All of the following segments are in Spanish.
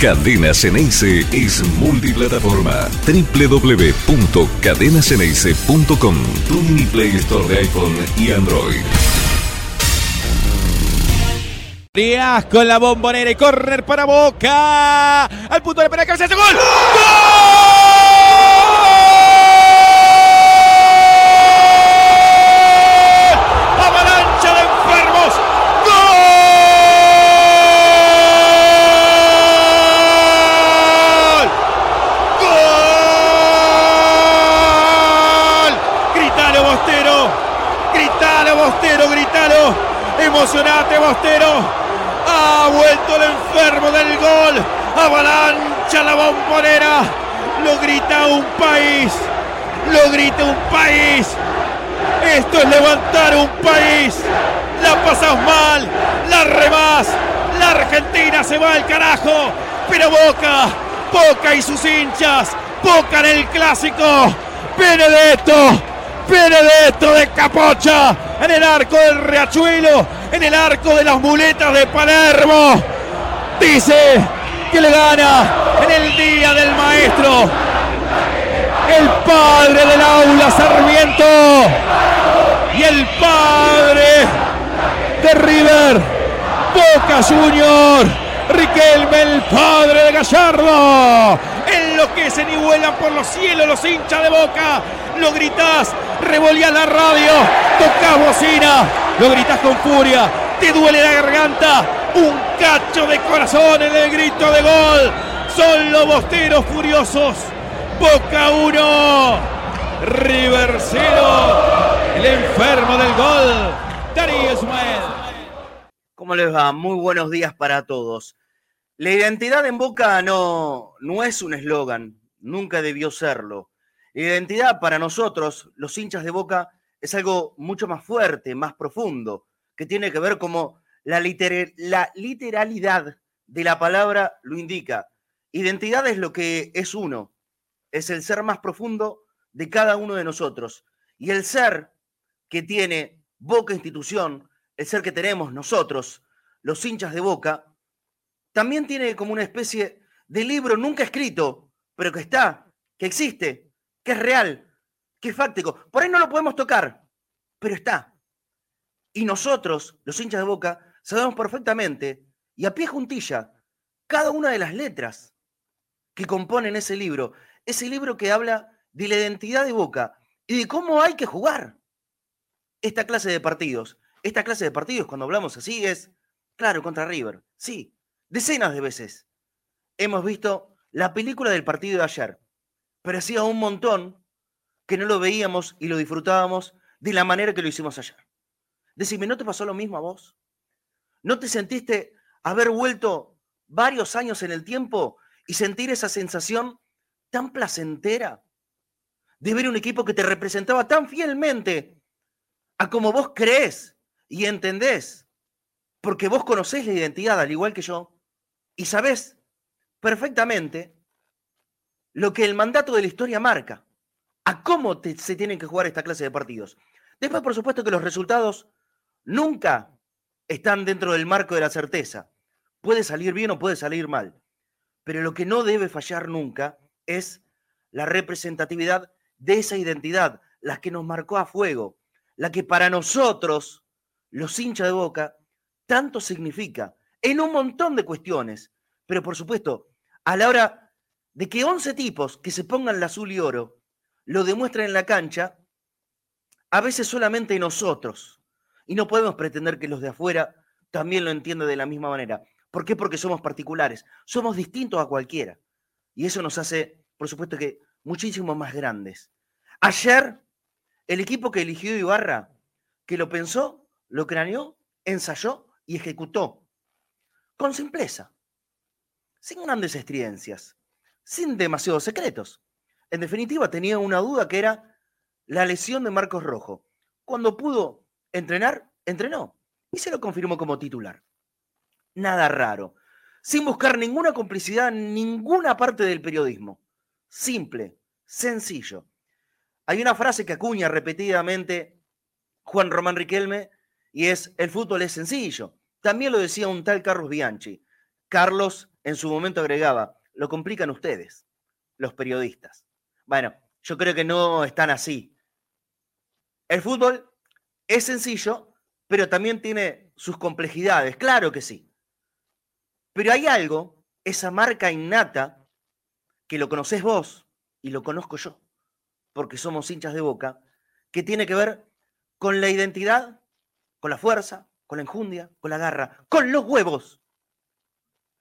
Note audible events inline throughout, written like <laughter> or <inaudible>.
Cadena Ceneice es multiplataforma. www.cadenaceneice.com Tu mini Play Store de iPhone y Android. Díaz con la bombonera y correr para Boca. Al punto de penal, cabeza, ¡Gol! ¡Gol! ¡Avalancha de enfermos! ¡Gol! ¡Gol! Gritalo, Bostero. Gritalo, Bostero, gritalo. Emocionate, Bostero. Ha vuelto el enfermo del gol. Avalancha la bombonera. Lo grita un país. Lo grita un país. Esto es levantar un país. La pasas mal. La remás. La Argentina se va al carajo. Pero Boca. Boca y sus hinchas. Boca en el clásico. Benedetto. Benedetto de Capocha. En el arco del Riachuelo. En el arco de las muletas de Palermo. Dice que le gana en el día del maestro. El padre del aula Sarmiento. Y el padre de River. Boca Junior. Riquelme, el padre de Gallardo. Enloquecen y vuelan por los cielos los hinchas de Boca. Lo gritás, revolías la radio, tocas bocina, lo gritás con furia, te duele la garganta. Un cacho de corazón en el grito de gol. Son los bosteros furiosos. Boca 1, River 0. El enfermo del gol, Darío Ismael. ¿Cómo les va? Muy buenos días para todos. La identidad en Boca no, no es un eslogan, nunca debió serlo. La identidad para nosotros, los hinchas de Boca, es algo mucho más fuerte, más profundo, que tiene que ver como la, liter la literalidad de la palabra lo indica. Identidad es lo que es uno, es el ser más profundo de cada uno de nosotros. Y el ser que tiene Boca institución, el ser que tenemos nosotros, los hinchas de Boca, también tiene como una especie de libro nunca escrito, pero que está, que existe, que es real, que es fáctico. Por ahí no lo podemos tocar, pero está. Y nosotros, los hinchas de Boca, sabemos perfectamente, y a pie juntilla, cada una de las letras que componen ese libro, ese libro que habla de la identidad de Boca y de cómo hay que jugar esta clase de partidos. Esta clase de partidos, cuando hablamos así, es, claro, contra River. Sí, decenas de veces hemos visto la película del partido de ayer, pero hacía un montón que no lo veíamos y lo disfrutábamos de la manera que lo hicimos ayer. Decime, ¿no te pasó lo mismo a vos? ¿No te sentiste haber vuelto varios años en el tiempo y sentir esa sensación tan placentera de ver un equipo que te representaba tan fielmente a como vos crees y entendés? Porque vos conocés la identidad, al igual que yo, y sabés perfectamente lo que el mandato de la historia marca, a cómo se tienen que jugar esta clase de partidos. Después, por supuesto, que los resultados nunca están dentro del marco de la certeza. Puede salir bien o puede salir mal. Pero lo que no debe fallar nunca es la representatividad de esa identidad, la que nos marcó a fuego, la que para nosotros, los hinchas de boca, tanto significa en un montón de cuestiones. Pero por supuesto, a la hora de que 11 tipos que se pongan el azul y oro lo demuestren en la cancha, a veces solamente nosotros. Y no podemos pretender que los de afuera también lo entiendan de la misma manera. ¿Por qué? Porque somos particulares. Somos distintos a cualquiera. Y eso nos hace, por supuesto que, muchísimo más grandes. Ayer, el equipo que eligió Ibarra, que lo pensó, lo craneó, ensayó y ejecutó con simpleza, sin grandes estridencias, sin demasiados secretos. En definitiva, tenía una duda que era la lesión de Marcos Rojo. Cuando pudo entrenar, entrenó y se lo confirmó como titular. Nada raro, sin buscar ninguna complicidad en ninguna parte del periodismo. Simple, sencillo. Hay una frase que acuña repetidamente Juan Román Riquelme y es, el fútbol es sencillo. También lo decía un tal Carlos Bianchi. Carlos en su momento agregaba, lo complican ustedes, los periodistas. Bueno, yo creo que no están así. El fútbol es sencillo, pero también tiene sus complejidades, claro que sí. Pero hay algo, esa marca innata, que lo conoces vos y lo conozco yo, porque somos hinchas de boca, que tiene que ver con la identidad, con la fuerza, con la enjundia, con la garra, con los huevos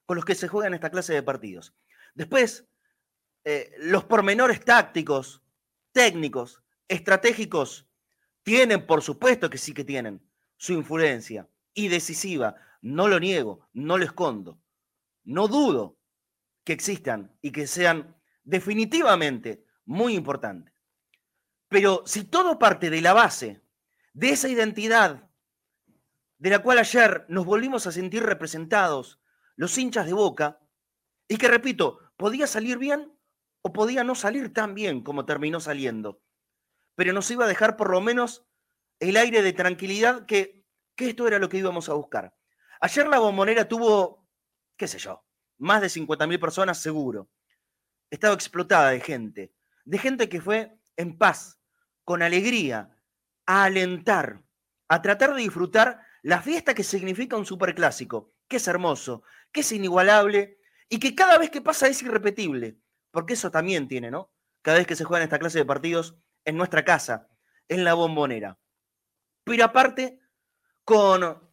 con los que se juegan esta clase de partidos. Después, eh, los pormenores tácticos, técnicos, estratégicos, tienen, por supuesto que sí que tienen, su influencia y decisiva. No lo niego, no lo escondo. No dudo que existan y que sean definitivamente muy importantes. Pero si todo parte de la base, de esa identidad de la cual ayer nos volvimos a sentir representados los hinchas de boca, y que repito, podía salir bien o podía no salir tan bien como terminó saliendo, pero nos iba a dejar por lo menos el aire de tranquilidad que, que esto era lo que íbamos a buscar. Ayer la bombonera tuvo, qué sé yo, más de 50.000 personas seguro. Estaba explotada de gente, de gente que fue en paz, con alegría, a alentar, a tratar de disfrutar la fiesta que significa un superclásico, que es hermoso, que es inigualable y que cada vez que pasa es irrepetible, porque eso también tiene, ¿no? Cada vez que se juega en esta clase de partidos en nuestra casa, en la bombonera. Pero aparte, con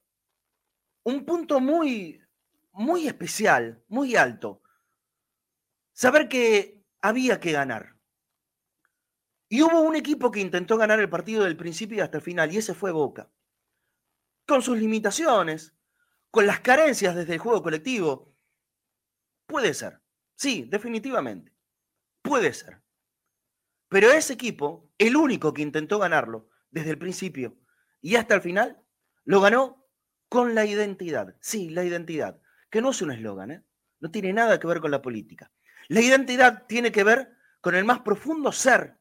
un punto muy, muy especial, muy alto. Saber que había que ganar. Y hubo un equipo que intentó ganar el partido del principio hasta el final, y ese fue Boca. Con sus limitaciones, con las carencias desde el juego colectivo. Puede ser, sí, definitivamente. Puede ser. Pero ese equipo, el único que intentó ganarlo desde el principio y hasta el final, lo ganó con la identidad. Sí, la identidad, que no es un eslogan, ¿eh? no tiene nada que ver con la política. La identidad tiene que ver con el más profundo ser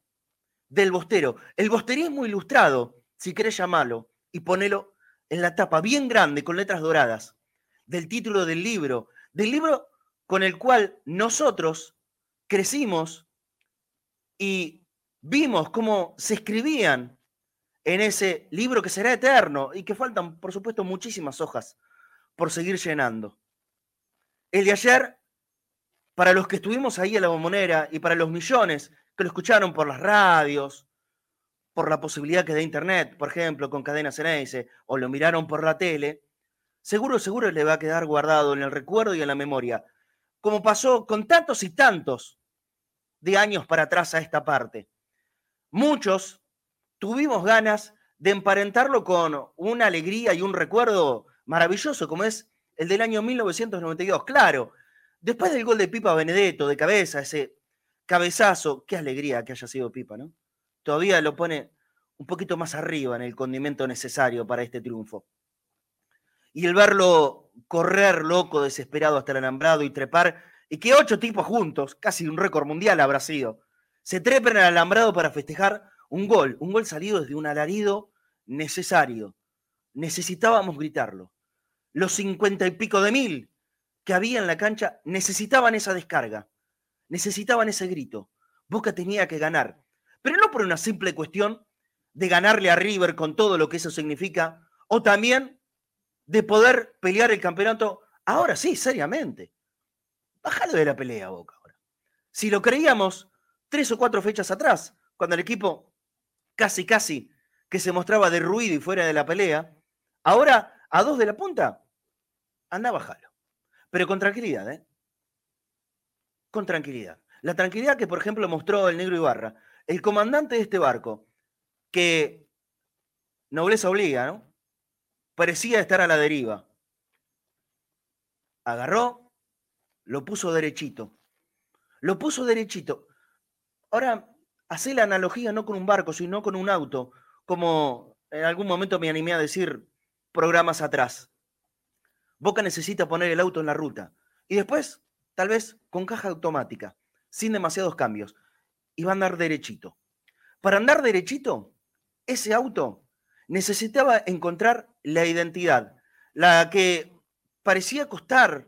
del bostero, el bosterismo ilustrado, si querés llamarlo, y ponelo en la tapa bien grande con letras doradas del título del libro, del libro con el cual nosotros crecimos y vimos cómo se escribían en ese libro que será eterno y que faltan, por supuesto, muchísimas hojas por seguir llenando. El de ayer, para los que estuvimos ahí a la bombonera y para los millones que lo escucharon por las radios, por la posibilidad que de Internet, por ejemplo, con cadenas ese, o lo miraron por la tele, seguro, seguro le va a quedar guardado en el recuerdo y en la memoria, como pasó con tantos y tantos de años para atrás a esta parte. Muchos tuvimos ganas de emparentarlo con una alegría y un recuerdo maravilloso, como es el del año 1992. Claro, después del gol de Pipa Benedetto de cabeza, ese cabezazo, qué alegría que haya sido Pipa, ¿no? Todavía lo pone un poquito más arriba en el condimento necesario para este triunfo. Y el verlo correr loco, desesperado hasta el alambrado y trepar, y que ocho tipos juntos, casi un récord mundial habrá sido, se trepen al alambrado para festejar un gol, un gol salido desde un alarido necesario. Necesitábamos gritarlo. Los cincuenta y pico de mil que había en la cancha necesitaban esa descarga, necesitaban ese grito. Boca tenía que ganar, pero no por una simple cuestión de ganarle a River con todo lo que eso significa, o también de poder pelear el campeonato ahora sí, seriamente. Bájalo de la pelea, Boca, ahora. Si lo creíamos tres o cuatro fechas atrás, cuando el equipo casi, casi que se mostraba derruido y fuera de la pelea, ahora a dos de la punta, anda a bajarlo. Pero con tranquilidad, ¿eh? Con tranquilidad. La tranquilidad que, por ejemplo, mostró el negro Ibarra. El comandante de este barco, que nobleza obliga, ¿no? Parecía estar a la deriva. Agarró, lo puso derechito. Lo puso derechito. Ahora, hace la analogía no con un barco, sino con un auto, como en algún momento me animé a decir programas atrás. Boca necesita poner el auto en la ruta. Y después, tal vez con caja automática, sin demasiados cambios y va a andar derechito. Para andar derechito, ese auto necesitaba encontrar la identidad, la que parecía costar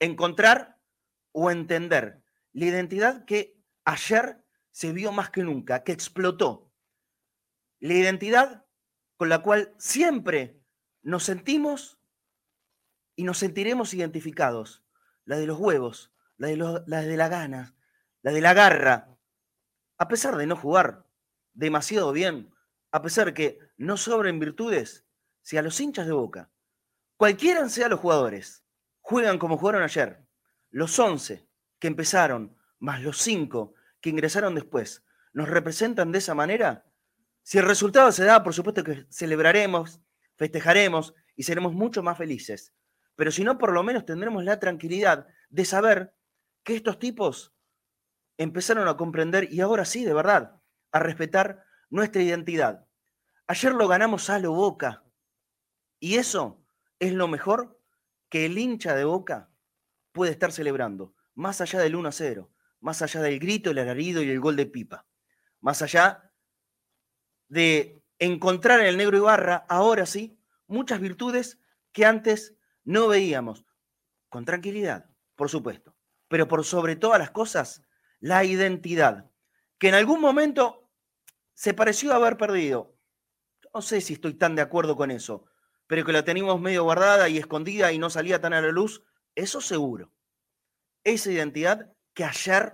encontrar o entender la identidad que ayer se vio más que nunca, que explotó. La identidad con la cual siempre nos sentimos y nos sentiremos identificados. La de los huevos, la de, la de la gana, la de la garra. A pesar de no jugar demasiado bien, a pesar que no sobren virtudes, si a los hinchas de boca, cualquiera sean los jugadores, juegan como jugaron ayer, los 11 que empezaron, más los 5 que ingresaron después, nos representan de esa manera, si el resultado se da, por supuesto que celebraremos, festejaremos y seremos mucho más felices. Pero si no, por lo menos tendremos la tranquilidad de saber que estos tipos empezaron a comprender y ahora sí, de verdad, a respetar nuestra identidad. Ayer lo ganamos a lo boca. Y eso es lo mejor que el hincha de boca puede estar celebrando, más allá del 1 a 0, más allá del grito, el alarido y el gol de pipa, más allá de encontrar en el negro Ibarra, ahora sí, muchas virtudes que antes no veíamos. Con tranquilidad, por supuesto, pero por sobre todas las cosas, la identidad, que en algún momento se pareció haber perdido. No sé si estoy tan de acuerdo con eso, pero que la teníamos medio guardada y escondida y no salía tan a la luz, eso seguro. Esa identidad que ayer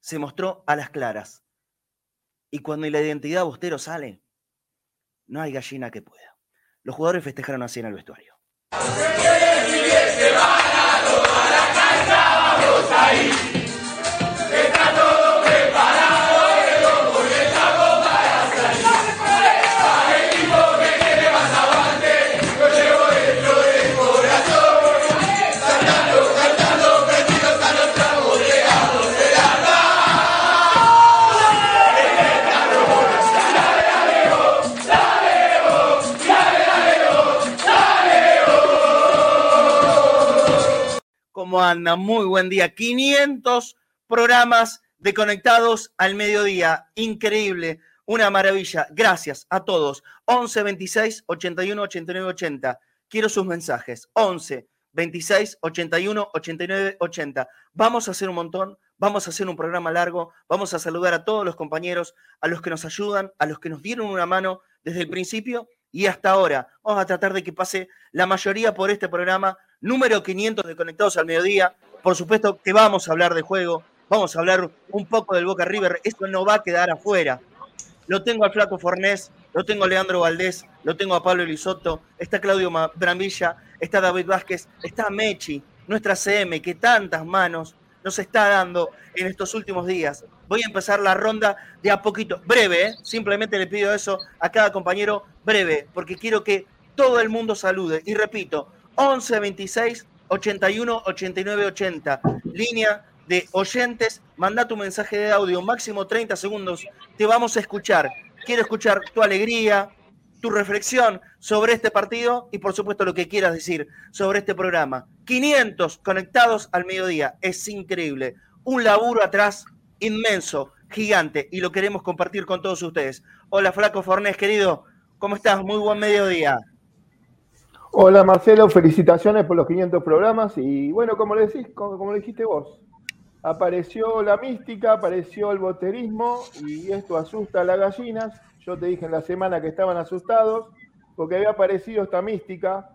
se mostró a las claras. Y cuando la identidad Bostero sale, no hay gallina que pueda. Los jugadores festejaron así en el vestuario. ¿Cómo Muy buen día. 500 programas de Conectados al Mediodía. Increíble. Una maravilla. Gracias a todos. 11 26 81 89 80. Quiero sus mensajes. 11 26 81 89 80. Vamos a hacer un montón. Vamos a hacer un programa largo. Vamos a saludar a todos los compañeros, a los que nos ayudan, a los que nos dieron una mano desde el principio y hasta ahora. Vamos a tratar de que pase la mayoría por este programa número 500 de Conectados al Mediodía. Por supuesto que vamos a hablar de juego, vamos a hablar un poco del Boca River. Esto no va a quedar afuera. Lo tengo al Flaco Fornés, lo tengo a Leandro Valdés, lo tengo a Pablo Elisotto, está Claudio Brambilla, está David Vázquez, está Mechi, nuestra CM, que tantas manos nos está dando en estos últimos días. Voy a empezar la ronda de a poquito, breve, ¿eh? simplemente le pido eso a cada compañero, breve, porque quiero que todo el mundo salude. Y repito, 11 26 81 89 80. Línea de oyentes, manda tu mensaje de audio, máximo 30 segundos. Te vamos a escuchar. Quiero escuchar tu alegría, tu reflexión sobre este partido y por supuesto lo que quieras decir sobre este programa. 500 conectados al mediodía. Es increíble. Un laburo atrás inmenso, gigante y lo queremos compartir con todos ustedes. Hola Flaco Fornés, querido. ¿Cómo estás? Muy buen mediodía. Hola Marcelo, felicitaciones por los 500 programas y bueno, como le como, le dijiste vos, apareció la mística, apareció el boterismo y esto asusta a las gallinas. Yo te dije en la semana que estaban asustados porque había aparecido esta mística,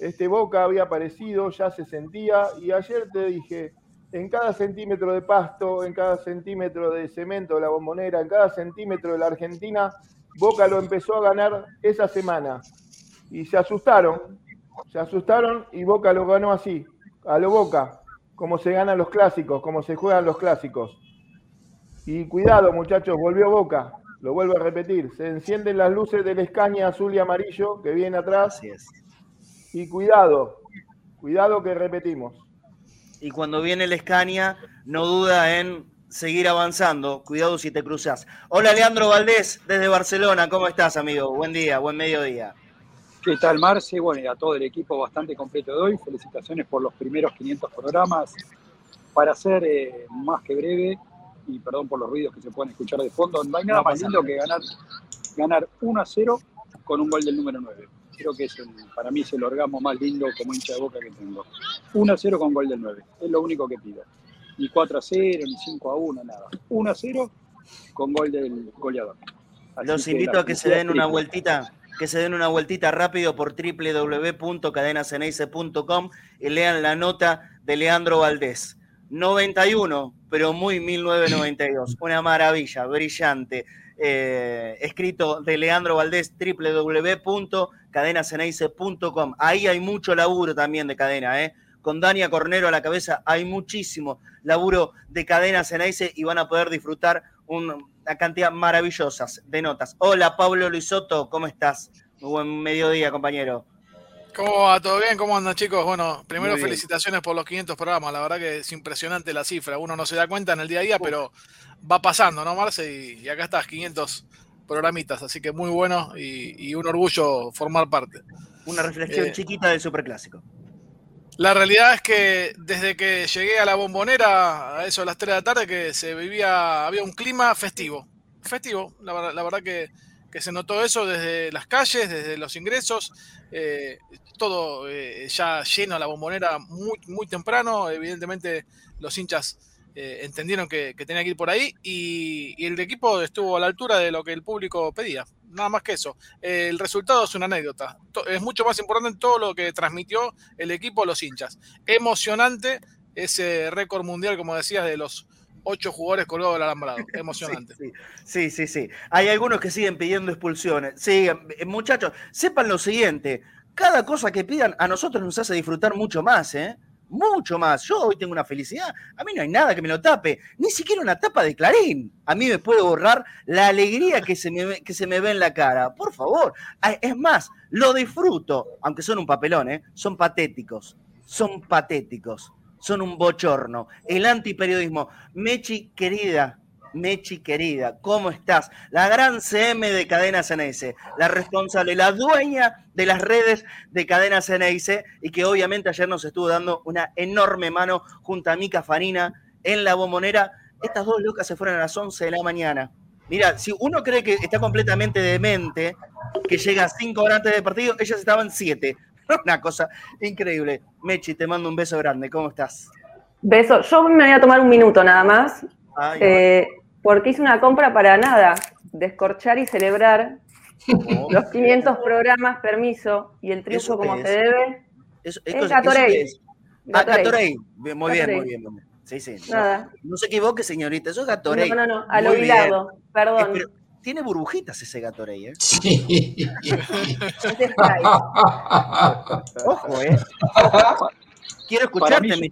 este Boca había aparecido, ya se sentía y ayer te dije, en cada centímetro de pasto, en cada centímetro de cemento de la bombonera, en cada centímetro de la Argentina, Boca lo empezó a ganar esa semana y se asustaron, se asustaron y Boca lo ganó así, a lo Boca, como se ganan los clásicos, como se juegan los clásicos. Y cuidado muchachos, volvió Boca, lo vuelvo a repetir, se encienden las luces del escaña azul y amarillo que viene atrás. Y cuidado, cuidado que repetimos. Y cuando viene el Escaña, no duda en seguir avanzando. Cuidado si te cruzas. Hola Leandro Valdés, desde Barcelona. ¿Cómo estás, amigo? Buen día, buen mediodía. ¿Qué tal, Marce? Bueno, y a todo el equipo bastante completo de hoy. Felicitaciones por los primeros 500 programas. Para ser eh, más que breve, y perdón por los ruidos que se pueden escuchar de fondo, no hay nada más lindo que ganar, ganar 1 a 0 con un gol del número 9. creo que es el, para mí es el orgasmo más lindo como hincha de boca que tengo. 1 a 0 con gol del 9, es lo único que pido. Ni 4 a 0, ni 5 a 1, nada. 1 a 0 con gol del goleador. Los invito a que se den una vueltita, que se den una vueltita rápido por www.cadenaceneice.com y lean la nota de Leandro Valdés. 91, pero muy 1992. Una maravilla, brillante. Eh, escrito de Leandro Valdés, www.cadenaceneice.com. Ahí hay mucho laburo también de cadena, ¿eh? Con Dania Cornero a la cabeza hay muchísimo laburo de Cadena Ceneice y van a poder disfrutar una cantidad maravillosa de notas. Hola Pablo Luisotto, ¿cómo estás? Muy buen mediodía, compañero. ¿Cómo va? ¿Todo bien? ¿Cómo andan, chicos? Bueno, primero felicitaciones por los 500 programas. La verdad que es impresionante la cifra. Uno no se da cuenta en el día a día, pero va pasando, ¿no, Marce? Y, acá estás, 500 programitas. Así que muy bueno y, un orgullo formar parte. Una reflexión eh, chiquita del superclásico. La realidad es que desde que llegué a la bombonera, a eso a las 3 de la tarde, que se vivía, había un clima festivo. Festivo, la, la verdad que se notó eso desde las calles, desde los ingresos, eh, todo eh, ya lleno a la bombonera muy, muy temprano, evidentemente los hinchas eh, entendieron que, tenía que ir por ahí y, el equipo estuvo a la altura de lo que el público pedía, nada más que eso. el resultado es una anécdota, es mucho más importante todo lo que transmitió el equipo a los hinchas. Emocionante ese récord mundial, como decías, de los ocho jugadores colgados del alambrado. <laughs> Emocionante. Sí, sí, sí, Hay algunos que siguen pidiendo expulsiones. Sí, eh, muchachos, sepan lo siguiente. Cada cosa que pidan a nosotros nos hace disfrutar mucho más, ¿eh? Mucho más. Yo hoy tengo una felicidad. A mí no hay nada que me lo tape. Ni siquiera una tapa de clarín. A mí me puede borrar la alegría que se me, que se me ve en la cara. Por favor. Es más, lo disfruto. Aunque son un papelón, ¿eh? Son patéticos. Son patéticos son un bochorno. El antiperiodismo. Mechi, querida, Mechi, querida, ¿cómo estás? La gran CM de Cadena Ceneice, la responsable, la dueña de las redes de Cadena Ceneice y que obviamente ayer nos estuvo dando una enorme mano junto a Mica Farina en la bombonera. Estas dos locas se fueron a las 11 de la mañana. Mira, si uno cree que está completamente demente, que llega cinco horas antes del partido, ellas estaban siete. <laughs> Una cosa increíble. Mechi, te mando un beso grande. ¿Cómo estás? Beso. Yo me voy a tomar un minuto nada más. Eh, porque hice una compra para nada. Descorchar y celebrar oh. los 500 programas, permiso y el triunfo como se debe. Eso, es Gatorade. Ah, Gatorade. Muy bien, muy bien. Sí, sí. Nada. No, se equivoque, señorita. Eso es Gatorade. No, no, no. Al olvidado. Perdón. Tiene burbujitas ese Gatorade, ¿eh? Sí. Ojo, ¿eh? <laughs> Quiero escucharte, mi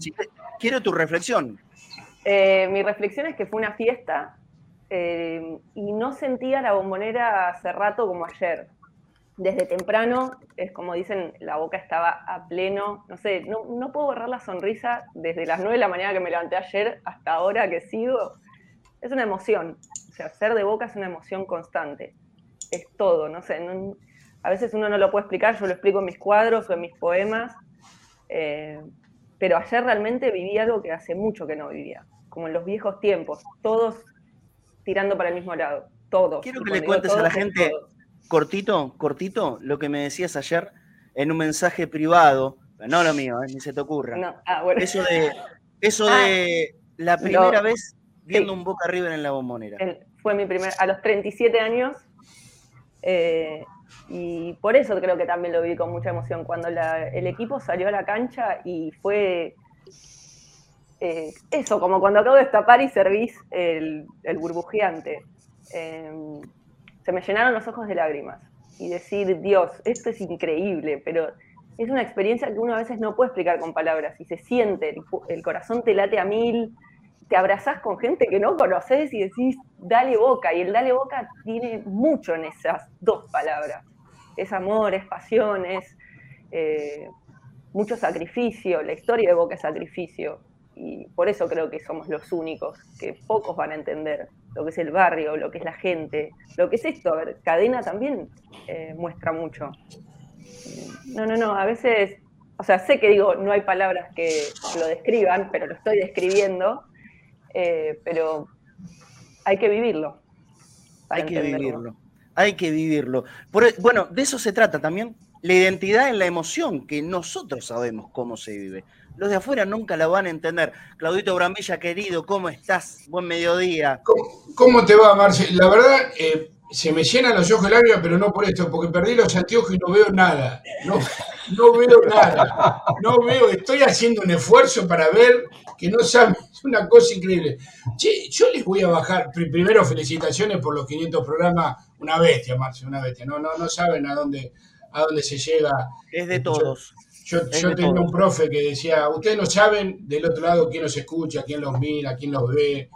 Quiero tu reflexión. Eh, mi reflexión es que fue una fiesta eh, y no sentía la bombonera hace rato como ayer. Desde temprano, es como dicen, la boca estaba a pleno. No sé, no, puedo borrar la sonrisa desde las 9 de la mañana que me levanté ayer hasta ahora que sigo. Es una emoción sea, ser de boca es una emoción constante. Es todo, no sé. a veces uno no lo puede explicar, yo lo explico en mis cuadros o en mis poemas. Eh, pero ayer realmente viví algo que hace mucho que no vivía, como en los viejos tiempos, todos tirando para el mismo lado, todos. Quiero que le cuentes a la gente, cortito, cortito, lo que me decías ayer en un mensaje privado, no lo mío, eh, ni se te ocurra. Ah, eso de, eso ah, de la primera vez viendo un Boca River en la bombonera. fue mi primer, a los 37 años, eh, y por eso creo que también lo vi con mucha emoción, cuando el equipo salió a la cancha y fue eh, eso, como cuando acabo de destapar y servís el, burbujeante. Em, se me llenaron los ojos de lágrimas y decir, Dios, esto es increíble, pero es una experiencia que uno a veces no puede explicar con palabras y se siente, el corazón te late a mil, te abrazás con gente que no conoces y decís, dale boca. Y el dale boca tiene mucho en esas dos palabras. Es amor, es pasión, es eh, mucho sacrificio. La historia de boca es sacrificio. Y por eso creo que somos los únicos, que pocos van a entender lo que es el barrio, lo que es la gente, lo que es esto. A ver, cadena también eh, muestra mucho. No, no, no, a veces, o sea, sé que digo, no hay palabras que lo describan, pero lo estoy describiendo eh, pero hay que vivirlo. Hay que vivirlo. Hay que vivirlo. E, bueno, de eso se trata también la identidad en la emoción, que nosotros sabemos cómo se vive. Los de afuera nunca la van a entender. Claudito Brambilla, querido, ¿cómo estás? Buen mediodía. ¿Cómo, te va, Marce? La verdad, eh, se me llenan los ojos lágrimas, pero no por esto, porque perdí los anteojos y no veo nada. No, no veo nada. No veo, estoy haciendo un esfuerzo para ver que no saben. Es una cosa increíble. Che, yo les voy a bajar. Primero, felicitaciones por los 500 programas. Una bestia, Marce, una bestia. No, no, no saben a dónde, a dónde se llega. Es de todos. Yo, yo tenía un profe que decía, ustedes no saben del otro lado quién los escucha, quién los mira, quién los ve.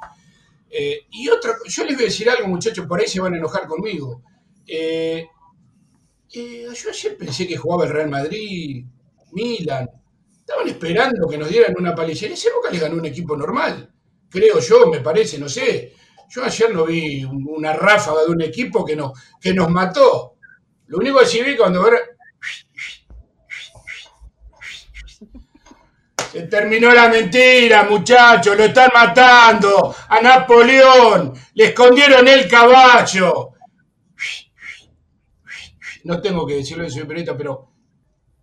Eh, y otra, yo les voy a decir algo, muchachos, por ahí se van a enojar conmigo. Eh, eh, yo ayer pensé que jugaba el Real Madrid, Milan. Estaban esperando que nos dieran una paliza. Y ese Boca le ganó un equipo normal. Creo yo, me parece, no sé. Yo ayer no vi una ráfaga de un equipo que, no, que nos mató. Lo único que sí vi cuando Se terminó la mentira, muchachos, lo están matando. A Napoleón, le escondieron el caballo. No tengo que decirlo en su periodista, pero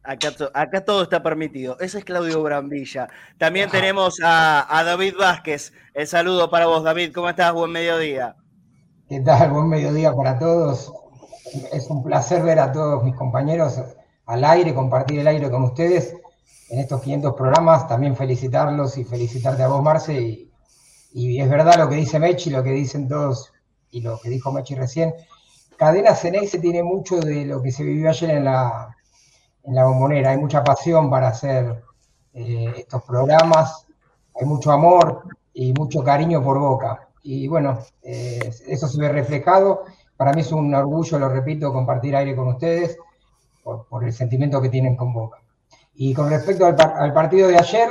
Acá, todo está permitido. Ese es Claudio Brambilla. También tenemos a, a, David Vázquez. El saludo para vos, David. ¿Cómo estás? Buen mediodía. ¿Qué tal? Buen mediodía para todos. Es un placer ver a todos mis compañeros al aire, compartir el aire con ustedes en estos 500 programas, también felicitarlos y felicitarte a vos, Marce. Y, es verdad lo que dice Mechi, lo que dicen todos y lo que dijo Mechi recién. Cadena se tiene mucho de lo que se vivió ayer en la, en la bombonera. Hay mucha pasión para hacer eh, estos programas, hay mucho amor y mucho cariño por Boca. Y bueno, eh, eso se ve reflejado. Para mí es un orgullo, lo repito, compartir aire con ustedes por el sentimiento que tienen con Boca. Y con respecto al, partido de ayer,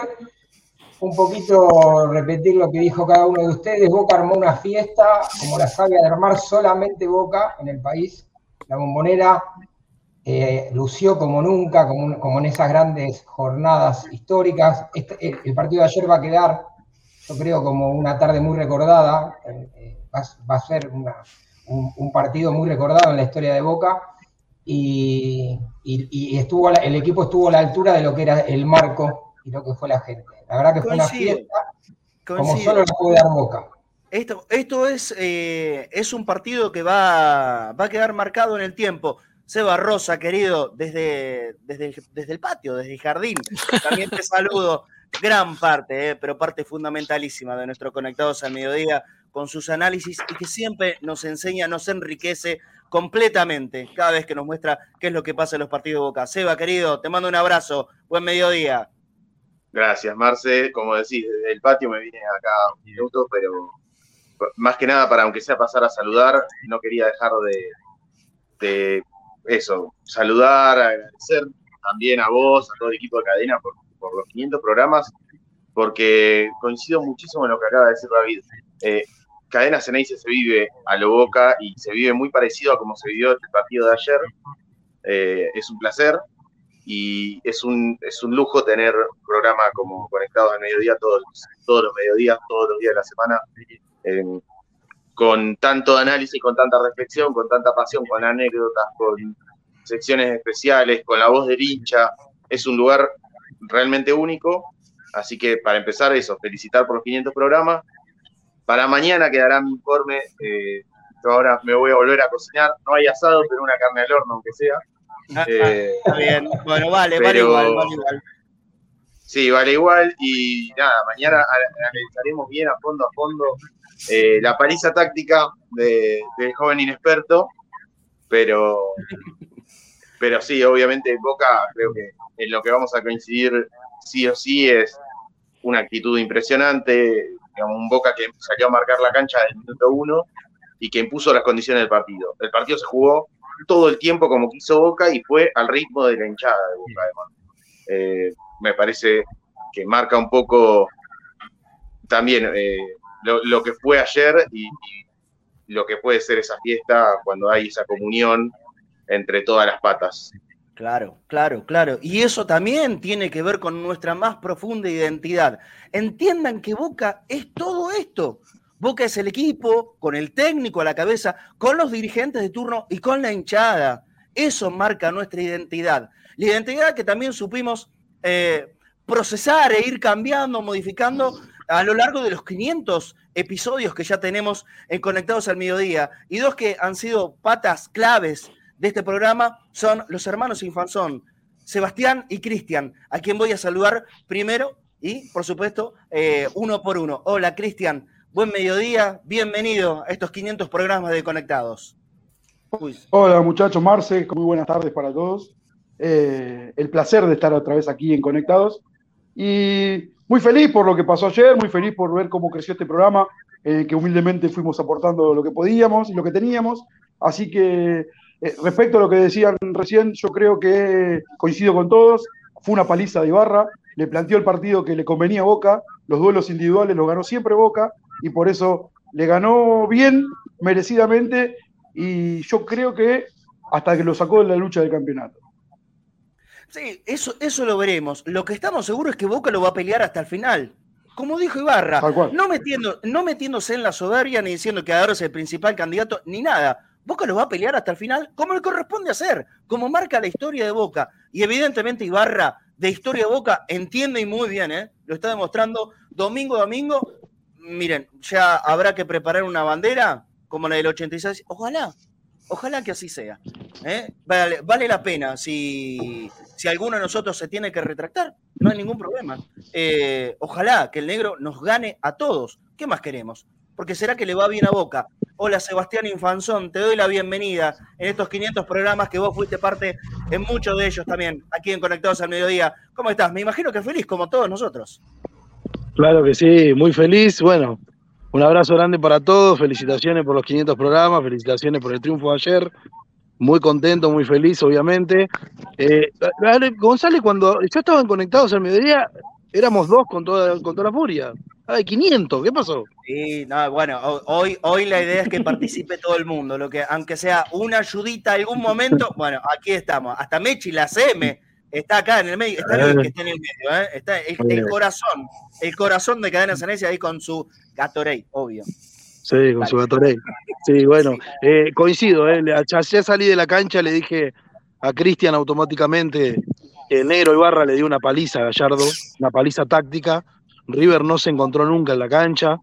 un poquito repetir lo que dijo cada uno de ustedes. Boca armó una fiesta como la sabe armar solamente Boca en el país. La bombonera eh, lució como nunca, como, en esas grandes jornadas históricas. Este, el, partido de ayer va a quedar, yo creo, como una tarde muy recordada. Eh, eh, va, a ser un partido muy recordado en la historia de Boca y, estuvo, el equipo estuvo a la altura de lo que era el marco y lo que fue la gente. La verdad que fue una fiesta como solo la puede dar Boca. Esto, esto es, eh, es un partido que va, va a quedar marcado en el tiempo. Seba Rosa, querido, desde, desde, desde el patio, desde el jardín. También te saludo. Gran parte, eh, pero parte fundamentalísima de nuestro Conectados al Mediodía con sus análisis y que siempre nos enseña, nos enriquece completamente cada vez que nos muestra qué es lo que pasa en los partidos de Boca. Seba, querido, te mando un abrazo. Buen mediodía. Gracias, Marce. Como decís, desde el patio me vine acá un minuto, pero más que nada para, aunque sea pasar a saludar, no quería dejar de, eso, saludar, agradecer también a vos, a todo el equipo de cadena por, los 500 programas, porque coincido muchísimo en lo que acaba de decir David. Eh, Cadena Ceneice se vive a lo boca y se vive muy parecido a como se vivió el partido de ayer. Eh, es un placer y es un, es un lujo tener un programa como Conectados al Mediodía todos, todos los mediodías, todos los días de la semana, con tanto análisis, con tanta reflexión, con tanta pasión, con anécdotas, con secciones especiales, con la voz del hincha. Es un lugar realmente único. Así que para empezar eso, felicitar por los 500 programas para mañana quedará mi informe. Eh, yo ahora me voy a volver a cocinar. No hay asado, pero una carne al horno, aunque sea. Ah, eh, está bien. Bueno, vale, vale igual, vale igual. Sí, vale igual. Y nada, mañana analizaremos bien a fondo a fondo eh, la paliza táctica del joven inexperto. Pero, pero sí, obviamente Boca, creo que en lo que vamos a coincidir sí o sí es una actitud impresionante, un Boca que salió a marcar la cancha del minuto uno y que impuso las condiciones del partido. El partido se jugó todo el tiempo como quiso Boca y fue al ritmo de la hinchada de Boca, además. Eh, me parece que marca un poco también eh, lo, que fue ayer y, lo que puede ser esa fiesta cuando hay esa comunión entre todas las patas. Claro, claro, claro. Y eso también tiene que ver con nuestra más profunda identidad. Entiendan que Boca es todo esto. Boca es el equipo, con el técnico a la cabeza, con los dirigentes de turno y con la hinchada. Eso marca nuestra identidad. La identidad que también supimos eh, procesar e ir cambiando, modificando a lo largo de los 500 episodios que ya tenemos en Conectados al Mediodía. Y dos que han sido patas claves de este programa son los hermanos Infanzón, Sebastián y Cristian, a quien voy a saludar primero y, por supuesto, eh, uno por uno. Hola, Cristian. Buen mediodía, bienvenido a estos 500 programas de Conectados. Hola muchachos, Marce, muy buenas tardes para todos. Eh, el placer de estar otra vez aquí en Conectados. Y muy feliz por lo que pasó ayer, muy feliz por ver cómo creció este programa, eh, que humildemente fuimos aportando lo que podíamos y lo que teníamos. Así que eh, respecto a lo que decían recién, yo creo que coincido con todos. Fue una paliza de Ibarra, le planteó el partido que le convenía a Boca, los duelos individuales los ganó siempre Boca y por eso le ganó bien, merecidamente, y yo creo que hasta que lo sacó de la lucha del campeonato. Sí, eso, eso lo veremos. Lo que estamos seguros es que Boca lo va a pelear hasta el final. Como dijo Ibarra, no, metiendo, no metiéndose en la soberbia ni diciendo que ahora es el principal candidato, ni nada. Boca lo va a pelear hasta el final como le corresponde hacer, como marca la historia de Boca. Y evidentemente Ibarra, de historia de Boca, entiende y muy bien, ¿eh? lo está demostrando domingo domingo miren, ya habrá que preparar una bandera como la del 86. Ojalá, ojalá que así sea. ¿eh? Vale, la pena. Si, si alguno de nosotros se tiene que retractar, no hay ningún problema. Eh, ojalá que el negro nos gane a todos. ¿Qué más queremos? Porque será que le va bien a Boca. Hola Sebastián Infanzón, te doy la bienvenida en estos 500 programas que vos fuiste parte en muchos de ellos también, aquí en Conectados al Mediodía. ¿Cómo estás? Me imagino que feliz como todos nosotros. Claro que sí, muy feliz. Bueno, un abrazo grande para todos, felicitaciones por los 500 programas, felicitaciones por el triunfo de ayer. Muy contento, muy feliz, obviamente. Eh, González, cuando ya estaban conectados al mediodía, éramos dos con toda, con toda la furia. Ay, 500, ¿qué pasó? Sí, no, bueno, hoy, hoy la idea es que participe todo el mundo, lo que aunque sea una ayudita algún momento, bueno, aquí estamos. Hasta Mechi, la CM, Está acá en el medio, está el que está en el medio, ¿eh? está el, corazón, el corazón de Cadena Sanese ahí con su Gatorade, obvio. Sí, con su Gatorade. Sí, bueno, eh, coincido, ¿eh? ya salí de la cancha, le dije a Cristian automáticamente que Negro Ibarra le dio una paliza a Gallardo, una paliza táctica. River no se encontró nunca en la cancha,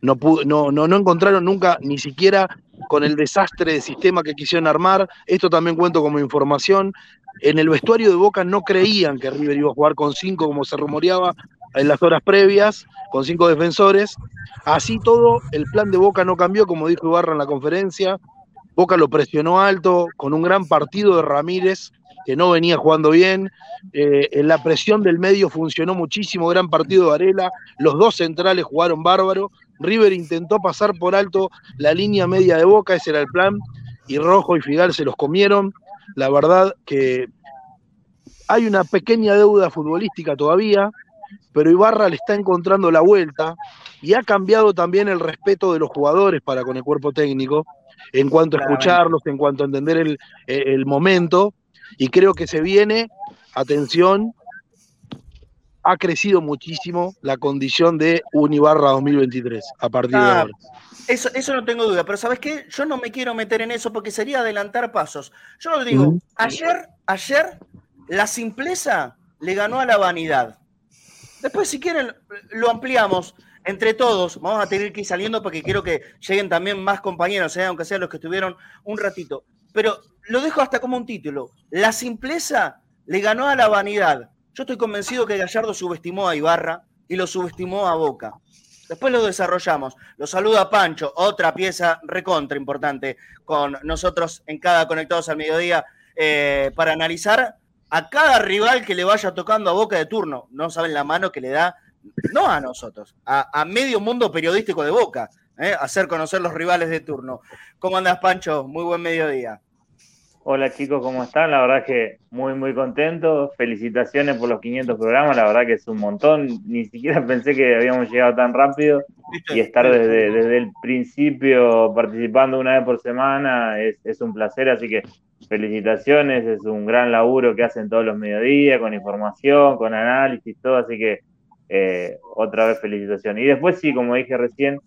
no, pudo, no, no, no encontraron nunca ni siquiera con el desastre de sistema que quisieron armar. Esto también cuento como información. En el vestuario de Boca no creían que River iba a jugar con cinco, como se rumoreaba en las horas previas, con cinco defensores. Así todo, el plan de Boca no cambió, como dijo Ibarra en la conferencia. Boca lo presionó alto, con un gran partido de Ramírez, que no venía jugando bien. Eh, en la presión del medio funcionó muchísimo, gran partido de Varela. Los dos centrales jugaron bárbaro. River intentó pasar por alto la línea media de Boca, ese era el plan, y Rojo y Figal se los comieron. La verdad que hay una pequeña deuda futbolística todavía, pero Ibarra le está encontrando la vuelta y ha cambiado también el respeto de los jugadores para con el cuerpo técnico, en cuanto a escucharlos, en cuanto a entender el, el momento, y creo que se viene, atención, ha crecido muchísimo la condición de Unibarra 2023 a partir de ah, ahora. Eso, eso no tengo duda, pero ¿sabes qué? Yo no me quiero meter en eso porque sería adelantar pasos. Yo lo digo, ayer, ayer la simpleza le ganó a la vanidad. Después, si quieren, lo ampliamos entre todos. Vamos a tener que ir saliendo porque quiero que lleguen también más compañeros, ¿eh? aunque sean los que estuvieron un ratito. Pero lo dejo hasta como un título. La simpleza le ganó a la vanidad. Yo estoy convencido que Gallardo subestimó a Ibarra y lo subestimó a Boca. Después lo desarrollamos. Lo saluda Pancho, otra pieza recontra importante con nosotros en cada Conectados al Mediodía eh, para analizar a cada rival que le vaya tocando a Boca de turno. No saben la mano que le da, no a nosotros, a, medio mundo periodístico de Boca, eh, hacer conocer los rivales de turno. ¿Cómo andas, Pancho? Muy buen mediodía. Hola chicos, ¿cómo están? La verdad que muy, muy contento. Felicitaciones por los 500 programas, la verdad que es un montón. Ni siquiera <laughs> pensé que habíamos llegado tan rápido y estar desde, desde el principio participando una vez por semana es, es un placer, así que felicitaciones, es un gran laburo que hacen todos los mediodías, con información, con análisis, todo, así que eh, otra vez felicitaciones. Y después sí, como dije recién,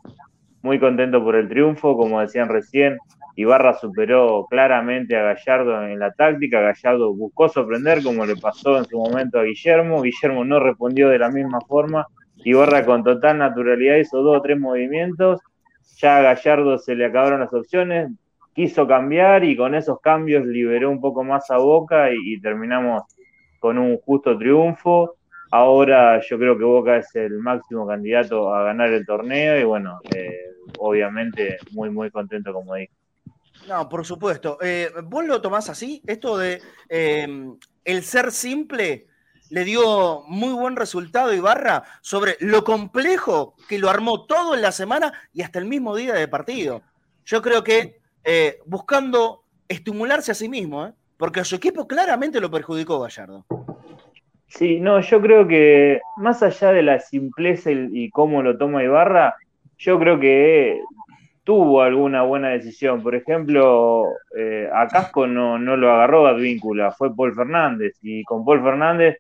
muy contento por el triunfo, como decían recién, Ibarra superó claramente a Gallardo en la táctica, Gallardo buscó sorprender como le pasó en su momento a Guillermo, Guillermo no respondió de la misma forma, Ibarra con total naturalidad hizo dos o tres movimientos, ya a Gallardo se le acabaron las opciones, quiso cambiar y con esos cambios liberó un poco más a Boca y, terminamos con un justo triunfo. Ahora yo creo que Boca es el máximo candidato a ganar el torneo y bueno, eh, obviamente muy, muy contento como dije. No, por supuesto. Eh, ¿Vos lo tomás así? Esto de em, el ser simple le dio muy buen resultado Ibarra sobre lo complejo que lo armó todo en la semana y hasta el mismo día de partido. Yo creo que eh, buscando estimularse a sí mismo, ¿eh? porque a su equipo claramente lo perjudicó Gallardo. Sí, no, yo creo que más allá de la simpleza y, cómo lo toma Ibarra, yo creo que tuvo alguna buena decisión. Por ejemplo, eh, a Casco no, no lo agarró Advíncula, fue Paul Fernández. Y con Paul Fernández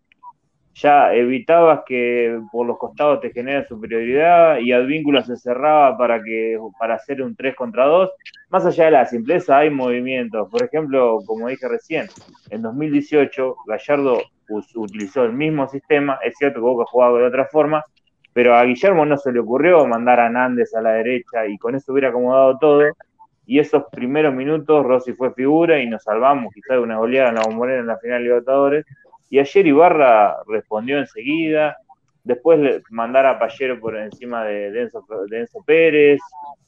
ya evitabas que por los costados te genera superioridad y Advíncula se cerraba para que para hacer un 3 contra 2. Más allá de la simpleza, hay movimientos. Por ejemplo, como dije recién, en 2018 Gallardo utilizó el mismo sistema. Es cierto que Boca jugaba de otra forma, pero a Guillermo no se le ocurrió mandar a Nández a la derecha y con eso hubiera acomodado todo. Y esos primeros minutos Rossi fue figura y nos salvamos quizás de una goleada en la bombonera en la final de Libertadores y ayer Ibarra respondió enseguida, después mandar a Pallero por encima de, Denso, Pérez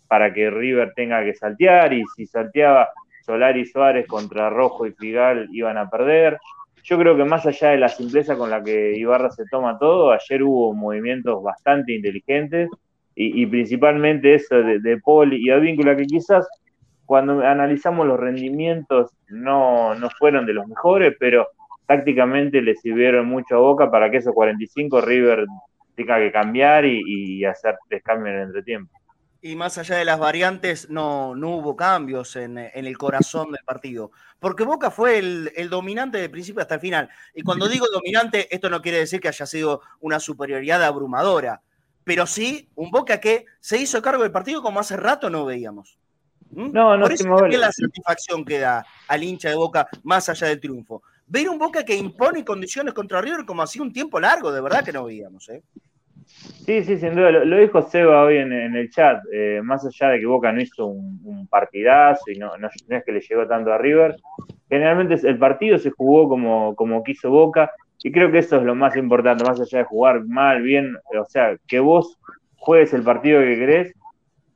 para que River tenga que saltear y si salteaba Solari y Suárez contra Rojo y Figal iban a perder. Yo creo que más allá de la simpleza con la que Ibarra se toma todo, ayer hubo movimientos bastante inteligentes y, principalmente eso de, de Paul y Advíncula que quizás cuando analizamos los rendimientos no, no fueron de los mejores, pero tácticamente le sirvieron mucho a Boca para que esos 45 River tenga que cambiar y, hacer tres cambios en el entretiempo. Y más allá de las variantes, no, no hubo cambios en, el corazón del partido. Porque Boca fue el, dominante de principio hasta el final. Y cuando digo dominante, esto no quiere decir que haya sido una superioridad abrumadora. Pero sí un Boca que se hizo cargo del partido como hace rato no veíamos. ¿Mm? No, no Por eso también la satisfacción que da al hincha de Boca más allá del triunfo ver un Boca que impone condiciones contra River como hacía un tiempo largo, de verdad que no veíamos. ¿eh? Sí, sí, sin duda. Lo, dijo Seba hoy en, el chat. Eh, más allá de que Boca no hizo un, partidazo y no, es que le llegó tanto a River, generalmente el partido se jugó como, como quiso Boca y creo que eso es lo más importante, más allá de jugar mal, bien, o sea, que vos juegues el partido que querés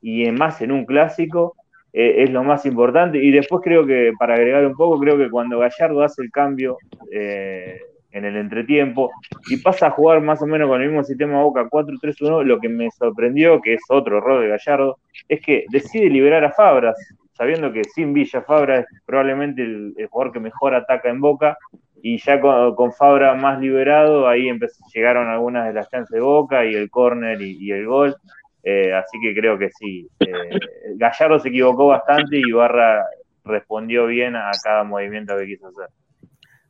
y más en un clásico eh, es lo más importante. Y después creo que, para agregar un poco, creo que cuando Gallardo hace el cambio eh, en el entretiempo y pasa a jugar más o menos con el mismo sistema Boca 4-3-1, lo que me sorprendió, que es otro error de Gallardo, es que decide liberar a Fabras, sabiendo que sin Villa Fabra es probablemente el, jugador que mejor ataca en Boca, y ya con, Fabra más liberado, ahí llegaron algunas de las chances de Boca y el córner y, el gol. Eh, así que creo que sí. Eh, Gallardo se equivocó bastante y Barra respondió bien a cada movimiento que quiso hacer.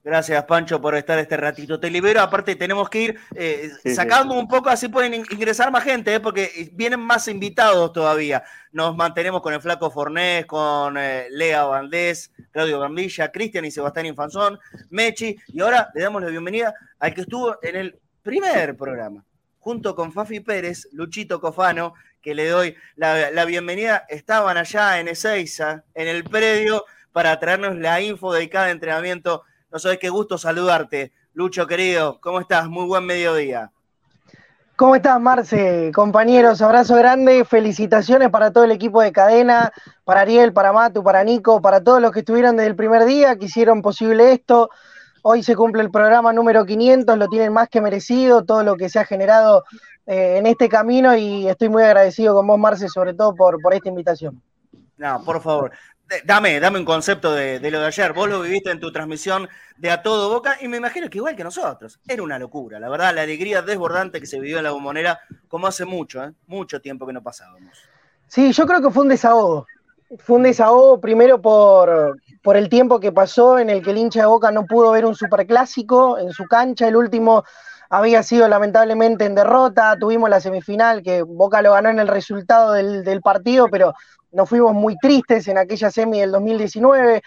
Gracias, Pancho, por estar este ratito. Te libero. Aparte, tenemos que ir eh, sacando un poco, así pueden ingresar más gente, porque vienen más invitados todavía. Nos mantenemos con el Flaco Fornés, con Lea Valdés, Claudio Gambilla, Cristian y Sebastián Infanzón, Mechi. Y ahora le damos la bienvenida al que estuvo en el primer programa, junto con Fafi Pérez, Luchito Cofano, que le doy la, bienvenida, estaban allá en Ezeiza, en el predio, para traernos la info de cada entrenamiento. No sabes qué gusto saludarte. Lucho, querido, ¿cómo estás? Muy buen mediodía. ¿Cómo estás, Marce? Compañeros, abrazo grande, felicitaciones para todo el equipo de cadena, para Ariel, para Matu, para Nico, para todos los que estuvieron desde el primer día, que hicieron posible esto. Hoy se cumple el programa número 500, lo tienen más que merecido, todo lo que se ha generado eh, en este camino y estoy muy agradecido con vos, Marce, sobre todo por, por esta invitación. No, por favor, dame, dame un concepto de, lo de ayer. Vos lo viviste en tu transmisión de A Todo Boca y me imagino que igual que nosotros. Era una locura, la verdad, la alegría desbordante que se vivió en la bombonera como hace mucho, ¿eh? mucho tiempo que no pasábamos. Sí, yo creo que fue un desahogo fue un desahogo primero por, por, el tiempo que pasó en el que el hincha de Boca no pudo ver un superclásico en su cancha. El último había sido lamentablemente en derrota. Tuvimos la semifinal que Boca lo ganó en el resultado del, partido, pero nos fuimos muy tristes en aquella semi del 2019.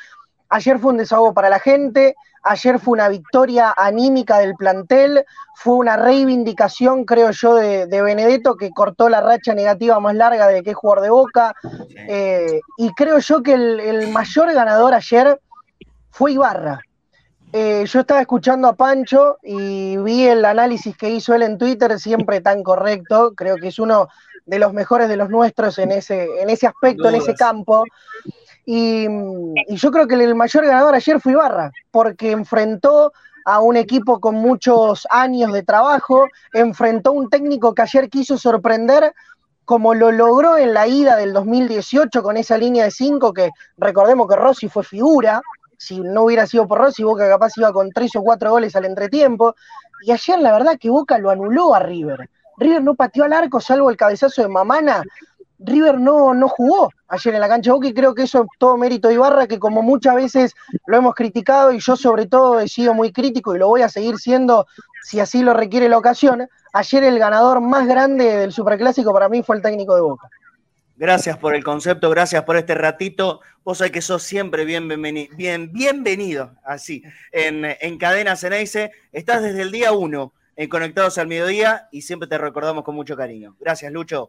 Ayer fue un desahogo para la gente, ayer fue una victoria anímica del plantel, fue una reivindicación, creo yo, de, Benedetto que cortó la racha negativa más larga de que es jugador de boca. Eh, y creo yo que el, mayor ganador ayer fue Ibarra. Eh, yo estaba escuchando a Pancho y vi el análisis que hizo él en Twitter, siempre tan correcto. Creo que es uno de los mejores de los nuestros en ese, en ese aspecto, en ese campo. Y, yo creo que el mayor ganador ayer fue Ibarra, porque enfrentó a un equipo con muchos años de trabajo, enfrentó a un técnico que ayer quiso sorprender como lo logró en la ida del 2018 con esa línea de cinco que recordemos que Rossi fue figura, si no hubiera sido por Rossi, Boca capaz iba con tres o cuatro goles al entretiempo, y ayer la verdad que Boca lo anuló a River. River no pateó al arco salvo el cabezazo de Mamana, River no, no jugó ayer en la cancha de Boca y creo que eso es todo mérito de Ibarra, que como muchas veces lo hemos criticado y yo sobre todo he sido muy crítico y lo voy a seguir siendo si así lo requiere la ocasión, ayer el ganador más grande del Superclásico para mí fue el técnico de Boca. Gracias por el concepto, gracias por este ratito. Vos sabés que sos siempre bienvenido, bien, bienvenido así, en, en Cadena Ceneice. Estás desde el día uno en Conectados al Mediodía y siempre te recordamos con mucho cariño. Gracias, Lucho.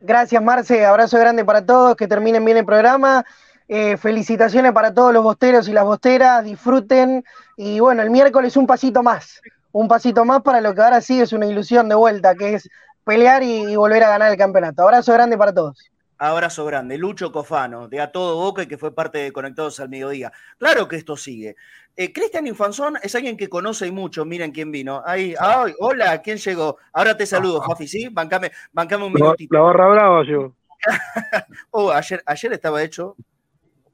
Gracias, Marce. Abrazo grande para todos. Que terminen bien el programa. Eh, felicitaciones para todos los bosteros y las bosteras. Disfruten. Y bueno, el miércoles un pasito más. Un pasito más para lo que ahora sí es una ilusión de vuelta, que es pelear y volver a ganar el campeonato. Abrazo grande para todos. Abrazo grande. Lucho Cofano, de A Todo Boca y que fue parte de Conectados al Mediodía. Claro que esto sigue. Eh, Cristian Infanzón es alguien que conoce y mucho. Miren quién vino. Ahí, ay, hola, ¿quién llegó? Ahora te saludo, Fafi, ¿sí? Bancame, bancame un minutito. La barra brava yo. <laughs> oh, ayer, ayer estaba hecho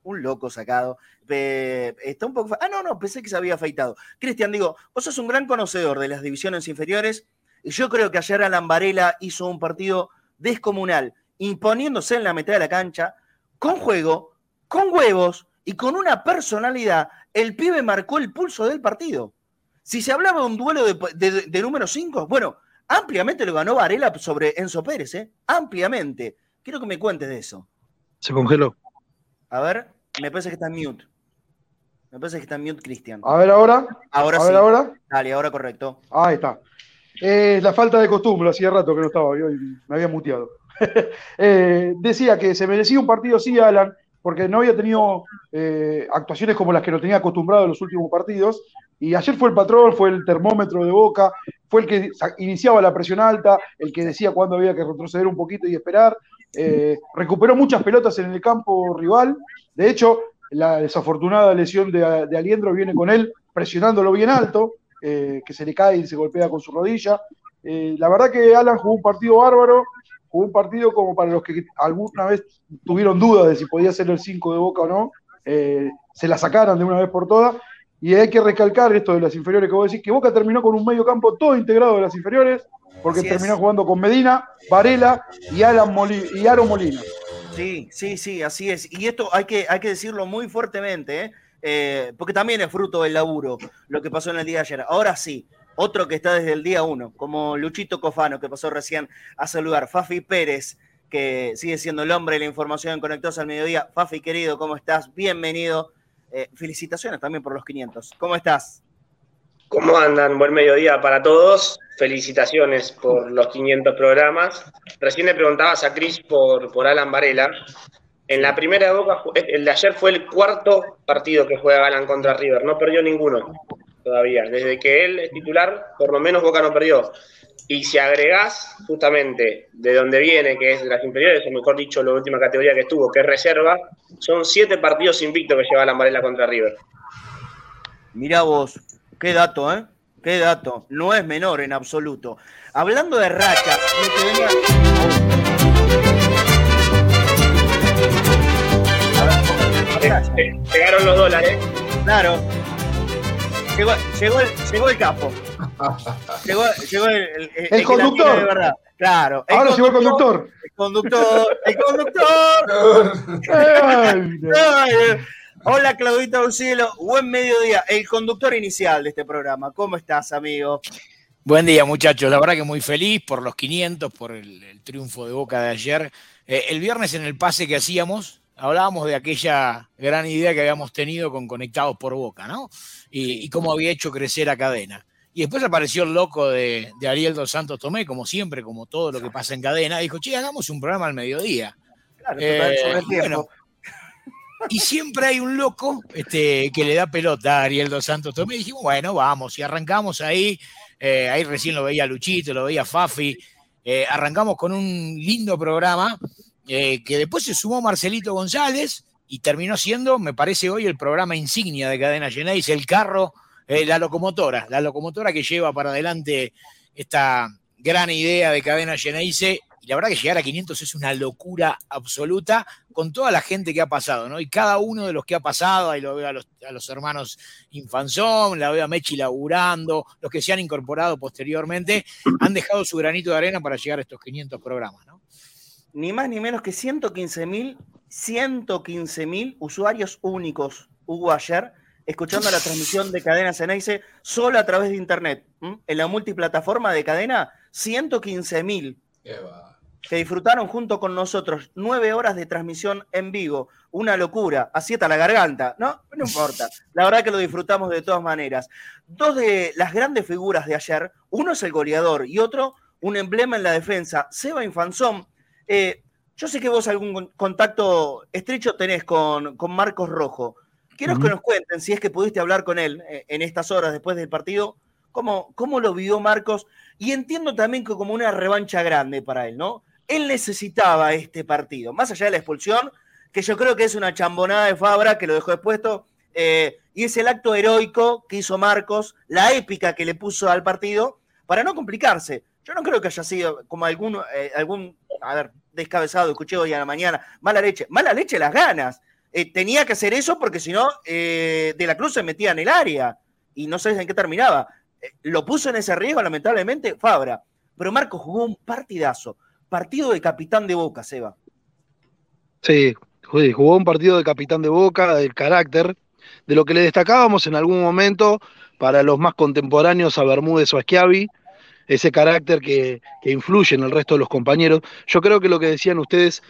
un loco sacado. está un poco. Ah, no, no, pensé que se había afeitado. Cristian, digo, vos sos un gran conocedor de las divisiones inferiores y yo creo que ayer Alan Varela hizo un partido descomunal imponiéndose en la mitad de la cancha, con juego, con huevos y con una personalidad, el pibe marcó el pulso del partido. Si se hablaba de un duelo de, número 5, bueno, ampliamente lo ganó Varela sobre Enzo Pérez, ¿eh? Ampliamente. Quiero que me cuentes de eso. Se congeló. A ver, me parece que está en mute. Me parece que está en mute, Cristian. A ver ahora. Ahora a sí. Ver ahora. Dale, ahora correcto. Ahí está. Es la falta de costumbre, hacía rato que no estaba yo me había muteado. <laughs> Eh, decía que se merecía un partido así, Alan, porque no había tenido eh, actuaciones como las que lo tenía acostumbrado en los últimos partidos. Y ayer fue el patrón, fue el termómetro de boca, fue el que iniciaba la presión alta, el que decía cuándo había que retroceder un poquito y esperar. Eh, recuperó muchas pelotas en el campo rival. De hecho, la desafortunada lesión de, de Aliendro viene con él presionándolo bien alto, que se le cae y se golpea con su rodilla. la verdad que Alan jugó un partido bárbaro, un partido como para los que alguna vez tuvieron dudas de si podía ser el 5 de Boca o no, eh, se la sacaran de una vez por todas. Y hay que recalcar esto de las inferiores que vos decís, que Boca terminó con un medio campo todo integrado de las inferiores, porque terminó jugando con Medina, Varela y, Alan y Aaron Molina. Sí, sí, sí, así es. Y esto hay que, hay que decirlo muy fuertemente, ¿eh? Eh, porque también es fruto del laburo lo que pasó en el día de ayer. Ahora sí, otro que está desde el día uno, como Luchito Cofano, que pasó recién a saludar, Fafi Pérez, que sigue siendo el hombre de la información en Conectados al Mediodía. Fafi, querido, ¿cómo estás? Bienvenido. Eh, felicitaciones también por los 500. ¿Cómo estás? ¿Cómo andan? Buen mediodía para todos. Felicitaciones por los 500 programas. Recién le preguntabas a Cris por, por Alan Varela. En la primera boca, el de ayer fue el cuarto partido que juega Alan contra River. No perdió ninguno todavía. Desde que él es titular, por lo menos Boca no perdió. Y si agregás justamente de donde viene, que es de las inferiores, o mejor dicho, la última categoría que estuvo, que es reserva, son siete partidos invictos que lleva la Varela contra River. Mirá vos, qué dato, ¿eh? Qué dato. No es menor en absoluto. Hablando de rachas, Llegaron los dólares. Claro, Llegó, llegó, el, llegó el capo. <laughs> Llegó, llegó el, el, el conductor. De verdad. Claro. Ahora llegó el conductor. El conductor. El conductor. <laughs> Hola Claudita Cielo, buen mediodía. El conductor inicial de este programa. ¿Cómo estás, amigo? Buen día, muchachos. La verdad que muy feliz por los 500, por el, el triunfo de Boca de ayer. Eh, el viernes en el pase que hacíamos, hablábamos de aquella gran idea que habíamos tenido con Conectados por Boca, ¿no? Y, y cómo había hecho crecer a cadena. Y después apareció el loco de, de Ariel dos Santos Tomé, como siempre, como todo lo que pasa en cadena. Dijo, che, hagamos un programa al mediodía. Claro, Eh, sobre el bueno, y siempre hay un loco este, que le da pelota a Ariel dos Santos Tomé. Y dijimos, bueno, vamos. Y arrancamos ahí. eh, ahí recién lo veía Luchito, lo veía Fafi. eh, arrancamos con un lindo programa eh, que después se sumó Marcelito González y terminó siendo, me parece hoy, el programa insignia de Cadena Genéis, el carro, eh, la locomotora, la locomotora que lleva para adelante esta gran idea de Cadena Geneise. Y la verdad que llegar a 500 es una locura absoluta con toda la gente que ha pasado, ¿no? Y cada uno de los que ha pasado, ahí lo veo a los, a los hermanos Infanzón, la veo a Mechi laburando, los que se han incorporado posteriormente, han dejado su granito de arena para llegar a estos 500 programas, ¿no? Ni más ni menos que 115 mil 115 mil usuarios únicos hubo ayer escuchando la transmisión de Cadena Ceneice solo a través de internet. En la multiplataforma de Cadena, 115 mil que disfrutaron junto con nosotros nueve horas de transmisión en vivo. Una locura, así está la garganta, ¿no? No importa. La verdad que lo disfrutamos de todas maneras. Dos de las grandes figuras de ayer, uno es el goleador y otro un emblema en la defensa, Seba Infanzón. Eh, yo sé que vos algún con- contacto estrecho tenés con, con Marcos Rojo. Quiero que nos cuenten, si es que pudiste hablar con él eh, en estas horas después del partido, cómo, cómo lo vivió Marcos. Y entiendo también que como una revancha grande para él, ¿no? Él necesitaba este partido, más allá de la expulsión, que yo creo que es una chambonada de Fabra que lo dejó expuesto, eh, y es el acto heroico que hizo Marcos, la épica que le puso al partido, para no complicarse. Yo no creo que haya sido como algún, eh, algún a ver, descabezado, escuché hoy a la mañana, mala leche, mala leche las ganas. Eh, tenía que hacer eso porque si no, eh, De la Cruz se metía en el área y no sabes en qué terminaba. Lo puso en ese riesgo, lamentablemente, Fabra. Pero Marcos jugó un partidazo. Partido de capitán de Boca, Seba. Sí, jugó un partido de capitán de Boca, del carácter, de lo que le destacábamos en algún momento para los más contemporáneos a Bermúdez o a Schiavi, ese carácter que, que influye en el resto de los compañeros. Yo creo que lo que decían ustedes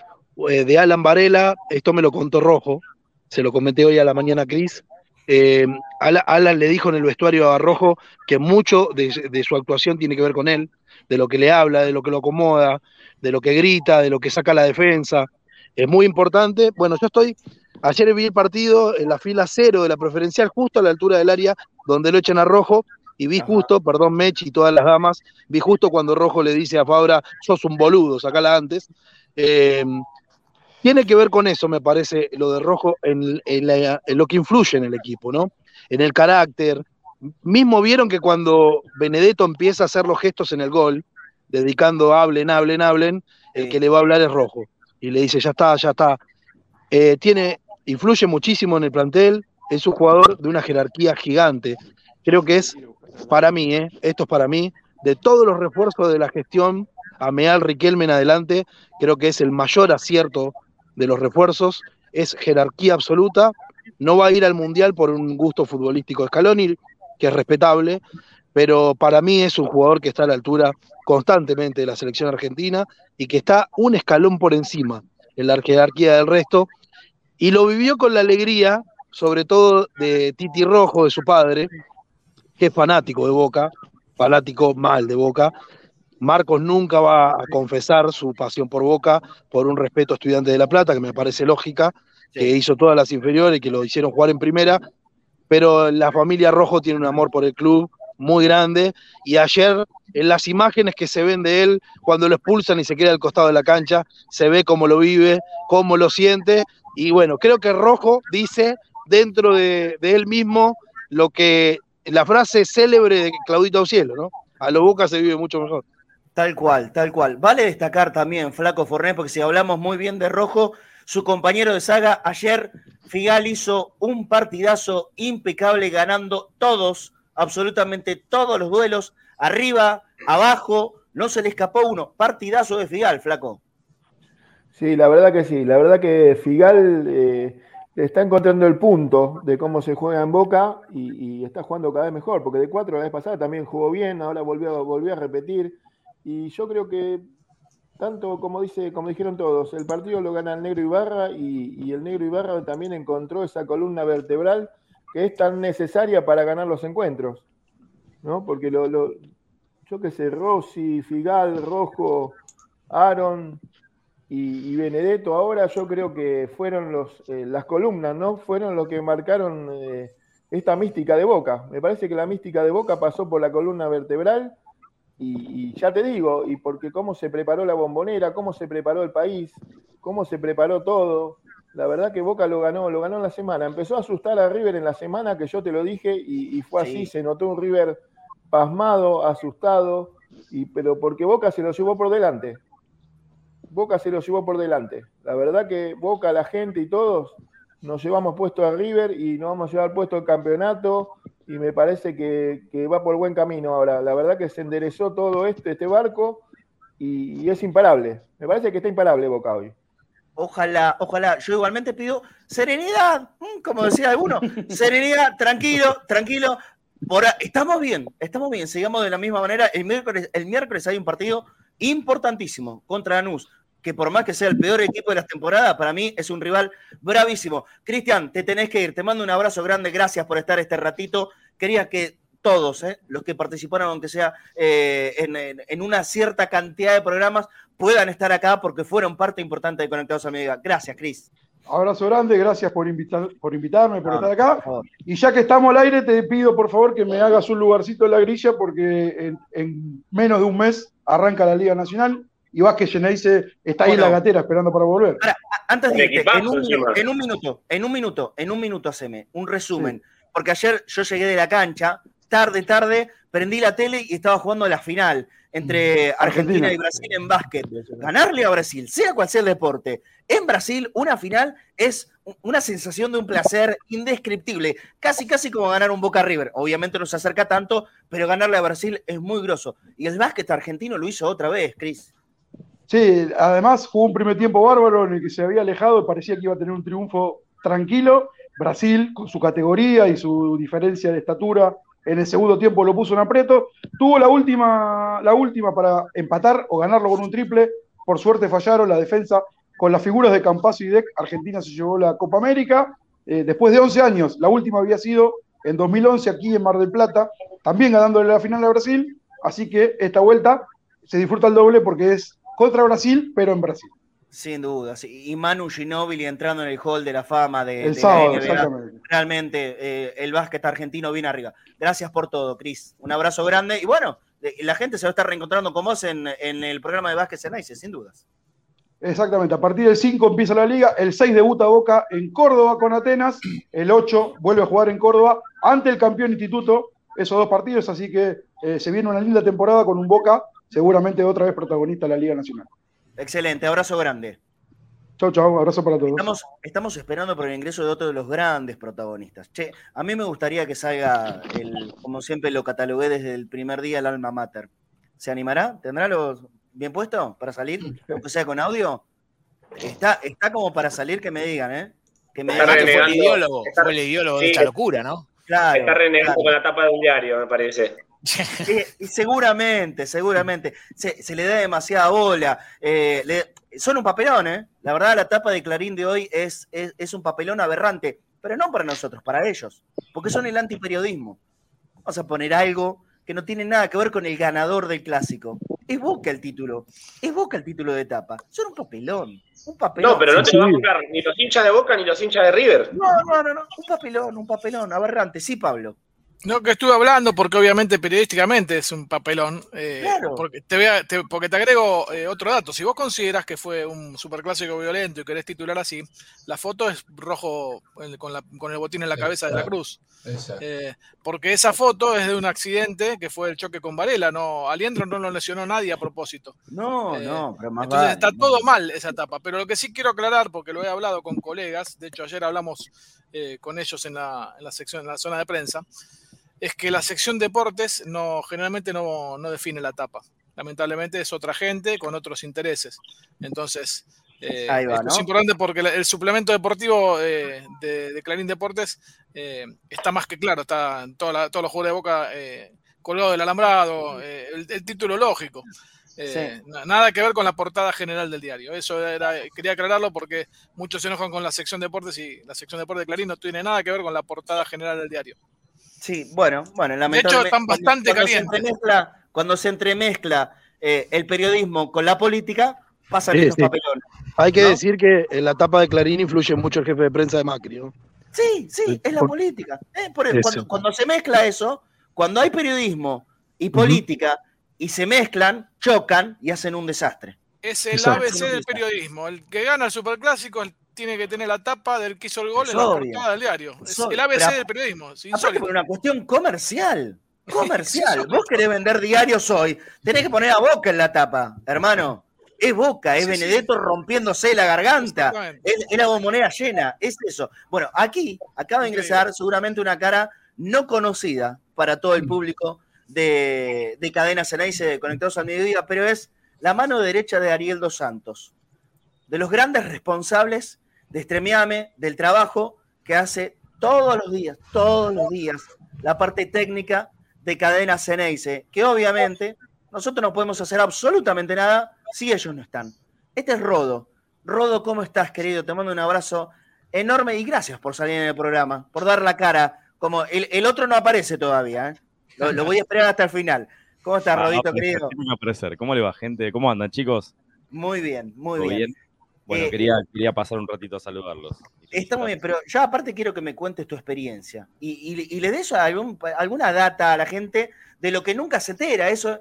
eh, de Alan Varela, esto me lo contó Rojo, se lo comenté hoy a la mañana Cris. eh, Ala- Alan le dijo en el vestuario a Rojo que mucho de, de su actuación tiene que ver con él, de lo que le habla, de lo que lo acomoda, de lo que grita, de lo que saca la defensa. Es muy importante. Bueno, yo estoy, ayer vi el partido en la fila cero de la preferencial, justo a la altura del área donde lo echan a Rojo, y vi justo, perdón Mechi y todas las damas, vi justo cuando Rojo le dice a Fabra, sos un boludo, sacala antes. Eh, tiene que ver con eso, me parece, lo de Rojo, en, en la- en lo que influye en el equipo, ¿no? En el carácter. Mismo vieron que cuando Benedetto empieza a hacer los gestos en el gol, dedicando hablen, hablen, hablen, el que le va a hablar es Rojo. Y le dice, ya está, ya está. Eh, tiene, influye muchísimo en el plantel, es un jugador de una jerarquía gigante. Creo que es, para mí, ¿eh? esto es para mí, de todos los refuerzos de la gestión, Ameal Riquelme en adelante, creo que es el mayor acierto de los refuerzos, es jerarquía absoluta, no va a ir al Mundial por un gusto futbolístico de Scaloni, que es respetable, pero para mí es un jugador que está a la altura constantemente de la selección argentina y que está un escalón por encima en la jerarquía del resto, y lo vivió con la alegría, sobre todo de Titi Rojo, de su padre, que es fanático de Boca, fanático mal de Boca. Marcos nunca va a confesar su pasión por Boca por un respeto a Estudiantes de La Plata, que me parece lógica, que hizo todas las inferiores, que lo hicieron jugar en primera, pero la familia Rojo tiene un amor por el club muy grande. Y ayer en las imágenes que se ven de él cuando lo expulsan y se queda al costado de la cancha, se ve cómo lo vive, cómo lo siente. Y bueno, creo que Rojo dice dentro de, de él mismo lo que la frase célebre de Claudito Cielo, ¿no? A lo Boca se vive mucho mejor. Tal cual, tal cual. Vale destacar también, Flaco Forné, porque si hablamos muy bien de Rojo, su compañero de saga, ayer Figal hizo un partidazo impecable ganando todos, absolutamente todos los duelos, arriba, abajo, no se le escapó uno. Partidazo de Figal, Flaco. Sí, la verdad que sí. La verdad que Figal, eh, está encontrando el punto de cómo se juega en Boca y, está jugando cada vez mejor, porque de cuatro la vez pasada también jugó bien, ahora volvió, volvió a repetir. Y yo creo que tanto como dice, como dijeron todos, el partido lo gana el negro Ibarra y, y el negro Ibarra también encontró esa columna vertebral que es tan necesaria para ganar los encuentros. ¿no? Porque lo, lo- yo qué sé, Rossi, Figal, Rojo, Aaron y, y Benedetto ahora yo creo que fueron los, eh, las columnas, ¿no? Fueron los que marcaron eh, esta mística de Boca. Me parece que la mística de Boca pasó por la columna vertebral y, y ya te digo, y porque cómo se preparó la bombonera, cómo se preparó el país, cómo se preparó todo. La verdad que Boca lo ganó, lo ganó en la semana. Empezó a asustar a River en la semana que yo te lo dije y, y fue así, se notó un River pasmado, asustado, y, pero porque Boca se lo llevó por delante. Boca se lo llevó por delante. La verdad que Boca, la gente y todos nos llevamos puesto a River y nos vamos a llevar puesto el campeonato y me parece que, que va por buen camino ahora. La verdad que se enderezó todo este, este barco y, y es imparable. Me parece que está imparable Boca hoy. Ojalá, ojalá. Yo igualmente pido serenidad, mm, como decía alguno. <laughs> Serenidad, tranquilo, tranquilo. Por estamos bien, estamos bien. Sigamos de la misma manera. El miércoles, el miércoles hay un partido importantísimo contra Lanús, que por más que sea el peor equipo de la temporada, para mí es un rival bravísimo. Cristian, te tenés que ir. Te mando un abrazo grande. Gracias por estar este ratito. Quería que todos, eh, los que participaron, aunque sea eh, en, en- en una cierta cantidad de programas, puedan estar acá porque fueron parte importante de Conectados a Medida. Gracias, Cris. Abrazo grande, gracias por, invitar, por invitarme, por No, estar acá. por. Y ya que estamos al aire, te pido por favor que me hagas un lugarcito en la grilla porque en, en menos de un mes arranca la Liga Nacional y Vázquez Geneise está ahí en la gatera esperando para volver. Antes de irte, en un, encima. en un minuto, en un minuto, en un minuto, haceme un resumen. Porque ayer yo llegué de la cancha, tarde, tarde, prendí la tele y estaba jugando la final entre Argentina, Argentina. y Brasil en básquet. Ganarle a Brasil, sea cual sea el deporte, en Brasil una final es una sensación de un placer indescriptible, casi casi como ganar un Boca River. Obviamente no se acerca tanto, pero ganarle a Brasil es muy grosso. Y el básquet argentino lo hizo otra vez, Cris. Sí, además jugó un primer tiempo bárbaro en el que se había alejado y parecía que iba a tener un triunfo tranquilo. Brasil, con su categoría y su diferencia de estatura, en el segundo tiempo lo puso en aprieto. Tuvo la última, la última para empatar o ganarlo con un triple. Por suerte fallaron la defensa con las figuras de Campazo y Deck. Argentina se llevó la Copa América. eh, después de 11 años, la última había sido en 2011 aquí en Mar del Plata, también ganándole la final a Brasil. Así que esta vuelta se disfruta el doble porque es contra Brasil, pero en Brasil. Sin duda, sí. Y Manu Ginóbili entrando en el hall de la fama de, El de sábado, la NBA. exactamente. Realmente, eh, el básquet argentino viene arriba. Gracias por todo, Cris. Un abrazo grande. Y bueno, eh, la gente se va a estar reencontrando con vos en, en el programa de Básquet Cenaice, sin dudas. Exactamente, a partir del 5 empieza la liga, el 6 debuta Boca en Córdoba con Atenas, el 8 vuelve a jugar en Córdoba ante el campeón instituto, esos dos partidos, así que eh, se viene una linda temporada con un Boca seguramente otra vez protagonista de la Liga Nacional. Excelente, abrazo grande. Chau, chau, abrazo para todos. Estamos, estamos esperando por el ingreso de otro de los grandes protagonistas. Che, a mí me gustaría que salga, el, como siempre lo catalogué desde el primer día, el alma mater. ¿Se animará? ¿Tendrá los bien puesto para salir? Aunque sea con audio. Está, está como para salir que me digan, ¿eh? Que me digan. Que fue el ideólogo, Está- fue el ideólogo de esta locura, ¿no? Claro, Está renegando claro. con la tapa de un diario, me parece. Y seguramente, seguramente. Se, se le da demasiada bola. eh, le- son un papelón, ¿eh? La verdad, la tapa de Clarín de hoy es, es, es un papelón aberrante, pero no para nosotros, para ellos, porque son el antiperiodismo. Vamos a poner algo que no tiene nada que ver con el ganador del clásico. Es Boca el título, es Boca el título de tapa. Son un papelón, un papelón. No, pero no te lo van a comprar ni los hinchas de Boca ni los hinchas de River. No, no, no, no, un papelón, un papelón, aberrante. Sí, Pablo. No, que estuve hablando porque obviamente periodísticamente es un papelón. eh, Claro. porque, te voy a- te, porque te agrego eh, otro dato. Si vos consideras que fue un superclásico violento y querés titular así, la foto es rojo con, la- con el botín en la cabeza de la cruz. Exacto. Eh, porque esa foto es de un accidente que fue el choque con Varela. No, Aliendro no lo lesionó nadie a propósito. No, Eh, no, pero más Entonces vale, está ¿no? todo mal esa etapa. Pero lo que sí quiero aclarar, porque lo he hablado con colegas, de hecho ayer hablamos con ellos en la, en la sección, en la zona de prensa, es que la sección deportes no, generalmente no, no define la etapa. lamentablemente es otra gente con otros intereses. Entonces, eh, Ahí va, esto es importante porque el suplemento deportivo eh, de, de Clarín Deportes eh, está más que claro, está en toda la- todos los jugadores de Boca eh, colgado del alambrado, eh, el, el título lógico. Eh, na- Nada que ver con la portada general del diario. Eso era, quería aclararlo porque muchos se enojan con la sección deportes y la sección deportes de Clarín no tiene nada que ver con la portada general del diario. Sí, bueno, bueno, De lamentablemente. hecho, están cuando- bastante cuando se calientes. entremezcla- Cuando se entremezcla eh, el periodismo con la política, pasan Sí, estos sí. papelones. Hay que ¿no? decir que en la tapa de Clarín influye mucho el jefe de prensa de Macri, ¿no? Sí, sí, es la por- política. Eh, por- Eso. cuando, cuando se mezcla eso, cuando hay periodismo y política y se mezclan, chocan y hacen un desastre. Es el Exacto. ABC del periodismo. El que gana el superclásico el- tiene que tener la tapa del que hizo el gol Es en la portada del diario. Es el ABC Pero- del periodismo. es Aparte insólito. por una cuestión comercial. <laughs> Comercial. Vos querés vender diarios hoy, tenés que poner a Boca en la tapa, hermano. Es Boca, es Sí, sí. Benedetto rompiéndose la garganta, es, es la bombonera llena, es eso. Bueno, aquí acaba de ingresar seguramente una cara no conocida para todo Mm. el público de, de Cadena Ceneice de Conectados al Mediodía, pero es la mano derecha de Ariel Dos Santos, de los grandes responsables de Extremiame, del trabajo que hace todos los días, todos los días, la parte técnica de Cadena Ceneice, que obviamente nosotros no podemos hacer absolutamente nada si ellos no están. Este es Rodo. Rodo, ¿cómo estás, querido? Te mando un abrazo enorme y gracias por salir en el programa, por dar la cara. Como el, el otro no aparece todavía, ¿eh? lo, lo voy a esperar hasta el final. ¿Cómo estás, Ah, Rodito, aparecer, querido? ¿Cómo le va, gente? ¿Cómo andan, chicos? Muy bien, muy ¿Todo bien. Bueno, Eh, quería, quería pasar un ratito a saludarlos. Está muy bien, pero ya aparte quiero que me cuentes tu experiencia y, y- y le des algún- alguna data a la gente de lo que nunca se entera. Eso,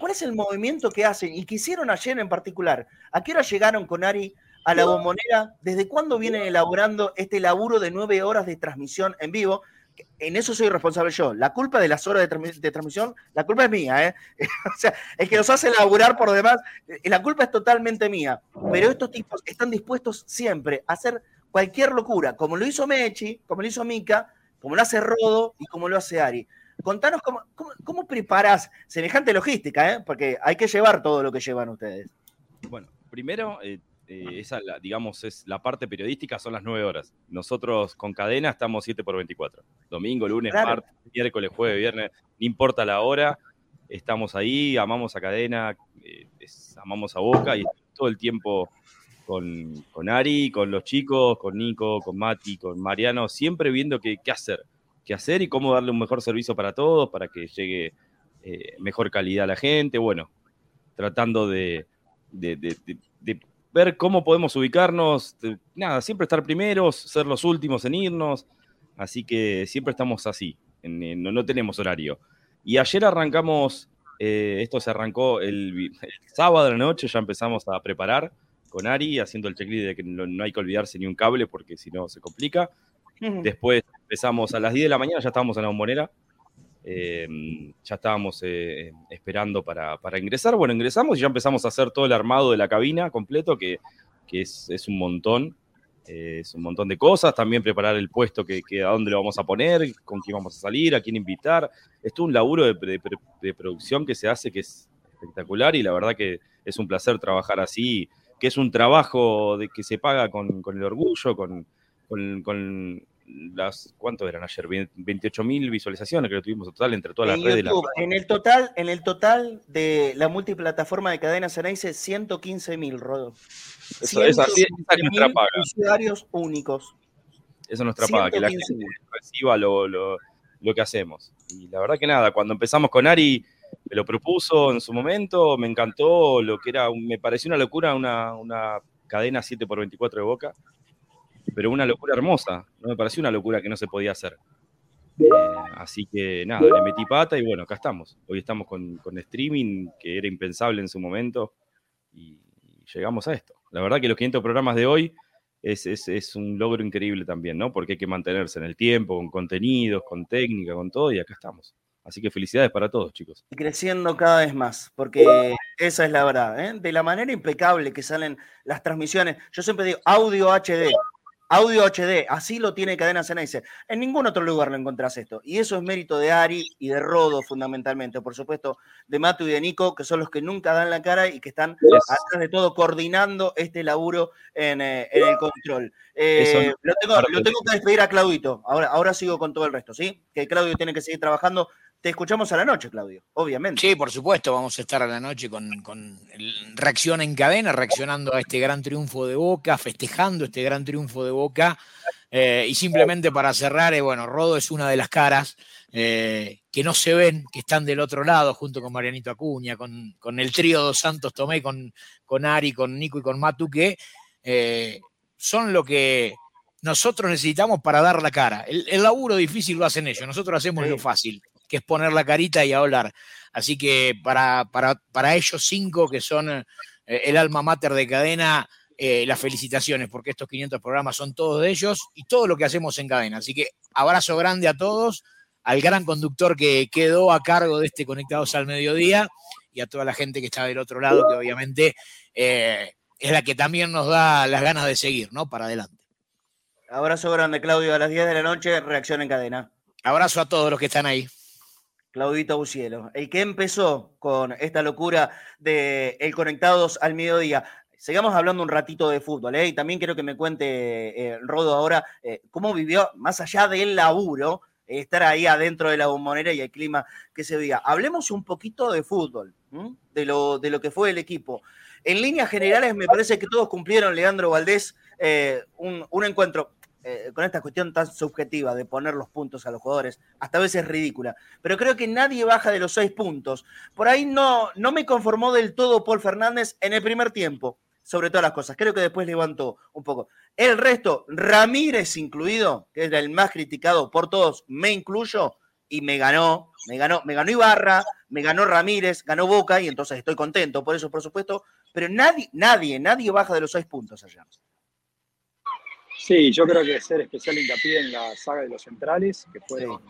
¿Cuál es el movimiento que hacen y que hicieron ayer en particular? ¿A qué hora llegaron con Ari a la bombonera? ¿Desde cuándo vienen elaborando este laburo de nueve horas de transmisión en vivo? En eso soy responsable yo. La culpa de las horas de, transmi- de transmisión, la culpa es mía, ¿eh? <laughs> o sea, el que nos hace laburar por demás, la culpa es totalmente mía. Pero estos tipos están dispuestos siempre a hacer cualquier locura, como lo hizo Mechi, como lo hizo Mika, como lo hace Rodo y como lo hace Ari. Contanos cómo, cómo, preparás semejante logística, ¿eh? porque hay que llevar todo lo que llevan ustedes. Bueno, primero, eh, eh, esa, la- digamos, es la parte periodística, son las nueve horas. Nosotros con cadena estamos 7 por 24. Domingo, lunes, Claro. martes, miércoles, jueves, viernes, no importa la hora, estamos ahí, amamos a cadena, eh, es- amamos a Boca y todo el tiempo con, con Ari, con los chicos, con Nico, con Mati, con Mariano, siempre viendo qué, qué hacer, qué hacer y cómo darle un mejor servicio para todos, para que llegue eh, mejor calidad a la gente. Bueno, tratando de, de- de- de- de ver cómo podemos ubicarnos. de- nada, siempre estar primeros, ser los últimos en irnos. Así que siempre estamos así, en- en- no, no tenemos horario. Y ayer arrancamos, eh, esto se arrancó el, el sábado de la noche, ya empezamos a preparar con Ari, haciendo el checklist de que no, no hay que olvidarse ni un cable porque si no se complica. Después empezamos a las 10 de la mañana, ya estábamos en la bombonera. Eh, ya estábamos eh, esperando para, para ingresar. Bueno, ingresamos y ya empezamos a hacer todo el armado de la cabina completo, que, que es, es un montón. eh, es un montón de cosas. También preparar el puesto que, que a dónde lo vamos a poner, con quién vamos a salir, a quién invitar. Es todo un laburo de, de- producción que se hace que es espectacular y la verdad que es un placer trabajar así, que es un trabajo de que se paga con, con el orgullo, con, con las, ¿cuánto eran ayer? 28 mil visualizaciones que tuvimos en total entre todas las En redes. de la- en el total, en el total de la multiplataforma de cadena Ceneice, 115 mil, Rodo. Eso- es nuestra 115.000 paga. usuarios únicos. Esa es nuestra paga, que la 115 gente reciba lo, lo- lo que hacemos. Y la verdad que nada, cuando empezamos con Ari, me lo propuso en su momento, me encantó lo que era, me pareció una locura una, una cadena 7x24 de Boca, pero una locura hermosa, no me pareció una locura que no se podía hacer. Eh, así que nada, le metí pata y bueno, acá estamos. Hoy estamos con, con streaming, que era impensable en su momento, y, llegamos a esto. La verdad que los 500 programas de hoy es, es- es un logro increíble también, ¿no? Porque hay que mantenerse en el tiempo, con contenidos, con técnica, con todo, y acá estamos. Así que felicidades para todos, chicos. Y creciendo cada vez más, porque esa es la verdad. ¿eh? De la manera impecable que salen las transmisiones. Yo siempre digo audio HD. Audio HD, así lo tiene Cadena Ceneice. En ningún otro lugar lo encontrás esto. Y eso es mérito de Ari y de Rodo, fundamentalmente. Por supuesto, de Matu y de Nico, que son los que nunca dan la cara y que están, atrás de todo, coordinando este laburo en, eh, en el control. Eh, lo, tengo, lo tengo que despedir a Claudito. Ahora, ahora sigo con todo el resto, ¿sí? Que Claudio tiene que seguir trabajando. Te escuchamos a la noche, Claudio, obviamente. Sí, por supuesto, vamos a estar a la noche con, reacción en cadena, reaccionando a este gran triunfo de Boca, festejando este gran triunfo de Boca. Eh, y simplemente para cerrar, eh, bueno, Rodo es una de las caras eh, que no se ven, que están del otro lado, junto con Marianito Acuña, con, con el trío Dos Santos Tomé, con, con Ari, con Nico y con Matu, que son lo que nosotros necesitamos para dar la cara. El, el laburo difícil lo hacen ellos, nosotros hacemos lo fácil, que es poner la carita y hablar. Así que para, para, para ellos cinco, que son eh, el alma mater de cadena, eh, las felicitaciones, porque estos 500 programas son todos de ellos y todo lo que hacemos en cadena. Así que abrazo grande a todos, al gran conductor que quedó a cargo de este Conectados al Mediodía y a toda la gente que está del otro lado, que obviamente eh, es la que también nos da las ganas de seguir, ¿no? Para adelante. Abrazo grande, Claudio. A las 10 de la noche, reacción en cadena. Abrazo a todos los que están ahí. Claudito Bucielo, el que empezó con esta locura de el Conectados al Mediodía. Sigamos hablando un ratito de fútbol, ¿eh? Y también quiero que me cuente, eh, Rodo, ahora, eh, cómo vivió, más allá del laburo, estar ahí adentro de la bombonera y el clima que se veía. Hablemos un poquito de fútbol, de lo, de lo que fue el equipo. En líneas generales, me parece que todos cumplieron, Leandro Valdés, eh, un encuentro eh, con esta cuestión tan subjetiva de poner los puntos a los jugadores, hasta a veces ridícula. Pero creo que nadie baja de los seis puntos. Por ahí no, no me conformó del todo Paul Fernández en el primer tiempo, sobre todas las cosas. Creo que después levantó un poco. El resto, Ramírez incluido, que era el más criticado por todos, me incluyo, y me ganó, me ganó, me ganó Ibarra, me ganó Ramírez, ganó Boca, y entonces estoy contento por eso, por supuesto. Pero nadie, nadie, nadie baja de los seis puntos allá. Sí, yo creo que hacer especial hincapié en la saga de los centrales, que fueron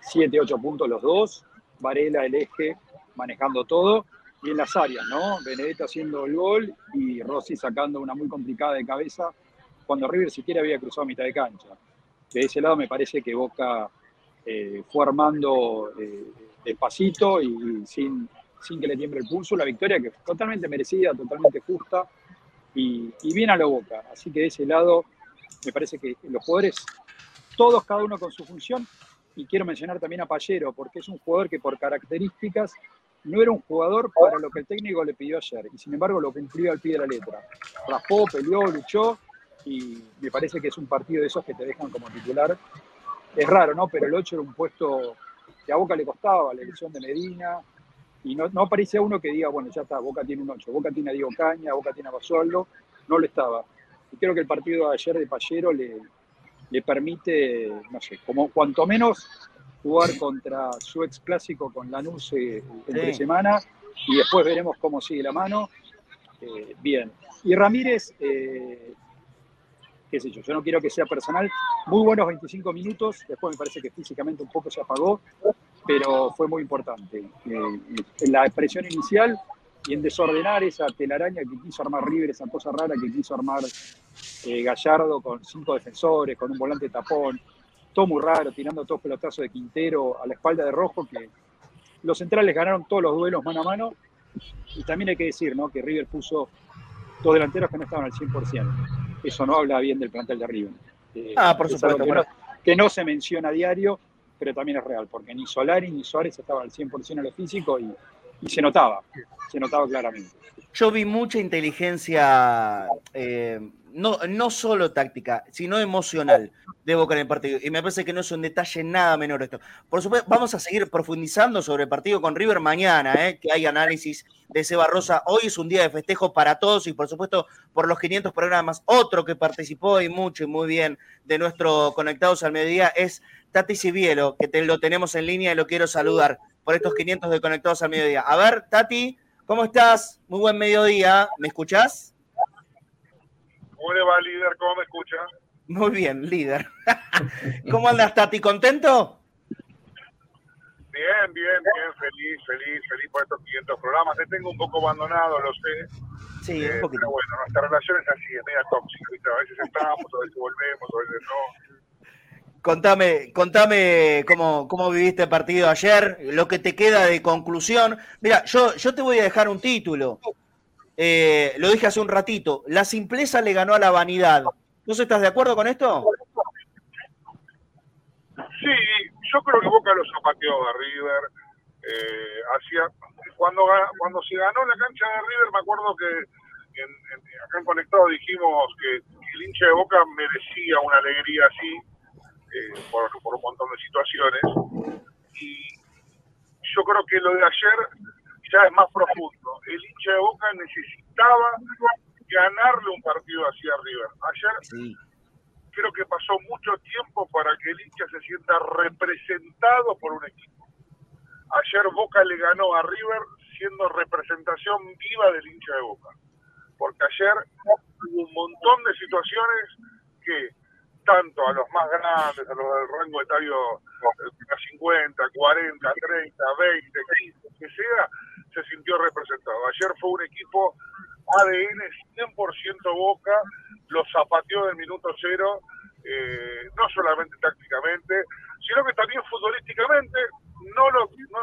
7, 8 puntos los dos, Varela, el eje, manejando todo, y en las áreas, ¿no? Benedetto haciendo el gol y Rossi sacando una muy complicada de cabeza, cuando River siquiera había cruzado a mitad de cancha. De ese lado me parece que Boca eh, fue armando eh, despacito y sin, sin que le tiemble el pulso, la victoria que fue totalmente merecida, totalmente justa y, y bien a la Boca. Así que de ese lado me parece que los jugadores, todos cada uno con su función, y quiero mencionar también a Pallero, porque es un jugador que por características no era un jugador para lo que el técnico le pidió ayer, y sin embargo lo cumplió al pie de la letra. Raspó, peleó, luchó, y me parece que es un partido de esos que te dejan como titular. Es raro, ¿no? Pero el 8 era un puesto que a Boca le costaba, la elección de Medina, y no, no aparecía uno que diga, bueno, ya está, Boca tiene un 8, Boca tiene a Diego Caña, Boca tiene a Basualdo, no lo estaba. Y creo que el partido de ayer de Pallero le, le permite, no sé, como cuanto menos jugar contra su ex clásico con Lanús eh, entre Sí. semana y después veremos cómo sigue la mano. Eh, bien. Y Ramírez, eh, qué sé yo, yo no quiero que sea personal, muy buenos 25 minutos, después me parece que físicamente un poco se apagó, pero fue muy importante. En la expresión inicial y en desordenar esa telaraña que quiso armar River, esa cosa rara que quiso armar eh, Gallardo con cinco defensores, con un volante tapón, todo muy raro, tirando todos pelotazos de Quintero a la espalda de Rojo, que los centrales ganaron todos los duelos mano a mano. Y también hay que decir ¿no? que River puso dos delanteros que no estaban al 100%. Eso no habla bien del plantel de River. Eh, Ah, por supuesto, Que, bueno. no, que no se menciona a diario, pero también es real, porque ni Solari ni Suárez estaban al 100% en lo físico y, y se notaba, se notaba claramente. Yo vi mucha inteligencia, eh, no, no solo táctica, sino emocional de Boca en el partido. Y me parece que no es un detalle nada menor esto. Por supuesto, vamos a seguir profundizando sobre el partido con River mañana, eh, que hay análisis de Seba Rosa. Hoy es un día de festejo para todos y por supuesto por los 500 programas. Otro que participó y mucho y muy bien de nuestro Conectados al Mediodía es Tati Cibielo, que te, lo tenemos en línea y lo quiero saludar por estos 500 de Conectados al Mediodía. A ver, Tati, ¿cómo estás? Muy buen mediodía. ¿Me escuchás? ¿Cómo le va, líder? ¿Cómo me escucha? Muy bien, líder. <laughs> ¿Cómo andas, Tati? ¿Contento? Bien, bien, bien, feliz, feliz, feliz por estos 500 programas. Te tengo un poco abandonado, lo sé. Sí, Eh, un poquito. Pero bueno, nuestra relación es así, es media tóxica, ¿viste? A veces estamos, a veces volvemos, a veces no. Contame, contame cómo, cómo viviste el partido ayer, lo que te queda de conclusión. Mira, yo, yo te voy a dejar un título. Eh, lo dije hace un ratito. La simpleza le ganó a la vanidad. ¿Vos estás de acuerdo con esto? Sí, yo creo que Boca lo zapateó a River. Eh, cuando, cuando se ganó la cancha de River, me acuerdo que en, acá en Conectado dijimos que el hincha de Boca merecía una alegría así, eh, por, por un montón de situaciones. Y yo creo que lo de ayer ya es más profundo. El hincha de Boca necesitaba ganarle un partido así a River. Ayer creo que pasó mucho tiempo para que el hincha se sienta representado por un equipo. Ayer Boca le ganó a River siendo representación viva del hincha de Boca. Porque ayer hubo un montón de situaciones que tanto a los más grandes, a los del rango etario eh, 50, 40, 30, 20, 15, que sea, se sintió representado. Ayer fue un equipo ADN 100% Boca, lo zapateó del minuto cero, eh, no solamente tácticamente, sino que también futbolísticamente. No lo, no,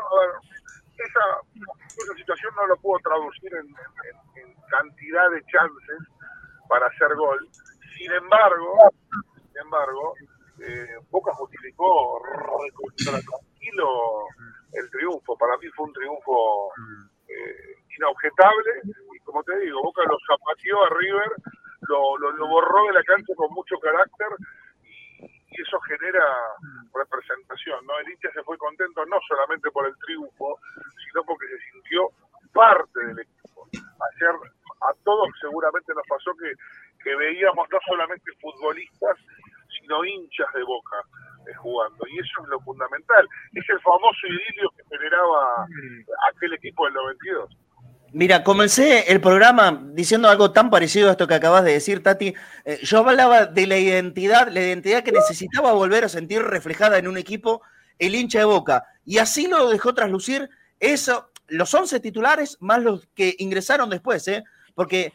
esa, situación no lo puedo traducir en, cantidad de chances para hacer gol. Sin embargo, sin embargo, eh, Boca justificó tranquilo el triunfo. Para mí fue un triunfo eh, inobjetable y como te digo, Boca lo zapateó a River, lo, lo, borró de la cancha con mucho carácter y, y eso genera representación. ¿no? El hincha se fue contento no solamente por el triunfo, sino porque se sintió parte del equipo. Ayer a todos seguramente nos pasó que, que veíamos no solamente futbolistas, sino hinchas de Boca jugando. Y eso es lo fundamental. Es el famoso idilio que generaba aquel equipo del 92. Mira, comencé el programa diciendo algo tan parecido a esto que acabas de decir, Tati. Eh, yo hablaba de la identidad, la identidad que necesitaba volver a sentir reflejada en un equipo el hincha de Boca. Y así lo dejó traslucir eso, los 11 titulares más los que ingresaron después, ¿eh? porque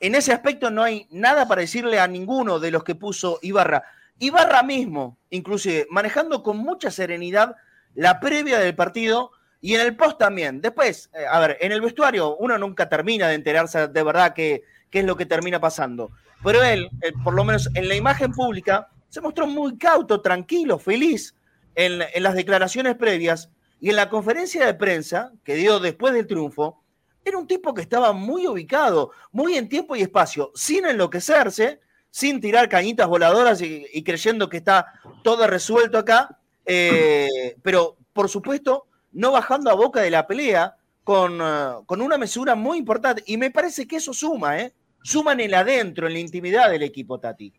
en ese aspecto no hay nada para decirle a ninguno de los que puso Ibarra. Ibarra mismo, inclusive, manejando con mucha serenidad la previa del partido y en el post también. Después, eh, a ver, en el vestuario uno nunca termina de enterarse de verdad qué, es lo que termina pasando. Pero él, eh, por lo menos en la imagen pública, se mostró muy cauto, tranquilo, feliz en, en las declaraciones previas y en la conferencia de prensa que dio después del triunfo. Era un tipo que estaba muy ubicado, muy en tiempo y espacio, sin enloquecerse, sin tirar cañitas voladoras y, creyendo que está todo resuelto acá, eh, pero por supuesto no bajando a boca de la pelea con, eh, con una mesura muy importante. Y me parece que eso suma, ¿eh? Suma en el adentro, en la intimidad del equipo, Tati.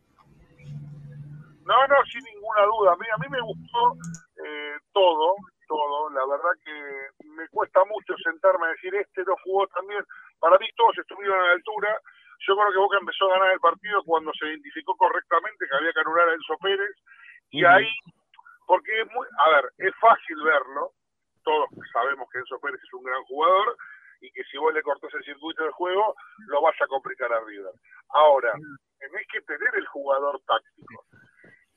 No, no, sin ninguna duda. A mí, a mí me gustó eh, todo, todo. La verdad que me cuesta mucho sentarme a decir este no jugó también. Para mí todos estuvieron a la altura. Yo creo que Boca empezó a ganar el partido cuando se identificó correctamente que había que anular a Enzo Pérez. Y ahí, porque es muy, a ver, es fácil verlo. Todos sabemos que Enzo Pérez es un gran jugador y que si vos le cortás el circuito del juego, lo vas a complicar a River. Ahora, tenés que tener el jugador táctico.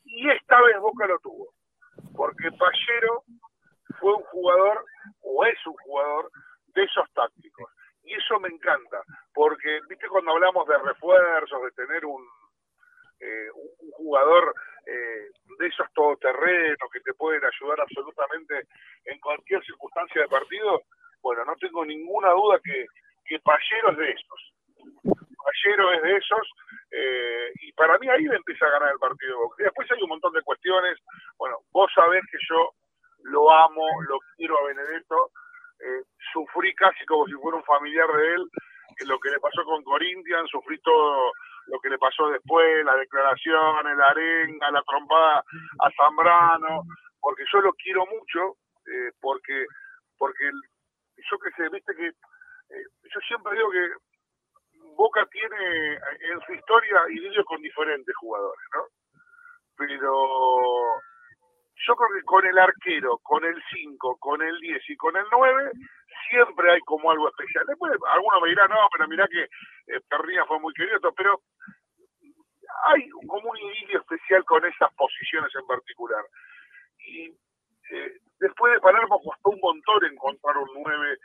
Y esta vez Boca lo tuvo. Porque Pallero fue un jugador, o es un jugador, de esos tácticos. Y eso me encanta. Porque, viste, cuando hablamos de refuerzos, de tener un, eh, un jugador eh, de esos todoterrenos que te pueden ayudar absolutamente en cualquier circunstancia de partido, bueno, no tengo ninguna duda que, que Pallero es de esos. Pallero es de esos, eh, y para mí ahí le empieza a ganar el partido. Después hay un montón de cuestiones. Bueno, vos sabés que yo lo amo, lo quiero a Benedetto, eh, sufrí casi como si fuera un familiar de él, lo que le pasó con Corinthians, sufrí todo lo que le pasó después, la declaración, la arenga, la trompada a Zambrano, porque yo lo quiero mucho, eh, porque porque yo que sé, viste que eh, yo siempre digo que Boca tiene en su historia idilio con diferentes jugadores, ¿no? Pero yo creo que con el arquero, con el 5, con el 10 y con el 9, siempre hay como algo especial. Después algunos me dirán, no, pero mirá que eh, Pernia fue muy querido, pero hay como un idilio especial con esas posiciones en particular. Y eh, después de Palermo costó un montón encontrar un 9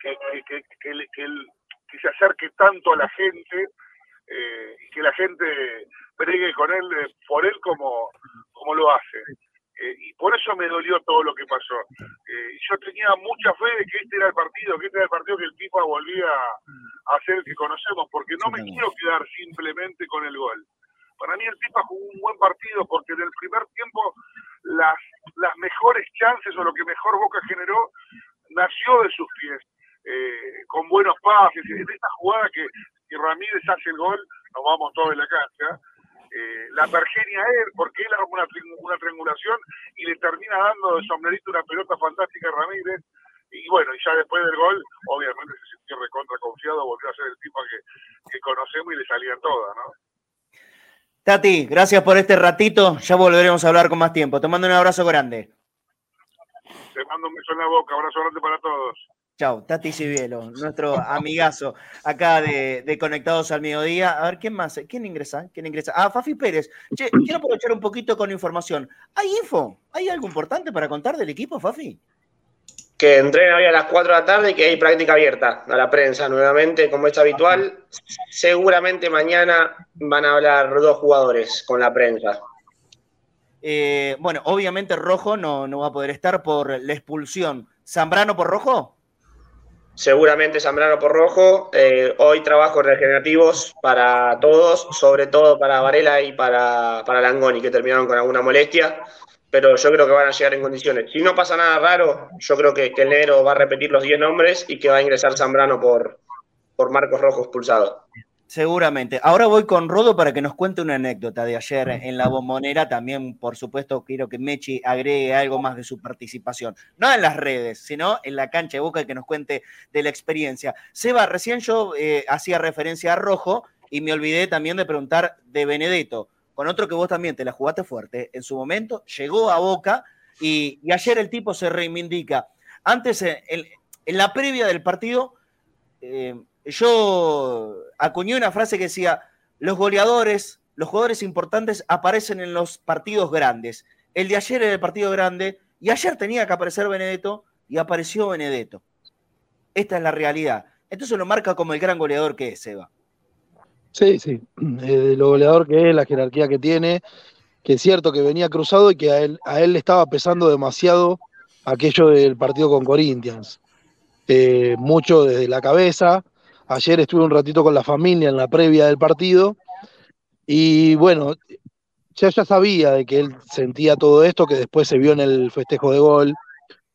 que, que, que, que, se acerque tanto a la gente eh, y que la gente pregue con él, eh, por él como lo hace. Eh, y por eso me dolió todo lo que pasó. Eh, yo tenía mucha fe de que este era el partido, que este era el partido que el FIFA volvía a el que conocemos, porque no me quiero quedar simplemente con el gol. Para mí el FIFA jugó un buen partido porque en el primer tiempo las, las mejores chances o lo que mejor Boca generó nació de sus pies, eh, con buenos pases. En esta jugada que, que Ramírez hace el gol, nos vamos todos de la cancha eh, la pergenia él, porque él hace una, una triangulación y le termina dando de sombrerito una pelota fantástica a Ramírez. Y bueno, y ya después del gol, obviamente se sintió recontra confiado, volvió a ser el tipo que, que conocemos y le salían todas, ¿no? Tati, gracias por este ratito. Ya volveremos a hablar con más tiempo. Te mando un abrazo grande. Te mando un beso en la boca. Abrazo grande para todos. Chau, Tati Cibielo, nuestro amigazo acá de, Conectados al Mediodía. A ver, ¿quién más? ¿Quién ingresa? ¿Quién ingresa? Ah, Fafi Pérez. Che, <clears throat> quiero aprovechar un poquito con información. ¿Hay info? ¿Hay algo importante para contar del equipo, Fafi? Que entrena hoy a las 4 de la tarde y que hay práctica abierta a la prensa nuevamente, como es habitual. Seguramente mañana van a hablar dos jugadores con la prensa. Eh, bueno, obviamente Rojo no, no va a poder estar por la expulsión. ¿Zambrano por Rojo? Seguramente Zambrano por rojo. Eh, hoy trabajos regenerativos para todos, sobre todo para Varela y para, para Langoni, que terminaron con alguna molestia, pero yo creo que van a llegar en condiciones. Si no pasa nada raro, yo creo que, que el negro va a repetir los 10 nombres y que va a ingresar Zambrano por, por Marcos Rojo expulsado. Seguramente. Ahora voy con Rodo para que nos cuente una anécdota de ayer en la bombonera. También, por supuesto, quiero que Mechi agregue algo más de su participación. No en las redes, sino en la cancha de boca y que nos cuente de la experiencia. Seba, recién yo eh, hacía referencia a Rojo y me olvidé también de preguntar de Benedetto, con otro que vos también te la jugaste fuerte. En su momento llegó a Boca y, ayer el tipo se reivindica. Antes, en, la previa del partido, eh, yo acuñé una frase que decía, los goleadores, los jugadores importantes aparecen en los partidos grandes. El de ayer era el partido grande y ayer tenía que aparecer Benedetto y apareció Benedetto. Esta es la realidad. Entonces lo marca como el gran goleador que es, Eva. Sí, sí. <clears throat> Eh, lo goleador que es, la jerarquía que tiene, que es cierto que venía cruzado y que a él, a él le estaba pesando demasiado aquello del partido con Corinthians. Eh, mucho desde la cabeza, Ayer estuve un ratito con la familia en la previa del partido y bueno, ya, ya sabía de que él sentía todo esto, que después se vio en el festejo de gol,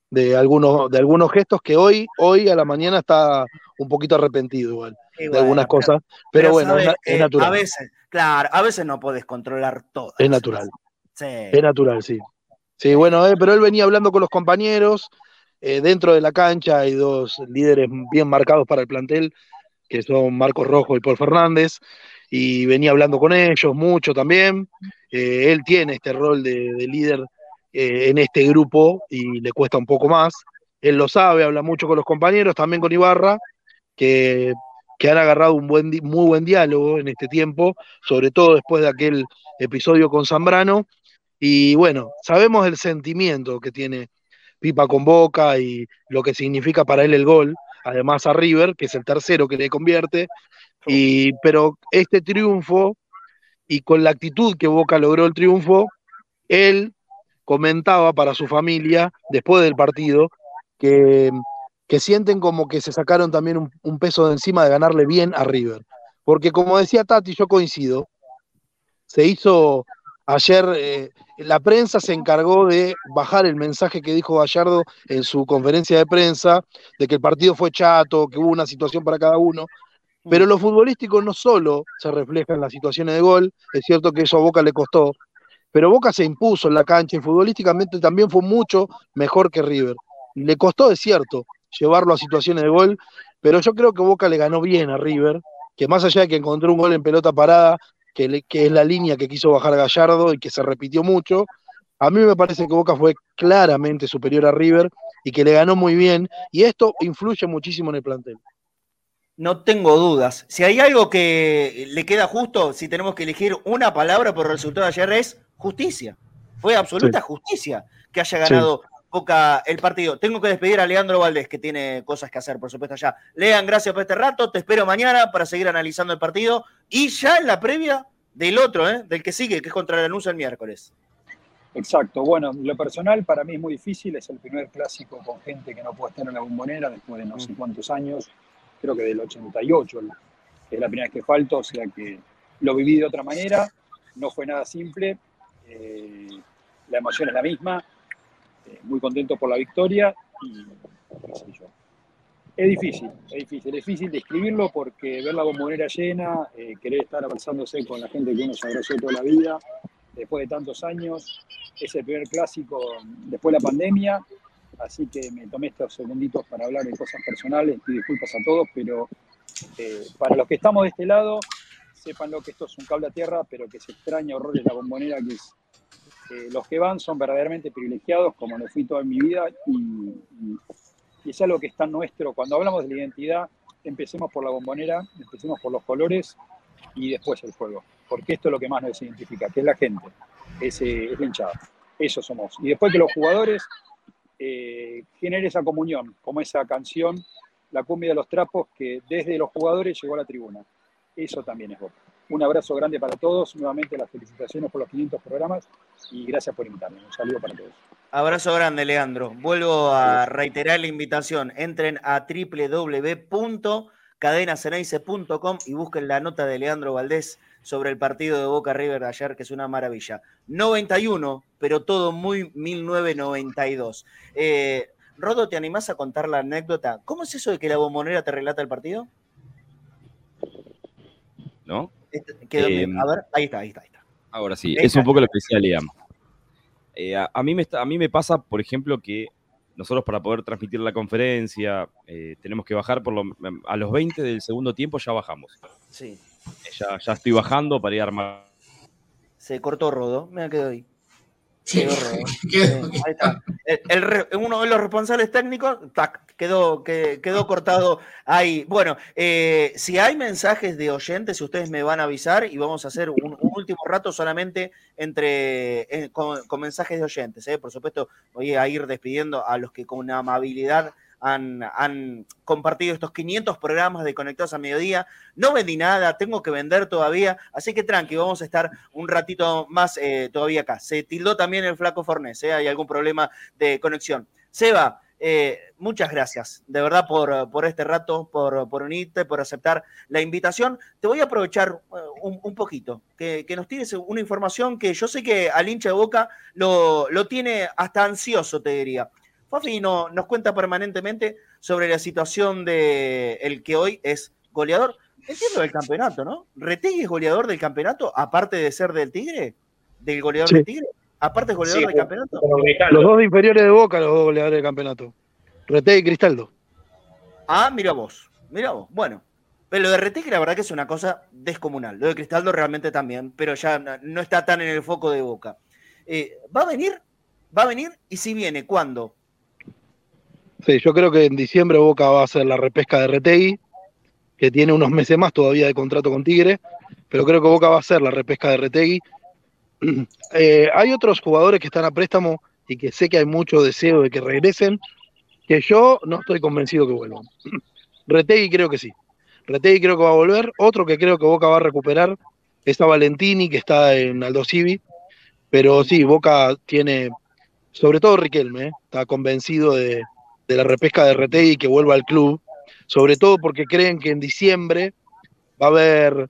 de algunos, de algunos gestos que hoy, hoy a la mañana está un poquito arrepentido igual de algunas cosas, pero, bueno, es, natural. A veces, claro, a veces no puedes controlar todo. Es natural. Es natural, sí. Sí, bueno, eh, pero él venía hablando con los compañeros. Eh, dentro de la cancha hay dos líderes bien marcados para el plantel, que son Marcos Rojo y Paul Fernández, y venía hablando con ellos mucho también. Eh, él tiene este rol de, líder eh, en este grupo y le cuesta un poco más. Él lo sabe, habla mucho con los compañeros, también con Ibarra, que, que han agarrado un buen, muy buen diálogo en este tiempo, sobre todo después de aquel episodio con Zambrano. Y bueno, sabemos el sentimiento que tiene Pipa con Boca y lo que significa para él el gol además a River, que es el tercero que le convierte, y, pero este triunfo y con la actitud que Boca logró el triunfo, él comentaba para su familia después del partido que, que sienten como que se sacaron también un, un, peso de encima de ganarle bien a River. Porque como decía Tati, yo coincido, se hizo Ayer eh, la prensa se encargó de bajar el mensaje que dijo Gallardo en su conferencia de prensa, de que el partido fue chato, que hubo una situación para cada uno. Pero lo futbolístico no solo se refleja en las situaciones de gol, es cierto que eso a Boca le costó, pero Boca se impuso en la cancha y futbolísticamente también fue mucho mejor que River. Le costó, es cierto, llevarlo a situaciones de gol, pero yo creo que Boca le ganó bien a River, que más allá de que encontró un gol en pelota parada, que, es la línea que quiso bajar Gallardo y que se repitió mucho. A mí me parece que Boca fue claramente superior a River y que le ganó muy bien, y esto influye muchísimo en el plantel. No tengo dudas. Si hay algo que le queda justo, si tenemos que elegir una palabra por el resultado de ayer, es justicia. Fue absoluta Sí. justicia que haya ganado Boca el partido. Tengo que despedir a Leandro Valdés, que tiene cosas que hacer, por supuesto, allá. Lean, gracias por este rato. Te espero mañana para seguir analizando el partido. Y ya en la previa del otro, ¿eh? del que sigue, que es contra la Lanús el miércoles. Exacto. Bueno, lo personal para mí es muy difícil. Es el primer clásico con gente que no puede estar en la bombonera después de no sé cuántos años. Creo que del 88 es la primera vez que falto, o sea que lo viví de otra manera. No fue nada simple. eh, la emoción es la misma. Eh, muy contento por la victoria y qué sé yo. Es difícil, es difícil, es difícil describirlo porque ver la bombonera llena, eh, querer estar abrazándose con la gente que uno se abrazó toda la vida, después de tantos años, es el primer clásico después de la pandemia, así que me tomé estos segunditos para hablar de cosas personales, pido disculpas a todos, pero eh, para los que estamos de este lado, sepan que esto es un cable a tierra, pero que se extraña horrores la bombonera, que es eh, los que van son verdaderamente privilegiados, como lo fui toda mi vida, y, es algo que está nuestro. Cuando hablamos de la identidad, empecemos por la bombonera, empecemos por los colores y después el juego, porque esto es lo que más nos identifica, que es la gente, es, eh, es la hinchada. Eso somos. Y después que los jugadores eh, generen esa comunión, como esa canción, la cumbia de los trapos, que desde los jugadores llegó a la tribuna. Eso también es Boca. Un abrazo grande para todos, nuevamente las felicitaciones por los 500 programas y gracias por invitarme. Un saludo para todos. Abrazo grande, Leandro. Vuelvo a reiterar la invitación. Entren a www.cadenaceneice.com y busquen la nota de Leandro Valdés sobre el partido de Boca River de ayer, que es una maravilla. 91, pero todo muy 1992. Eh, Rodo, ¿te animás a contar la anécdota? ¿Cómo es eso de que la bombonera te relata el partido? ¿No? Este- Eh, a ver, ahí está, ahí está. Ahí está. Ahora sí, Ahí es un poco lo que decía Liam. Eh, a, a mí me está- a mí me pasa, por ejemplo, que nosotros para poder transmitir la conferencia eh, tenemos que bajar por lo, a los 20 del segundo tiempo ya bajamos. Sí. Eh, Ya, ya estoy bajando para ir a armar. Se cortó Rodo. Me quedó ahí. Sí, Quedó <laughs> Sí, ahí está. El- uno de los responsables técnicos, tac, quedó, que- quedó cortado ahí. Bueno, eh, si hay mensajes de oyentes, ustedes me van a avisar y vamos a hacer un, un último rato solamente entre eh, con, con mensajes de oyentes. eh. Por supuesto, voy a ir despidiendo a los que con amabilidad han, compartido estos 500 programas de Conectados a Mediodía. No vendí nada, tengo que vender todavía, así que tranqui, vamos a estar un ratito más eh, todavía acá. Se tildó también el flaco Fornés, ¿eh? hay algún problema de conexión. Seba, eh, muchas gracias, de verdad, por, por este rato, por, por unirte, por aceptar la invitación. Te voy a aprovechar un, poquito, que, nos tires una información que yo sé que al hincha de Boca lo, lo tiene hasta ansioso, te diría. Fafi no- nos cuenta permanentemente sobre la situación de el que hoy es goleador. Entiendo del campeonato, ¿no? ¿Retegui es goleador del campeonato, aparte de ser del Tigre? ¿Del goleador Sí. del Tigre? ¿Aparte es goleador Sí, del campeonato? Los dos inferiores de Boca, los dos goleadores del campeonato. Rete y Cristaldo. Ah, mira vos, mira vos. Bueno, pero lo de Retegui la verdad que es una cosa descomunal. Lo de Cristaldo realmente también, pero ya no- no está tan en el foco de Boca. Eh, ¿Va a venir? ¿Va a venir? Y si viene, ¿cuándo? Sí, yo creo que en diciembre Boca va a hacer la repesca de Retegui, que tiene unos meses más todavía de contrato con Tigre, pero creo que Boca va a hacer la repesca de Retegui. <clears throat> Eh, hay otros jugadores que están a préstamo y que sé que hay mucho deseo de que regresen, que yo no estoy convencido que vuelvan. <clears throat> Retegui creo que sí. Retegui creo que va a volver. Otro que creo que Boca va a recuperar es a Valentini, que está en Aldo Civi. Pero sí, Boca tiene, sobre todo Riquelme, ¿eh? está convencido de, de la repesca de Retegui y que vuelva al club. Sobre todo porque creen que en diciembre va a haber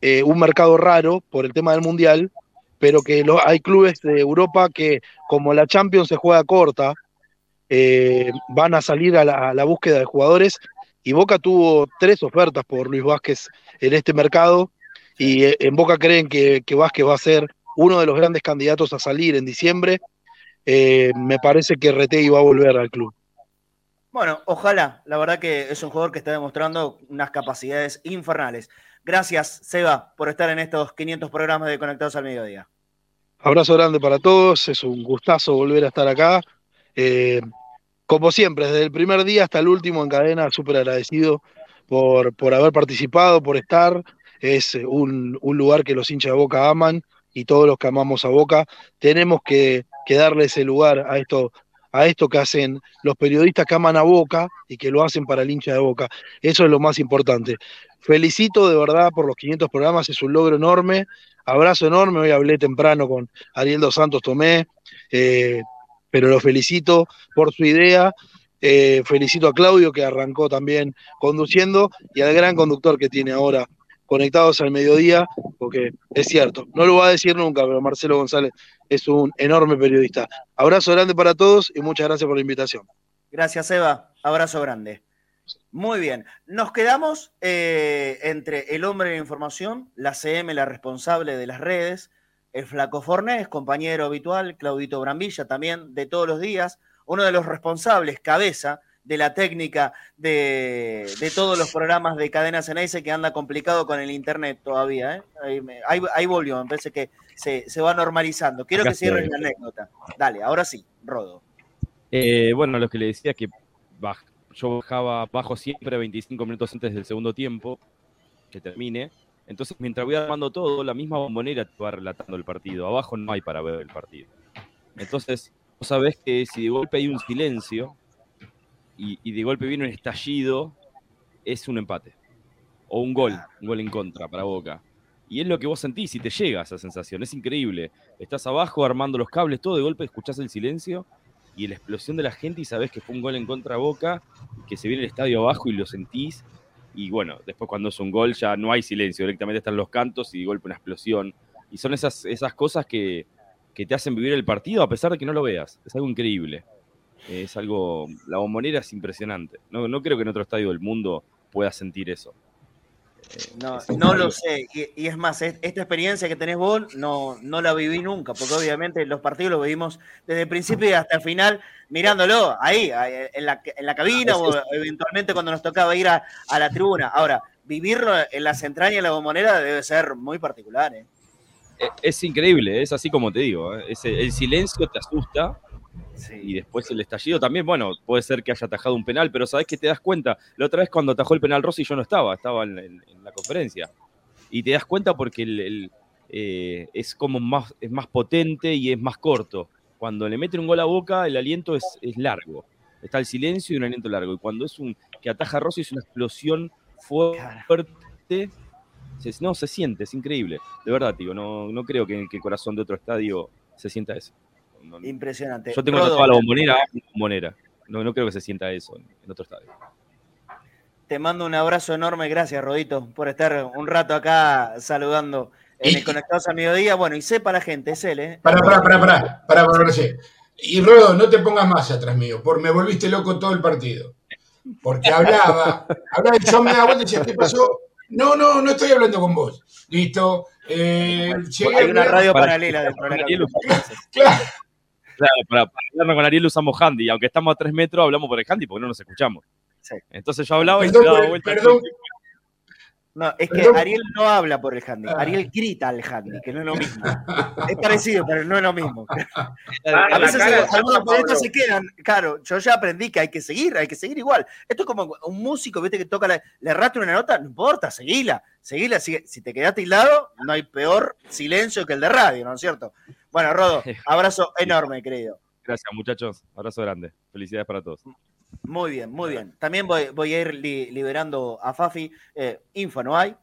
eh, un mercado raro por el tema del Mundial, pero que hay clubes de Europa que, como la Champions se juega corta, eh, van a salir a la, búsqueda de jugadores. Y Boca tuvo tres ofertas por Luis Vázquez en este mercado. Y eh, en Boca creen que, que Vázquez va a ser uno de los grandes candidatos a salir en diciembre. Me parece que Retegui va a volver al club. Bueno, ojalá. La verdad que es un jugador que está demostrando unas capacidades infernales. Gracias, Seba, por estar en estos 500 programas de Conectados al Mediodía. Abrazo grande para todos, es un gustazo volver a estar acá. Eh, como siempre, desde el primer día hasta el último en cadena, súper agradecido por, por haber participado, por estar. Es un, un lugar que los hinchas de Boca aman y todos los que amamos a Boca tenemos que, que darle ese lugar a esto, a esto que hacen los periodistas que aman a Boca y que lo hacen para el hincha de Boca. Eso es lo más importante. Felicito de verdad por los 500 programas, es un logro enorme. Abrazo enorme, hoy hablé temprano con Ariel Dos Santos Tomé, eh, pero lo felicito por su idea. Eh, felicito a Claudio que arrancó también conduciendo y al gran conductor que tiene ahora conectados al mediodía, porque es cierto, no lo va a decir nunca, pero Marcelo González es un enorme periodista. Abrazo grande para todos y muchas gracias por la invitación. Gracias, Eva. Abrazo grande. Muy bien. Nos quedamos eh, entre el hombre de la información, la CM, la responsable de las redes, el Flaco Fornés, compañero habitual, Claudito Brambilla también, de todos los días, uno de los responsables, cabeza de la técnica de, de todos los programas de Cadena Ceneice que anda complicado con el internet todavía. ¿eh? Ahí, me- ahí- ahí volvió, me parece que se, se va normalizando. Quiero Acá que cierres la anécdota. Dale, ahora sí, Rodo. Eh, bueno, lo que le decía que baj- yo bajaba, bajo siempre 25 minutos antes del segundo tiempo, que termine. Entonces, mientras voy armando todo, la misma bombonera te va relatando el partido. Abajo no hay para ver el partido. Entonces, vos sabés que si de golpe hay un silencio y, y de golpe viene un estallido, es un empate. O un gol, un gol en contra para Boca. Y es lo que vos sentís y te llega esa sensación. Es increíble. Estás abajo armando los cables, todo de golpe escuchás el silencio y la explosión de la gente y sabés que fue un gol en contra Boca, que se viene el estadio abajo y lo sentís. Y bueno, después cuando es un gol ya no hay silencio, directamente están los cantos y de golpe una explosión. Y son esas, esas cosas que, que te hacen vivir el partido a pesar de que no lo veas. Es algo increíble. Es algo. La bombonera es impresionante. No, no creo que en otro estadio del mundo puedas sentir eso. No, Es no algo- lo sé. Y, y es más, es- esta experiencia que tenés vos no, no la viví nunca, porque obviamente los partidos los vivimos desde el principio hasta el final, mirándolo ahí, en la, en la cabina o eventualmente cuando nos tocaba ir a, a la tribuna. Ahora, vivirlo en las entrañas de la bombonera debe ser muy particular. ¿eh? Es, es increíble, es así como te digo. ¿eh? Es- el silencio te asusta. Y después el estallido también, bueno, puede ser que haya atajado un penal, pero sabes que te das cuenta. La otra vez cuando atajó el penal Rossi yo no estaba, estaba en, la conferencia. Y te das cuenta porque eh, es como más, es más potente y es más corto. Cuando le meten un gol a boca, el aliento es, es largo. Está el silencio y un aliento largo. Y cuando es un que ataja a Rossi es una explosión fuerte. No, se siente, es increíble. De verdad, tío, no, no creo que en el corazón de otro estadio se sienta eso. No. Impresionante. Yo tengo Rodo, tatuada la bombonera, bombonera. No, no creo que se sienta eso en, otro estadio. Te mando un abrazo enorme, gracias Rodito, por estar un rato acá saludando en el Conectados a Mediodía. Bueno, y sepa la gente, es él, ¿eh? Pará, pará, pará, pará, pará, pará, sé. Y Rodo, no te pongas más atrás mío, porque me volviste loco todo el partido. Porque hablaba, <laughs> hablaba y yo me daba vuelta y decía, ¿qué pasó? No, no, no estoy hablando con vos. Listo. Eh, Hay una radio Para- paralela del para programa. Ariel Claro, para, para hablarnos con Ariel usamos handy. Aunque estamos a tres metros, hablamos por el handy porque no nos escuchamos. Entonces yo hablaba y se daba vuelta. perdón. No, es que Perdón. Ariel no habla por el handy, Ariel grita al handy, que no es lo mismo. <laughs> Es parecido, pero no es lo mismo. A veces algunos periodistas se quedan, claro, yo ya aprendí que hay que seguir, hay que seguir igual. Esto es como un músico, viste, que toca, la, le erraste una nota, no importa, seguila, seguila, si te quedaste aislado, no hay peor silencio que el de radio, ¿no es cierto? Bueno, Rodo, <laughs> abrazo enorme, querido. Gracias, muchachos. Abrazo grande. Felicidades para todos. Muy bien, muy bien. También voy, voy a ir li- liberando a Fafi. Eh, info no hay,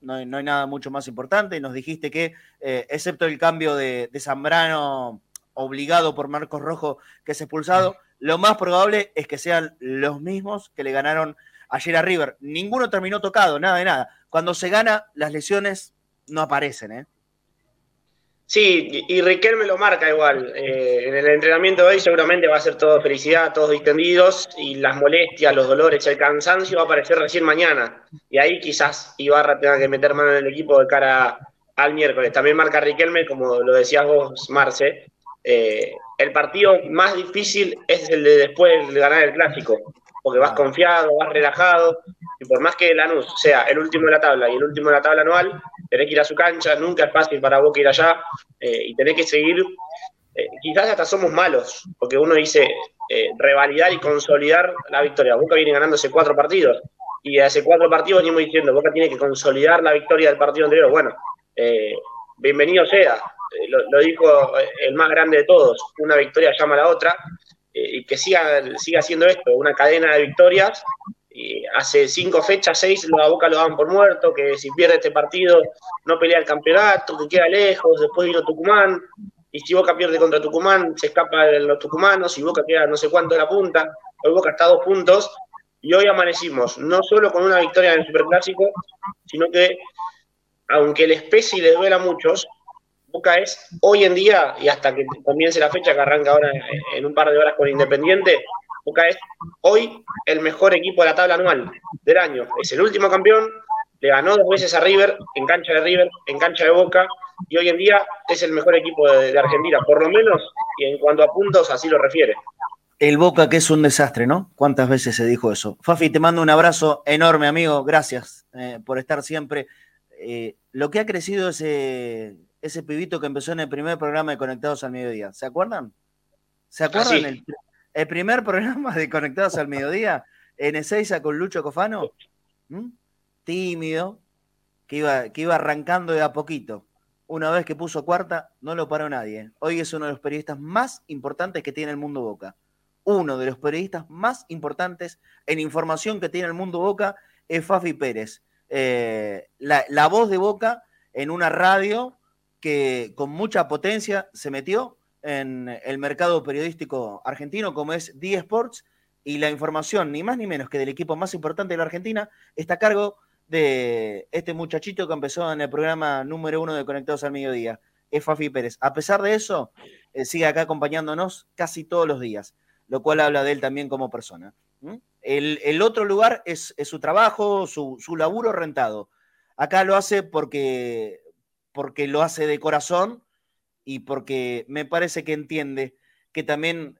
no hay, no hay nada mucho más importante. Nos dijiste que, eh, excepto el cambio de, de Zambrano obligado por Marcos Rojo, que es expulsado, lo más probable es que sean los mismos que le ganaron ayer a River. Ninguno terminó tocado, nada de nada. Cuando se gana, las lesiones no aparecen, ¿eh? Sí, y Riquelme lo marca igual. Eh, en el entrenamiento de hoy seguramente va a ser todo felicidad, todos distendidos, y las molestias, los dolores, el cansancio va a aparecer recién mañana. Y ahí quizás Ibarra tenga que meter mano en el equipo de cara al miércoles. También marca Riquelme, como lo decías vos, Marce. eh, el partido más difícil es el de después de ganar el clásico, porque vas confiado, vas relajado, y por más que Lanús sea el último de la tabla y el último de la tabla anual, tenés que ir a su cancha, nunca es fácil para Boca ir allá eh, y tenés que seguir. eh, quizás hasta somos malos, porque uno dice eh, revalidar y consolidar la victoria. Boca viene ganando hace cuatro partidos y hace cuatro partidos venimos diciendo Boca tiene que consolidar la victoria del partido anterior. Bueno, bienvenido sea, lo, lo dijo el más grande de todos, una victoria llama a la otra y que siga, siga haciendo esto, una cadena de victorias. Y hace cinco fechas, seis, a Boca lo daban por muerto, que si pierde este partido no pelea el campeonato, que queda lejos, después vino Tucumán, y si Boca pierde contra Tucumán, se escapa de los tucumanos, y Boca queda no sé cuánto de la punta, hoy Boca está dos puntos, y hoy amanecimos, no solo con una victoria en el Superclásico, sino que, aunque les pese y les duela a muchos, Boca es hoy en día, y hasta que comience la fecha que arranca ahora en- un par de horas con Independiente, Boca es hoy el mejor equipo de la tabla anual del año. Es el último campeón, le ganó dos veces a River, en cancha de River, en cancha de Boca, y hoy en día es el mejor equipo de, de Argentina, por lo menos, y en cuanto a puntos, así lo refiere. El Boca que es un desastre, ¿no? ¿Cuántas veces se dijo eso? Fafi, te mando un abrazo enorme, amigo. Gracias eh, por estar siempre. Eh, lo que ha crecido ese, ese pibito que empezó en el primer programa de Conectados al Mediodía. ¿Se acuerdan? ¿Se acuerdan? sí. El, el primer programa de Conectados al Mediodía en Ezeiza con Lucho Cofano. ¿Mm? Tímido, que iba, que iba arrancando de a poquito. Una vez que puso cuarta, no lo paró nadie. Hoy es uno de los periodistas más importantes que tiene el mundo Boca uno de los periodistas más importantes en información que tiene el mundo Boca es Fafi Pérez. Eh, la, la voz de Boca en una radio que con mucha potencia se metió en el mercado periodístico argentino como es D Sports y la información, ni más ni menos que del equipo más importante de la Argentina, está a cargo de este muchachito que empezó en el programa número uno de Conectados al Mediodía, es Fafi Pérez. A pesar de eso, eh, sigue acá acompañándonos casi todos los días lo cual habla de él también como persona. El, el otro lugar es, es su trabajo, su, su, laburo rentado. Acá lo hace porque, porque lo hace de corazón y porque me parece que entiende que también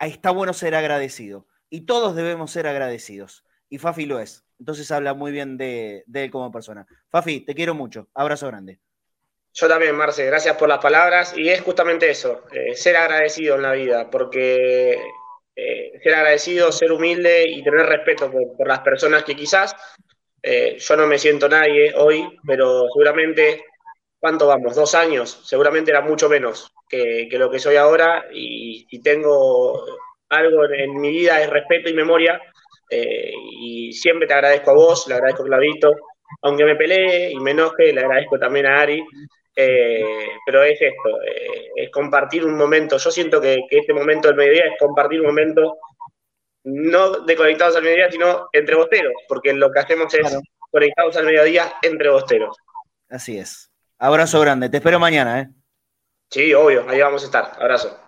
está bueno ser agradecido. Y todos debemos ser agradecidos. Y Fafi lo es. Entonces habla muy bien de, él como persona. Fafi, te quiero mucho. Abrazo grande. Yo también, Marce, gracias por las palabras. Y es justamente eso, eh, ser agradecido en la vida, porque eh, ser agradecido, ser humilde y tener respeto por las personas que quizás eh, yo no me siento nadie hoy, pero seguramente, ¿cuánto vamos? Dos años, seguramente era mucho menos que, que lo que soy ahora. Y si tengo algo en, mi vida es respeto y memoria. eh, y siempre te agradezco a vos, le agradezco a Clavito, aunque me pelee y me enoje, le agradezco también a Ari. Eh, pero es esto, es compartir un momento. Yo siento que, que, este momento del mediodía es compartir un momento no de conectados al mediodía, sino entre bosteros, porque lo que hacemos es claro. conectados al mediodía entre bosteros. Así es. Abrazo grande, te espero mañana, ¿eh? Sí, obvio, ahí vamos a estar. Abrazo.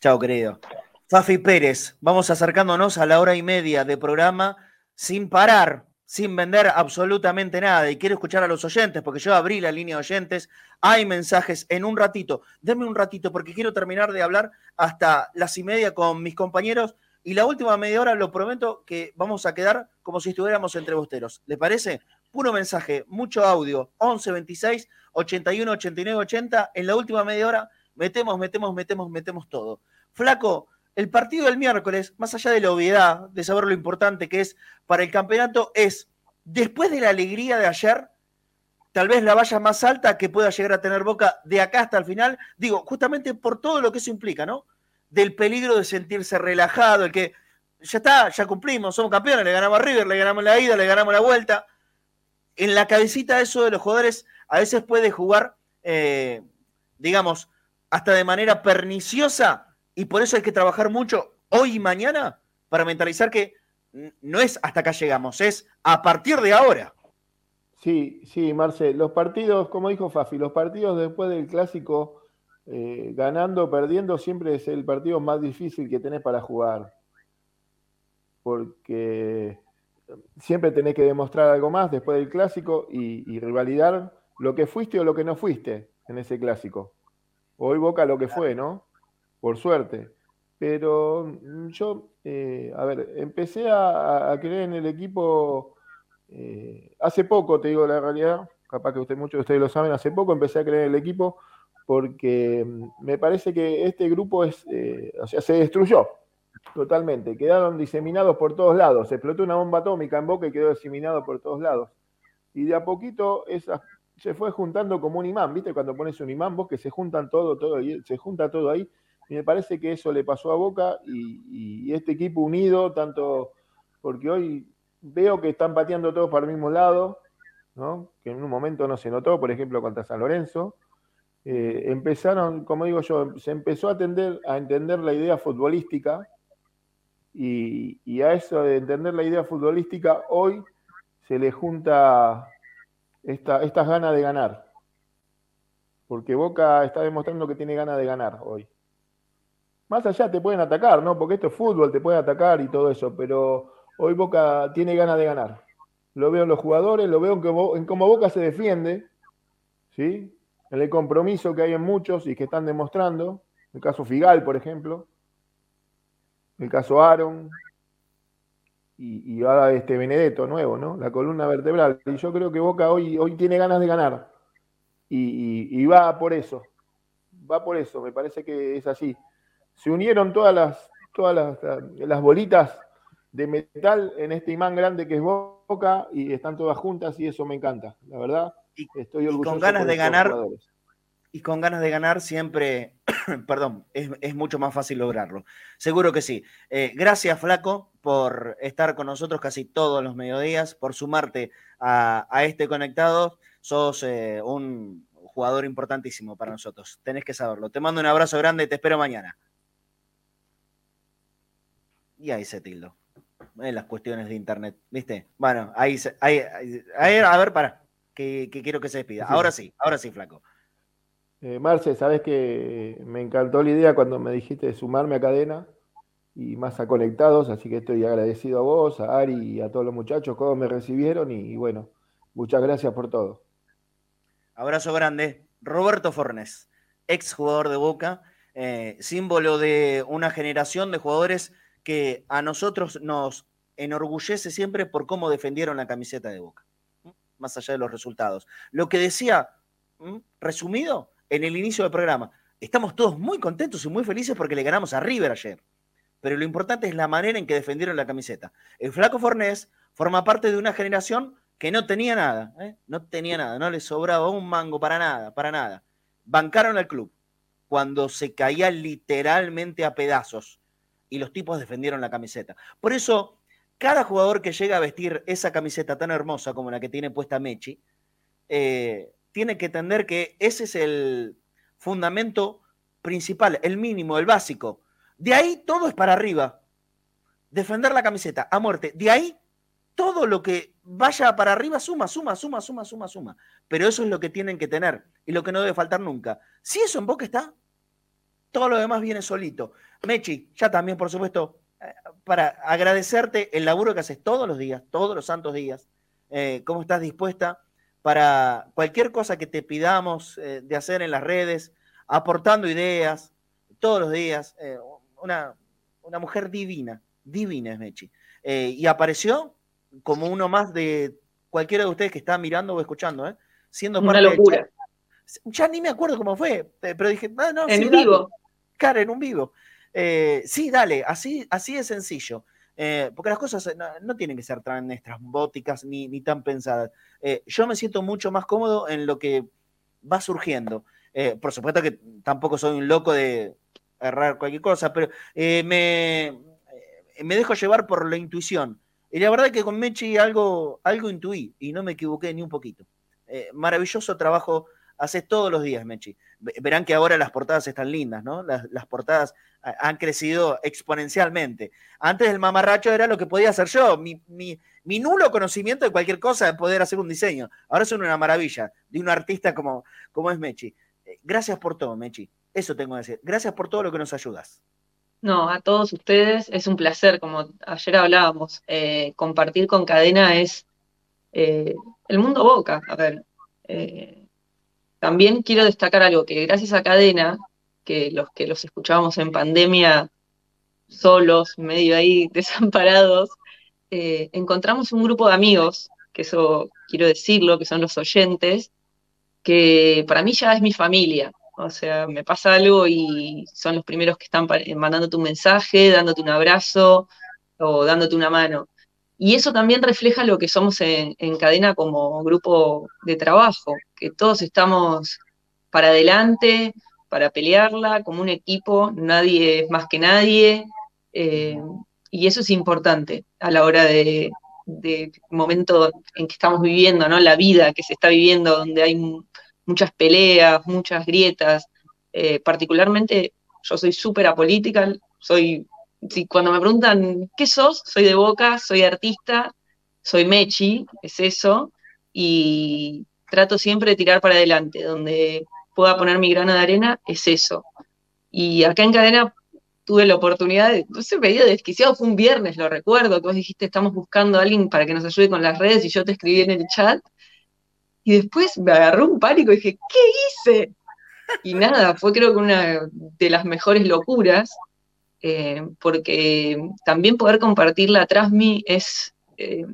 Chao, querido. Fafi Pérez, vamos acercándonos a la hora y media de programa sin parar, sin vender absolutamente nada. Y quiero escuchar a los oyentes, porque yo abrí la línea de oyentes. Hay mensajes en un ratito. Denme un ratito, porque quiero terminar de hablar hasta las y media con mis compañeros. Y la última media hora lo prometo que vamos a quedar como si estuviéramos entre bosteros. ¿Le parece? Puro mensaje, mucho audio. 11 26 81 89 80. En la última media hora metemos, metemos, metemos, metemos todo. Flaco, el partido del miércoles, más allá de la obviedad, de saber lo importante que es para el campeonato, es, después de la alegría de ayer, tal vez la valla más alta que pueda llegar a tener Boca de acá hasta el final, digo, justamente por todo lo que eso implica, ¿no? Del peligro de sentirse relajado, el que ya está, ya cumplimos, somos campeones, le ganamos a River, le ganamos la ida, le ganamos la vuelta. En la cabecita eso de los jugadores a veces puede jugar, eh, digamos, hasta de manera perniciosa y por eso hay que trabajar mucho hoy y mañana para mentalizar que no es hasta acá llegamos, es a partir de ahora. Sí, sí, Marce, los partidos, como dijo Fafi, los partidos después del clásico, eh, ganando o perdiendo, siempre es el partido más difícil que tenés para jugar. Porque siempre tenés que demostrar algo más después del clásico y, y rivalidar lo que fuiste o lo que no fuiste en ese clásico. Hoy Boca lo que fue, ¿no? por suerte. Pero yo, eh, a ver, empecé a, a, creer en el equipo eh, hace poco, te digo la realidad, capaz que usted, muchos de ustedes lo saben, hace poco empecé a creer en el equipo porque mm, me parece que este grupo es, eh, o sea, se destruyó totalmente, quedaron diseminados por todos lados, se explotó una bomba atómica en Boca y quedó diseminado por todos lados. Y de a poquito esa, se fue juntando como un imán, ¿viste? Cuando pones un imán, vos que se juntan todo, todo, se junta todo ahí. Y me parece que eso le pasó a Boca y, y este equipo unido, tanto porque hoy veo que están pateando todos para el mismo lado, ¿no? que en un momento no se notó, por ejemplo, contra San Lorenzo. Eh, empezaron, como digo yo, se empezó a, a entender la idea futbolística y, a eso de entender la idea futbolística hoy se le junta esta, estas ganas de ganar. Porque Boca está demostrando que tiene ganas de ganar hoy. Más allá te pueden atacar, ¿no? Porque esto es fútbol, te pueden atacar y todo eso, pero hoy Boca tiene ganas de ganar. Lo veo en los jugadores, lo veo en cómo, Boca se defiende, ¿sí? En el compromiso que hay en muchos y que están demostrando. El caso Figal, por ejemplo. El caso Aaron. Y, ahora este Benedetto nuevo, ¿no? La columna vertebral. Y yo creo que Boca hoy, hoy tiene ganas de ganar. Y, va por eso. Va por eso. Me parece que es así. Se unieron todas las, todas las, las bolitas de metal en este imán grande que es Boca y están todas juntas y eso me encanta, la verdad. Estoy orgulloso. con ganas de ganar y con ganas de ganar siempre, <clears throat> perdón, es, mucho más fácil lograrlo. Seguro que sí. Eh, gracias, Flaco, por estar con nosotros casi todos los mediodías, por sumarte a, este conectado. Sos eh, un jugador importantísimo para nosotros. Tenés que saberlo. Te mando un abrazo grande y te espero mañana. Y ahí se tildo en las cuestiones de internet, ¿viste? Bueno, ahí, ahí, ahí a ver, para, que, quiero que se despida. Ahora sí, ahora sí, flaco. Eh, Marce, sabes que me encantó la idea cuando me dijiste de sumarme a cadena y más a conectados, así que estoy agradecido a vos, a Ari y a todos los muchachos, cómo me recibieron y, bueno, muchas gracias por todo. Abrazo grande. Roberto Fornes, ex jugador de Boca, eh, símbolo de una generación de jugadores que a nosotros nos enorgullece siempre por cómo defendieron la camiseta de Boca, más allá de los resultados. Lo que decía, resumido, en el inicio del programa, estamos todos muy contentos y muy felices porque le ganamos a River ayer. Pero lo importante es la manera en que defendieron la camiseta. El Flaco Fornés forma parte de una generación que no tenía nada, ¿eh? no tenía nada, no le sobraba un mango para nada, para nada. Bancaron al club cuando se caía literalmente a pedazos y los tipos defendieron la camiseta. Por eso, cada jugador que llega a vestir esa camiseta tan hermosa como la que tiene puesta Mechi, eh, tiene que entender que ese es el fundamento principal, el mínimo, el básico. De ahí todo es para arriba. Defender la camiseta a muerte. De ahí todo lo que vaya para arriba suma, suma, suma, suma, suma, suma. Pero eso es lo que tienen que tener y lo que no debe faltar nunca. Si eso en boca está, todo lo demás viene solito. Mechi, ya también, por supuesto, para agradecerte el laburo que haces todos los días, todos los santos días, eh, cómo estás dispuesta para cualquier cosa que te pidamos eh, de hacer en las redes, aportando ideas todos los días. una, una, mujer divina, divina es Mechi. y apareció como uno más de cualquiera de ustedes que está mirando o escuchando, siendo una locura. ya ni me acuerdo cómo fue, pero dije, ah, no, en vivo en un vivo. Eh, sí, dale, así, así es sencillo. Eh, porque las cosas eh, no, tienen que ser tan estrambóticas ni, tan pensadas. yo me siento mucho más cómodo en lo que va surgiendo. por supuesto que tampoco soy un loco de errar cualquier cosa, pero me, me dejo llevar por la intuición. Y la verdad es que con Mechi algo, algo intuí y no me equivoqué ni un poquito. maravilloso trabajo haces todos los días, Mechi. Verán que ahora las portadas están lindas, ¿no? Las, portadas han crecido exponencialmente. Antes el mamarracho era lo que podía hacer yo, mi, nulo conocimiento de cualquier cosa de poder hacer un diseño. Ahora son una maravilla de un artista como, como es Mechi. Eh, gracias por todo, Mechi. Eso tengo que decir. Gracias por todo lo que nos ayudas. No, a todos ustedes es un placer, como ayer hablábamos, eh, compartir con Cadena es eh, el mundo boca. A ver, también quiero destacar algo, que gracias a Cadena, que los que los escuchábamos en pandemia solos, medio ahí <laughs> desamparados, eh, encontramos un grupo de amigos que eso quiero decirlo, que son los oyentes, que para mí ya es mi familia. O sea, me pasa algo y son los primeros que están mandándote un mensaje, dándote un abrazo o dándote una mano. Y eso también refleja lo que somos en, cadena como grupo de trabajo, que todos estamos para adelante, para pelearla, como un equipo, nadie es más que nadie, eh, y eso es importante a la hora de, momento en que estamos viviendo, ¿no? La vida que se está viviendo, donde hay muchas peleas, muchas grietas. Eh, particularmente, yo soy súper apolítica, soy, si cuando me preguntan, ¿qué sos? Soy de Boca, soy artista, soy Mechi, es eso, y trato siempre de tirar para adelante, donde pueda poner mi grano de arena, es eso. Y acá en cadena tuve la oportunidad de, no sé, medio desquiciado, fue un viernes, lo recuerdo, que vos dijiste, estamos buscando a alguien para que nos ayude con las redes y yo te escribí en el chat. Y después me agarró un pánico y dije, ¿qué hice? Y nada, fue creo que una de las mejores locuras, eh, porque también poder compartir la Trasmi es, eh,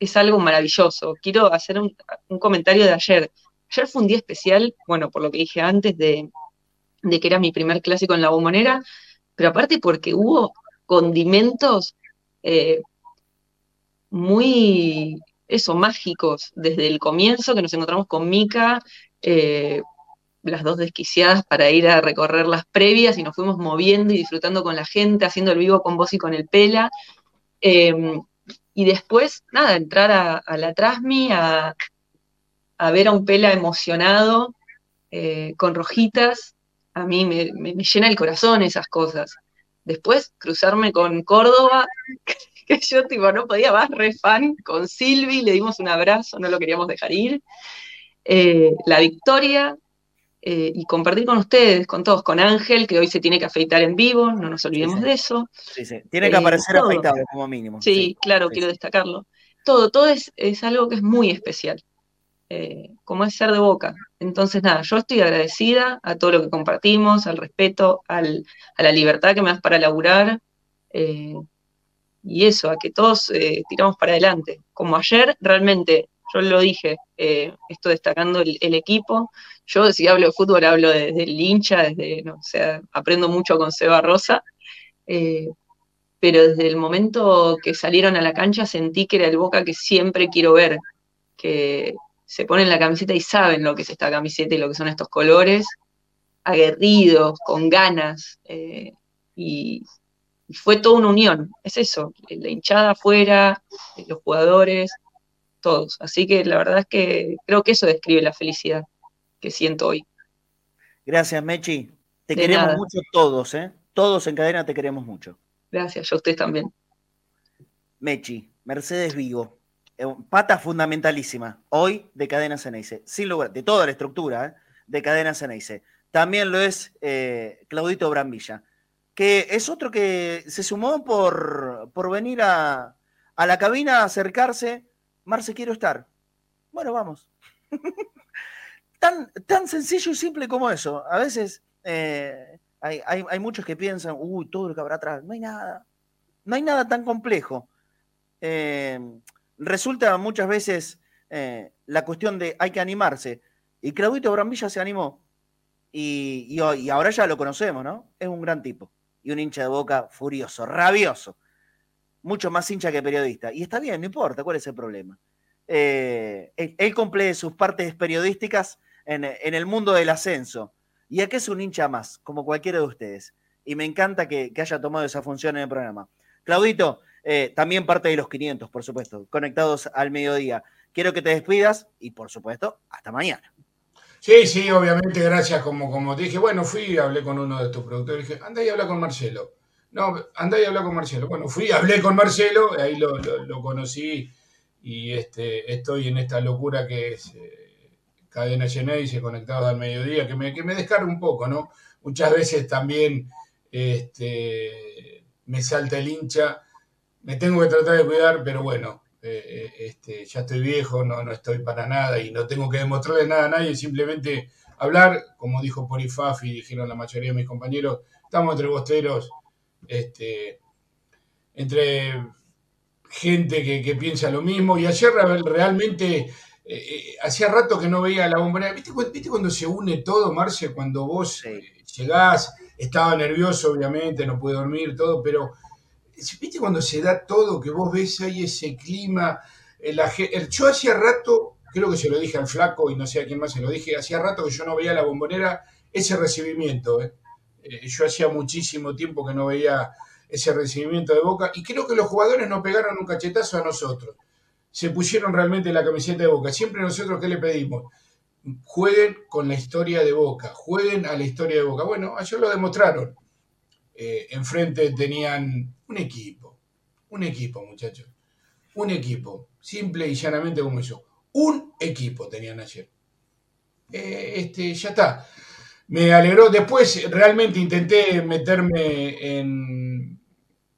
es algo maravilloso. Quiero hacer un, un comentario de ayer. Ayer fue un día especial, bueno, por lo que dije antes, de, de que era mi primer clásico en la bombonera, pero aparte porque hubo condimentos eh, muy, eso, mágicos desde el comienzo, que nos encontramos con Mica, eh, las dos desquiciadas para ir a recorrer las previas y nos fuimos moviendo y disfrutando con la gente, haciendo el vivo con vos y con el Pela. Em, y después, nada, entrar a, la Trasmi, a, a, ver a un Pela emocionado, eh, con rojitas, a mí me, llena el corazón esas cosas. Después, cruzarme con Córdoba, <laughs> que yo tipo no podía más, re fan, con Silvi, le dimos un abrazo, no lo queríamos dejar ir. Eh, la victoria, eh, y compartir con ustedes, con todos, con Ángel, que hoy se tiene que afeitar en vivo, no nos olvidemos de eso. Sí, sí. Tiene que eh, aparecer afeitado como mínimo. Sí, claro, quiero destacarlo. Todo, todo es, es, algo que es muy especial. Eh, como es ser de boca. Entonces, nada, yo estoy agradecida a todo lo que compartimos, al respeto, a la libertad que me das para laburar, y eso, a que todos tiramos para adelante. Como ayer, realmente, yo lo dije, esto destacando el, equipo, yo si hablo de fútbol hablo desde el hincha, desde, no, o aprendo mucho con Seba Rosa, pero desde el momento que salieron a la cancha sentí que era el Boca que siempre quiero ver, que, se ponen la camiseta y saben lo que es esta camiseta y lo que son estos colores, aguerridos, con ganas, eh, y, fue toda una unión, es eso, la hinchada afuera, los jugadores, todos. Así que la verdad es que creo que eso describe la felicidad que siento hoy. Gracias, Mechi. Te queremos mucho todos, ¿eh? Todos en cadena te queremos mucho. Gracias, yo a ustedes también. Mechi, Mercedes Vigo, eh, pata fundamentalísima hoy de Cadena Ceneice, sin lugar, de toda la estructura ¿eh? de Cadena Ceneice. También lo es eh, Claudito Brambilla, que es otro que se sumó por, por venir a, la cabina a acercarse. Marce, quiero estar. Bueno, vamos. <laughs> tan, tan sencillo y simple como eso. A veces hay, hay, muchos que piensan, uy, todo lo que habrá atrás. No hay nada. No hay nada tan complejo. Eh, resulta muchas veces eh, la cuestión de hay que animarse. Y Claudito Brambilla se animó. Y, y, ahora ya lo conocemos, ¿no? Es un gran tipo. Y un hincha de boca furioso, rabioso. Mucho más hincha que periodista. Y está bien, no importa, ¿cuál es el problema? Eh, él, cumple sus partes periodísticas en, el mundo del ascenso. Y aquí es un hincha más, como cualquiera de ustedes. Y me encanta que, haya tomado esa función en el programa. Claudito, eh, también parte de los 500, por supuesto, conectados al mediodía. Quiero que te despidas y, por supuesto, hasta mañana. Sí, sí, obviamente, gracias. Como, como dije, bueno, fui y hablé con uno de tus productores. Dije, anda y habla con Marcelo. No, anda y habla con Marcelo. Bueno, fui, hablé con Marcelo, ahí lo, conocí y este, estoy en esta locura que es eh, Cadena Geneise, conectados al mediodía, que me, que me descarga un poco, ¿no? Muchas veces también este, me salta el hincha me tengo que tratar de cuidar, pero bueno, eh, eh, este, ya estoy viejo, no, no estoy para nada y no tengo que demostrarle nada a nadie, simplemente hablar, como dijo Porifaf y dijeron la mayoría de mis compañeros, estamos entre bosteros, este, entre gente que, que piensa lo mismo. Y ayer realmente eh, eh, hacía rato que no veía la bombonera. ¿Viste, viste cuando se une todo, Marce? Cuando vos eh, llegás, estaba nervioso, obviamente, no pude dormir, todo, pero ¿viste cuando se da todo, que vos ves ahí ese clima? ge- el- yo hacía rato, creo que se lo dije al flaco y no sé a quién más se lo dije, hacía rato que yo no veía la bombonera ese recibimiento. Eh, yo hacía muchísimo tiempo que no veía ese recibimiento de Boca y creo que los jugadores nos pegaron un cachetazo a nosotros. Se pusieron realmente la camiseta de Boca. Siempre nosotros, ¿qué le pedimos? Jueguen con la historia de Boca, jueguen a la historia de Boca. Bueno, ayer lo demostraron. Eh, enfrente tenían un equipo, un equipo, muchachos, un equipo, simple y llanamente como eso. Un equipo tenían ayer. Eh, este, ya está. Me alegró. Después realmente intenté meterme en,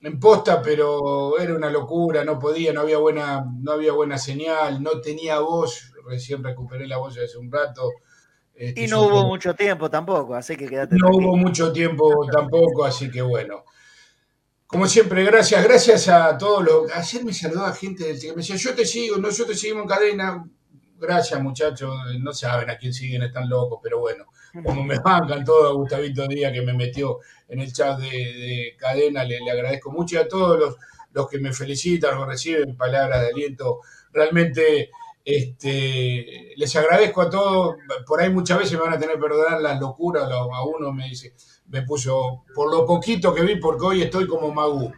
en posta, pero era una locura, no podía, no había buena, no había buena señal, no tenía voz. Recién recuperé la voz hace un rato. Este, Y no hubo mucho tiempo tampoco, así que quédate no tranquilo. hubo mucho tiempo tampoco, así que bueno. Como siempre, gracias, gracias a todos los. Ayer me saludaba gente del que me decía, yo te sigo, nosotros te seguimos en cadena. Gracias, muchachos. No saben a quién siguen, están locos, pero bueno, como me bancan todos a Gustavito Díaz que me metió en el chat de, de cadena, le, agradezco mucho y a todos los, los que me felicitan o reciben palabras de aliento. Realmente este, les agradezco a todos. Por ahí muchas veces me van a tener que perdonar las locuras. lo- A uno me dice, me puso por lo poquito que vi, porque hoy estoy como Magu.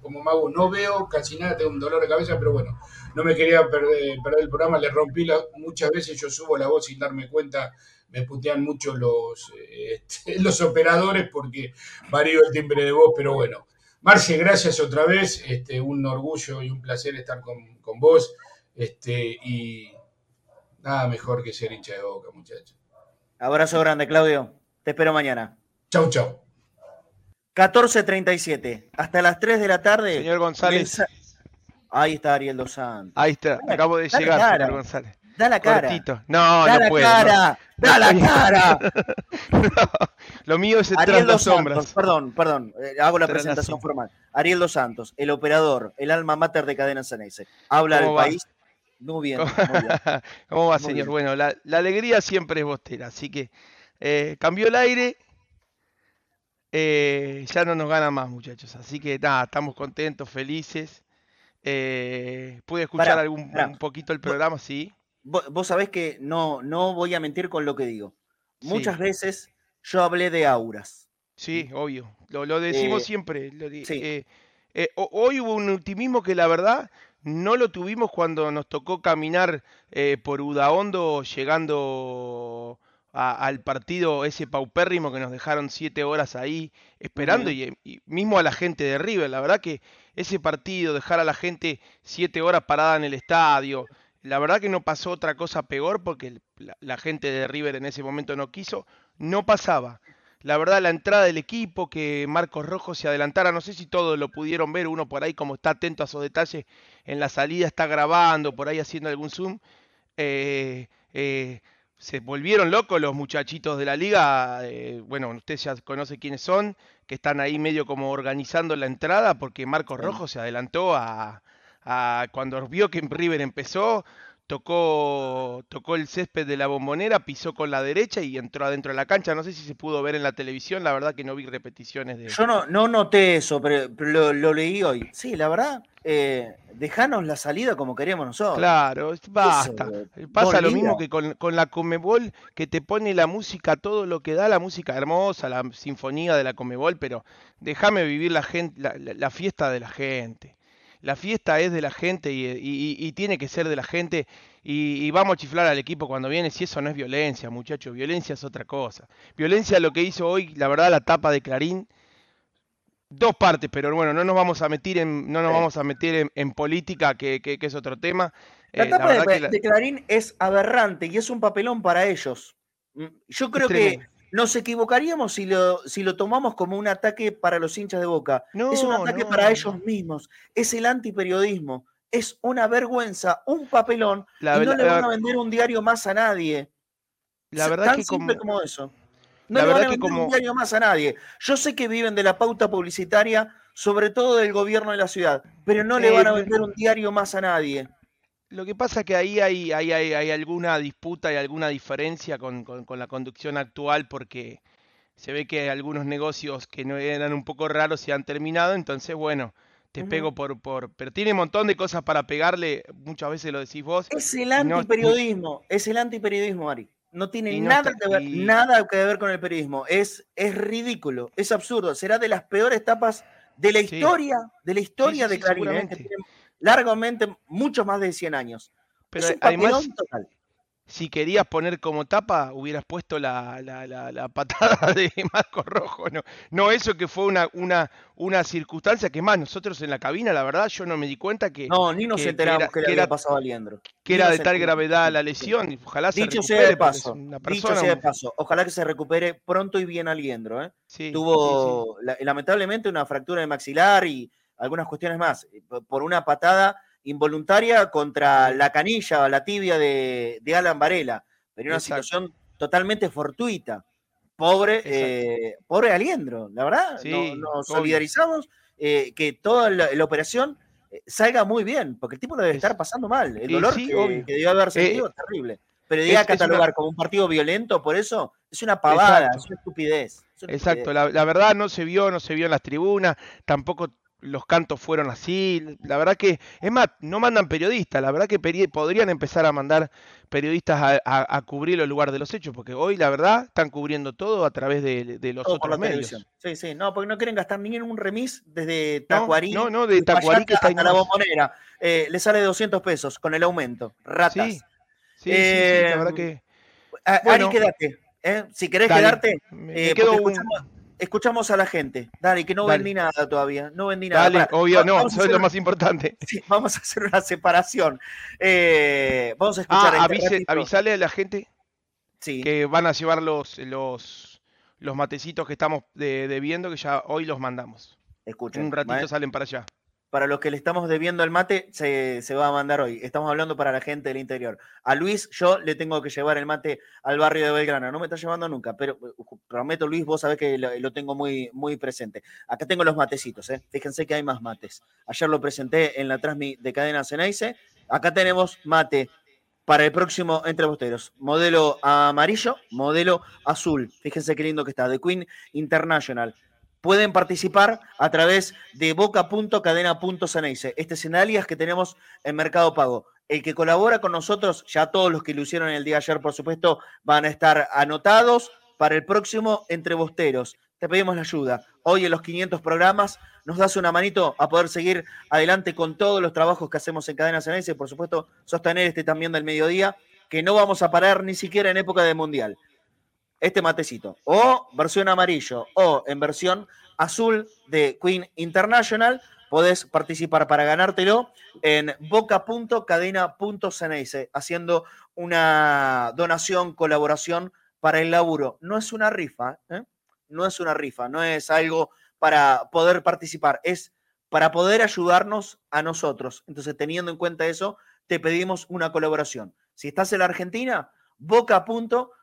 Como Magu, no veo casi nada, tengo un dolor de cabeza, pero bueno, no me quería perder, perder el programa. Le rompí la, muchas veces, yo subo la voz sin darme cuenta. Me putean mucho los, eh, este, <laughs> los operadores porque varío el timbre de voz, pero bueno. Marce, gracias otra vez. Este, un orgullo y un placer estar con, con vos. Este, y nada mejor que ser hincha de boca, muchachos. Abrazo grande, Claudio. Te espero mañana. Chau, chau. 14.37. Hasta las 3 de la tarde. Señor González. mensa- Ahí está Ariel Dos Santos. Ahí está, acabo de llegar, cara. señor González. Da la cara. Cortito. No, Da no la puedo. cara. no. Da la <laughs> cara. No, <laughs> Lo mío es Ariel las Dos sombras. Santos, perdón, perdón, eh, hago la Tras presentación formal. Ariel Dos Santos, el operador, el alma mater de Cadena Ceneice. Habla del país. Muy bien, ¿Cómo, muy bien. <laughs> ¿Cómo va, Muy señor? bien. Bueno, la, la alegría siempre es bostera, así que eh, cambió el aire, eh, ya no nos gana más, muchachos. Así que nada, estamos contentos, felices. Eh, ¿Pude escuchar Pará, algún pará. un poquito el programa? Sí. Vos, vos sabés que no, no voy a mentir con lo que digo. Sí. Muchas veces yo hablé de auras. Sí, obvio. Lo, lo decimos Eh, siempre. lo sí. eh, eh, ho- hoy hubo un optimismo que la verdad no lo tuvimos cuando nos tocó caminar eh, por Udaondo llegando a- al partido ese paupérrimo que nos dejaron siete horas ahí esperando y, y mismo a la gente de River. La verdad que ese partido, dejar a la gente siete horas parada en el estadio, la verdad que no pasó otra cosa peor porque la, la gente de River en ese momento no quiso, no pasaba. La verdad, la entrada del equipo, que Marcos Rojo se adelantara, no sé si todos lo pudieron ver, uno por ahí como está atento a esos detalles, en la salida está grabando, por ahí haciendo algún zoom. eh, eh, se volvieron locos los muchachitos de la liga, eh, bueno, usted ya conoce quiénes son, que están ahí medio como organizando la entrada, porque Marcos. Rojo se adelantó a, a- cuando vio que River empezó, tocó, tocó el césped de la bombonera, pisó con la derecha y entró adentro de la cancha. No sé si se pudo ver en la televisión, la verdad que no vi repeticiones de... Yo no, no noté eso, pero, pero lo, lo leí hoy. Sí, la verdad, eh, dejanos la salida como queríamos nosotros. Claro, basta. Eso, Pasa lo mismo que con, con la Comebol, que te pone la música, todo lo que da, la música hermosa, la sinfonía de la Comebol, pero déjame vivir la, gente, la, la- la fiesta de la gente. La fiesta es de la gente y, y- y tiene que ser de la gente y, y vamos a chiflar al equipo cuando viene si eso no es violencia, muchachos. Violencia es otra cosa. Violencia lo que hizo hoy, la verdad, la tapa de Clarín, dos partes, pero bueno, no nos vamos a meter en, no nos vamos a meter en, en política, que, que- que es otro tema. La Eh, tapa de, que la- de Clarín es aberrante y es un papelón para ellos. Mm, Yo creo que. Nos equivocaríamos si lo, si lo tomamos como un ataque para los hinchas de Boca. es un No, ataque no, para no. ellos mismos. Es el antiperiodismo. Es una vergüenza, un papelón La y no le van a vender un diario más a nadie. La Es verdad tan que simple como- como eso. No la le van a vender como- un diario más a nadie. Yo sé que viven de la pauta publicitaria sobre todo del gobierno de la ciudad, pero no le Eh, van a vender un diario más a nadie. Lo que pasa es que ahí hay, hay, hay, hay alguna disputa y alguna diferencia con, con- con la conducción actual porque se ve que algunos negocios que no eran un poco raros se han terminado, entonces bueno, te pego por, por... Pero tiene un montón de cosas para pegarle, muchas veces lo decís vos. Es el no- antiperiodismo, es el antiperiodismo, Ari. No tiene no nada, que ver, y- nada que ver con el periodismo. Es, es ridículo, es absurdo. Será de las peores etapas de la Sí. historia, de la historia sí, de Clarín, ¿eh? Largamente muchos más de 100 años. Pero es un además, total. si querías poner como tapa, hubieras puesto la, la, la, la patada <laughs> de Marco Rojo, ¿no? No eso que fue una, una, una circunstancia que más nosotros en la cabina, la verdad, yo no me di cuenta que, No, ni nos que- que enteramos era- que, le había era- pasado a Leandro. que Ni era de tal enteramos. gravedad la lesión, ojalá se Dicho sea recupere, de porque es paso, una dicho sea de paso, ojalá que se recupere pronto y bien Aliendro. ¿eh? Sí, Tuvo la- lamentablemente una fractura de maxilar y algunas cuestiones más eh, por una patada involuntaria contra la canilla o la tibia de, de Alan Varela. Pero una Exacto. situación totalmente fortuita. Pobre, eh, pobre Aliendro, la verdad. Sí, no- nos solidarizamos eh, que toda la, la operación eh, salga muy bien, porque el tipo lo debe estar pasando mal. El dolor sí, que, debió haber Eh, sentido es terrible. Pero es catalogar una- como un partido violento por eso es una pavada, Exacto. es una estupidez. es una Exacto, estupidez. la, la verdad no se vio, no se vio en las tribunas, tampoco los cantos fueron así. La verdad que, es más, no mandan periodistas, la verdad que peri- podrían empezar a mandar periodistas a, a- a cubrir los lugares de los hechos, porque hoy la verdad están cubriendo todo a través de, de los Todo otros medios. televisión. Sí, sí, no, porque no quieren gastar ni en un remis desde Tacuarí. no, no, de Tacuarí que está hasta la bombonera. Eh, le sale 200 pesos con el aumento. Ratas. Sí, sí, sí, sí, la verdad que... A- Bueno. Ari, quédate. ¿eh? Si querés Dale, quedarte, me- eh, me quedo un- escuchamos, escuchamos a la gente. Dale, que no Dale. vendí nada todavía. No vendí nada. Dale, Pará, obvio, no, eso es lo más importante. <laughs> sí, vamos a hacer una separación. Eh, vamos a escuchar Ah, avise- avisale a la gente Sí. que van a llevar los, los, los matecitos que estamos de- debiendo, que ya hoy los mandamos. Escuchen, Un ratito salen para allá. Para los que le estamos debiendo el mate, se, se va a mandar hoy. Estamos hablando para la gente del interior. A Luis, yo le tengo que llevar el mate al barrio de Belgrano. No me está llevando nunca, pero uh, prometo, Luis, vos sabés que lo, lo tengo muy, muy presente. Acá tengo los matecitos, ¿eh? Fíjense que hay más mates. Ayer lo presenté en la transmi de Cadena Ceneice. Acá tenemos mate para el próximo Entre Bosteros. Modelo amarillo, modelo azul. Fíjense qué lindo que está. De Queen International. Pueden participar a través de boca.cadena.ceneice. Este es en alias que tenemos en Mercado Pago. El que colabora con nosotros, ya todos los que lo hicieron el día de ayer, por supuesto, van a estar anotados para el próximo Entre Bosteros. Te pedimos la ayuda. Hoy en los 500 programas nos das una manito a poder seguir adelante con todos los trabajos que hacemos en Cadena Ceneice y, por supuesto, sostener este también del mediodía, que no vamos a parar ni siquiera en época de Mundial este matecito, o versión amarillo, o en versión azul de Queen International, podés participar para ganártelo en boca.cadena.ceneice, haciendo una donación, colaboración para el laburo. No es una rifa, ¿eh? no es una rifa, no es algo para poder participar, es para poder ayudarnos a nosotros. Entonces, teniendo en cuenta eso, te pedimos una colaboración. Si estás en la Argentina, boca.cadena.ceneice.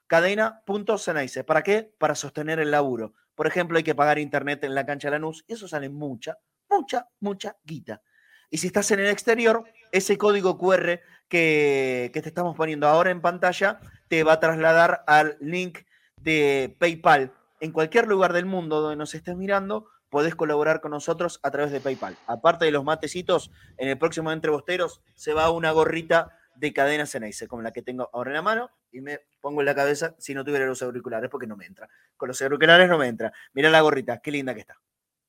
¿Para qué? Para sostener el laburo. Por ejemplo, hay que pagar internet en la cancha Lanús y eso sale mucha, mucha, mucha guita. Y si estás en el exterior, ese código QR que, que te estamos poniendo ahora en pantalla te va a trasladar al link de PayPal. En cualquier lugar del mundo donde nos estés mirando, podés colaborar con nosotros a través de PayPal. Aparte de los matecitos, en el próximo Entre Bosteros se va una gorrita de cadena Ceneice, como la que tengo ahora en la mano, y me pongo en la cabeza si no tuviera los auriculares, porque no me entra. Con los auriculares no me entra. Mira la gorrita, qué linda que está.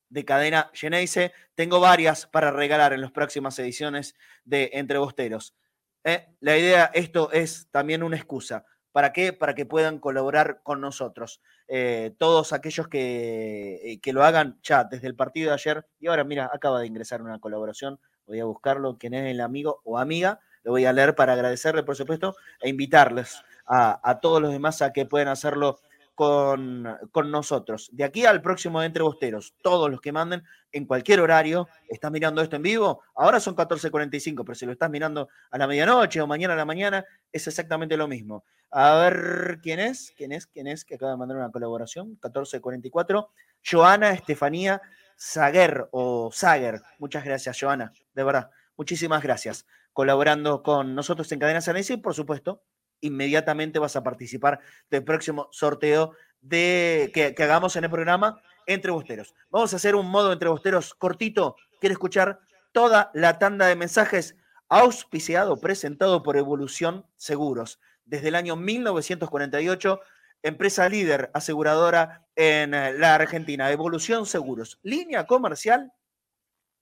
De cadena Geneise. Tengo varias para regalar en las próximas ediciones de Entre Bosteros. ¿eh? La idea, esto es también una excusa. ¿Para qué? Para que puedan colaborar con nosotros. Eh, todos aquellos que, eh, que lo hagan ya desde el partido de ayer. Y ahora, mira, acaba de ingresar una colaboración. Voy a buscarlo, quién es el amigo o amiga. Lo voy a leer para agradecerle, por supuesto, e invitarles a, todos los demás a que puedan hacerlo con, con, nosotros. De aquí al próximo Entre Bosteros, todos los que manden en cualquier horario, estás mirando esto en vivo, ahora son 14.45, pero si lo estás mirando a la medianoche o mañana a la mañana, es exactamente lo mismo. A ver, ¿quién es? ¿Quién es? ¿Quién es? Que acaba de mandar una colaboración, 14.44. Joana Estefanía Sager o Sager. Muchas gracias, Joana, de verdad. Muchísimas gracias. Colaborando con nosotros en Cadena Sanese y, por supuesto, inmediatamente vas a participar del próximo sorteo de, que, que hagamos en el programa Entre Bosteros. Vamos a hacer un modo Entre Bosteros cortito. Quiero escuchar toda la tanda de mensajes auspiciado, presentado por Evolución Seguros. Desde el año 1948, empresa líder aseguradora en eh, la Argentina, Evolución Seguros. Línea comercial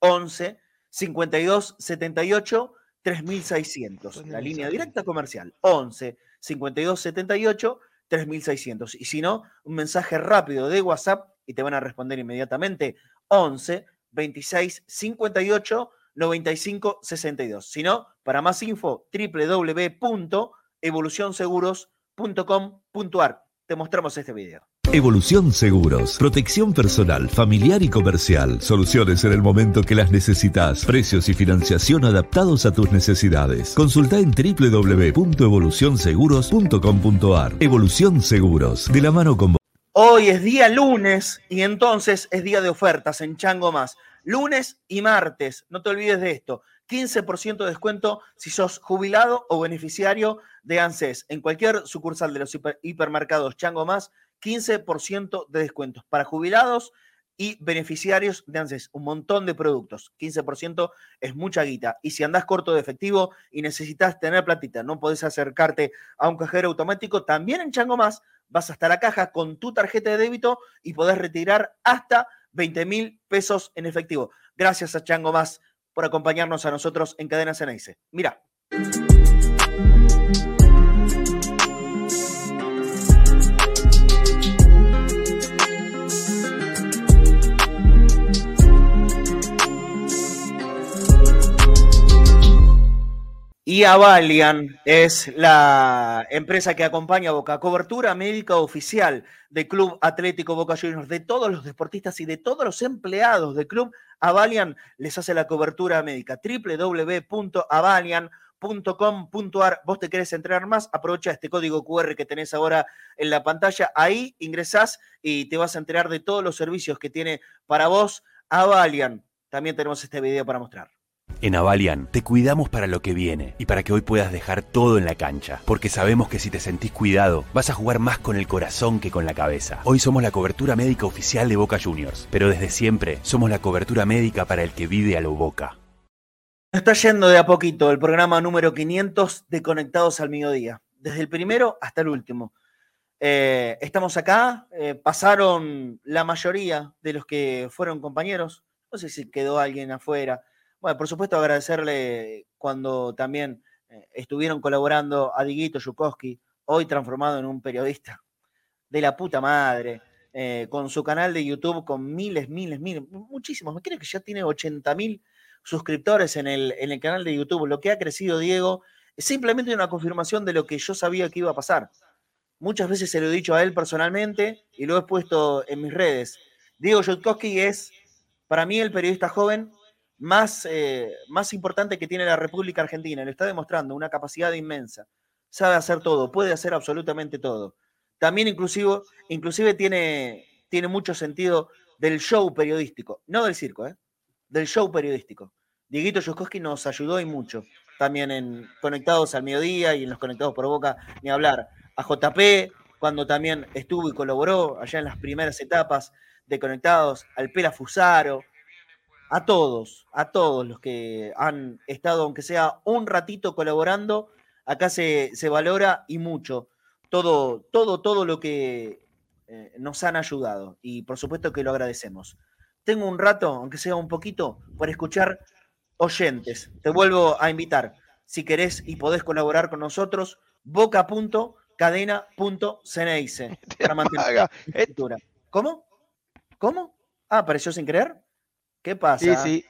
11 52 78 3600. La línea directa comercial 11 52 78 3600. Y si no, un mensaje rápido de WhatsApp y te van a responder inmediatamente 11 26 58 95 62. Si no, para más info, www.evolucionseguros.com.ar. Te mostramos este video. Evolución Seguros, protección personal, familiar y comercial, soluciones en el momento que las necesitas, precios y financiación adaptados a tus necesidades. Consulta en www.evolucionseguros.com.ar. Evolución Seguros, de la mano con vos. Hoy es día lunes y entonces es día de ofertas en Chango Más. Lunes y martes, no te olvides de esto. 15% de descuento si sos jubilado o beneficiario de ANSES. En cualquier sucursal de los hiper- hipermercados Chango Más, 15% de descuentos para jubilados y beneficiarios de ANSES. Un montón de productos. 15% es mucha guita. Y si andás corto de efectivo y necesitas tener platita, no podés acercarte a un cajero automático, también en Chango Más vas hasta la caja con tu tarjeta de débito y podés retirar hasta 20 mil pesos en efectivo. Gracias a Chango Más por acompañarnos a nosotros en Cadena Ceneice. Mira. Y Avalian es la empresa que acompaña a Boca. Cobertura médica oficial del Club Atlético Boca Juniors, de todos los deportistas y de todos los empleados del club. Avalian les hace la cobertura médica. www.avalian.com.ar. Vos te querés entrenar más, aprovecha este código QR que tenés ahora en la pantalla. Ahí ingresás y te vas a enterar de todos los servicios que tiene para vos Avalian. También tenemos este video para mostrar. En Avalian te cuidamos para lo que viene y para que hoy puedas dejar todo en la cancha, porque sabemos que si te sentís cuidado, vas a jugar más con el corazón que con la cabeza. Hoy somos la cobertura médica oficial de Boca Juniors, pero desde siempre somos la cobertura médica para el que vive a lo Boca. Está yendo de a poquito el programa número 500 de Conectados al Mediodía, desde el primero hasta el último. Eh, estamos acá, eh, pasaron la mayoría de los que fueron compañeros, no sé si quedó alguien afuera. Bueno, por supuesto agradecerle cuando también eh, estuvieron colaborando a Diguito Yukowski, hoy transformado en un periodista de la puta madre, eh, con su canal de YouTube con miles, miles, miles, muchísimos. Me creo que ya tiene 80 mil suscriptores en el, en el canal de YouTube. Lo que ha crecido Diego es simplemente una confirmación de lo que yo sabía que iba a pasar. Muchas veces se lo he dicho a él personalmente y lo he puesto en mis redes. Diego Yudkowski es, para mí, el periodista joven más, eh, más importante que tiene la República Argentina. Le está demostrando una capacidad inmensa. Sabe hacer todo, puede hacer absolutamente todo. También inclusive, inclusive tiene, tiene mucho sentido del show periodístico, no del circo, ¿eh? del show periodístico. Dieguito Yuskowski nos ayudó y mucho, también en Conectados al Mediodía y en los Conectados por Boca, ni hablar. A JP, cuando también estuvo y colaboró allá en las primeras etapas de Conectados, al Pela Fusaro, a todos, a todos los que han estado, aunque sea un ratito colaborando, acá se, se valora y mucho todo, todo, todo lo que eh, nos han ayudado y por supuesto que lo agradecemos. Tengo un rato, aunque sea un poquito, para escuchar oyentes. Te vuelvo a invitar, si querés y podés colaborar con nosotros, boca.cadena.ceneice <laughs> para mantener la estructura. ¿Cómo? ¿Cómo? Ah, ¿apareció sin querer? ¿Qué pasa? Sí, sí.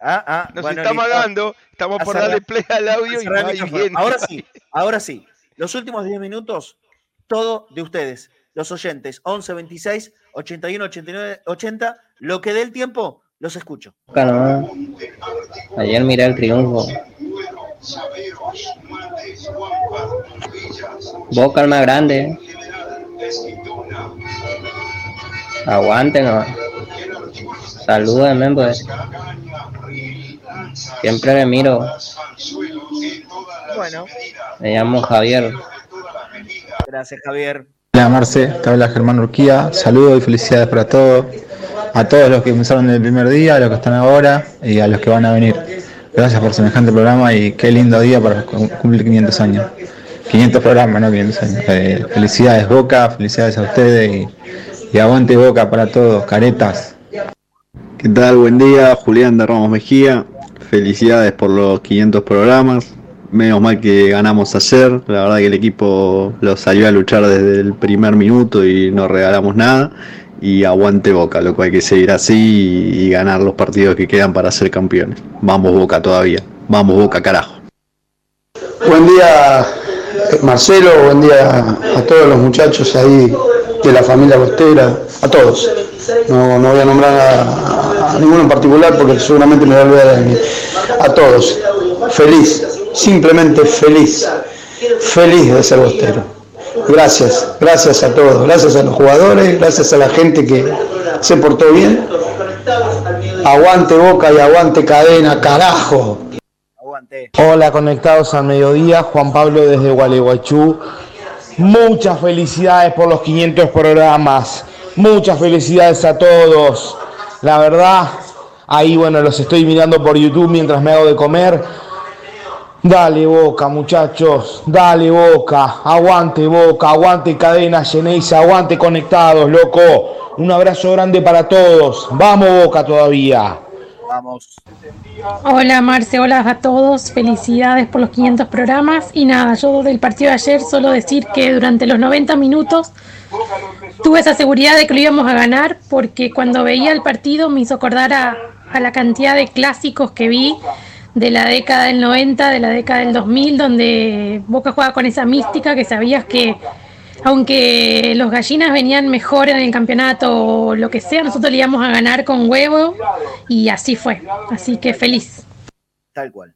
Ah, ah, Nos bueno, está listo. amagando, estamos por darle play al audio y no hay bien. Ahora sí, <laughs> ahora sí. Los últimos 10 minutos, todo de ustedes, los oyentes. 11 26 81 89 80. Lo que dé el tiempo, los escucho. Nomás. Ayer miré el triunfo. Boca el más grande. Aguante nomás. Salúdame, pues. Siempre le miro. Bueno, Me llamo Javier. gracias Javier. Hola Marce, te habla Germán Urquía, saludos y felicidades para todos, a todos los que empezaron el primer día, a los que están ahora y a los que van a venir. Gracias por semejante programa y qué lindo día para cum- cumplir 500 años. 500 programas, no 500 años. Eh, felicidades Boca, felicidades a ustedes y, y aguante Boca para todos, caretas. ¿Qué tal? Buen día, Julián de Ramos Mejía. Felicidades por los 500 programas. Menos mal que ganamos ayer. La verdad que el equipo lo salió a luchar desde el primer minuto y no regalamos nada. Y aguante Boca, lo cual hay que seguir así y, ganar los partidos que quedan para ser campeones. Vamos Boca todavía. Vamos Boca, carajo. Buen día, Marcelo, buen día a todos los muchachos ahí de la familia Bostera, a todos. No, no voy a nombrar a, a ninguno en particular porque seguramente me va a olvidar de mí. A todos. Feliz, simplemente feliz. Feliz de ser Bostero. Gracias, gracias a todos, gracias a los jugadores, gracias a la gente que se portó bien. Aguante Boca y aguante Cadena, carajo. Hola, conectados al mediodía. Juan Pablo desde Gualeguaychú. Muchas felicidades por los 500 programas. Muchas felicidades a todos. La verdad, ahí bueno, los estoy mirando por YouTube mientras me hago de comer. Dale boca, muchachos. Dale boca. Aguante boca. Aguante cadena Geneisa. Aguante conectados, loco. Un abrazo grande para todos. Vamos boca todavía. Hola Marce, hola a todos, felicidades por los 500 programas. Y nada, yo del partido de ayer solo decir que durante los 90 minutos tuve esa seguridad de que lo íbamos a ganar porque cuando veía el partido me hizo acordar a, a la cantidad de clásicos que vi de la década del 90, de la década del 2000, donde Boca jugaba con esa mística que sabías que aunque los gallinas venían mejor en el campeonato o lo que sea, nosotros le íbamos a ganar con huevo y así fue. Así que feliz. Tal cual.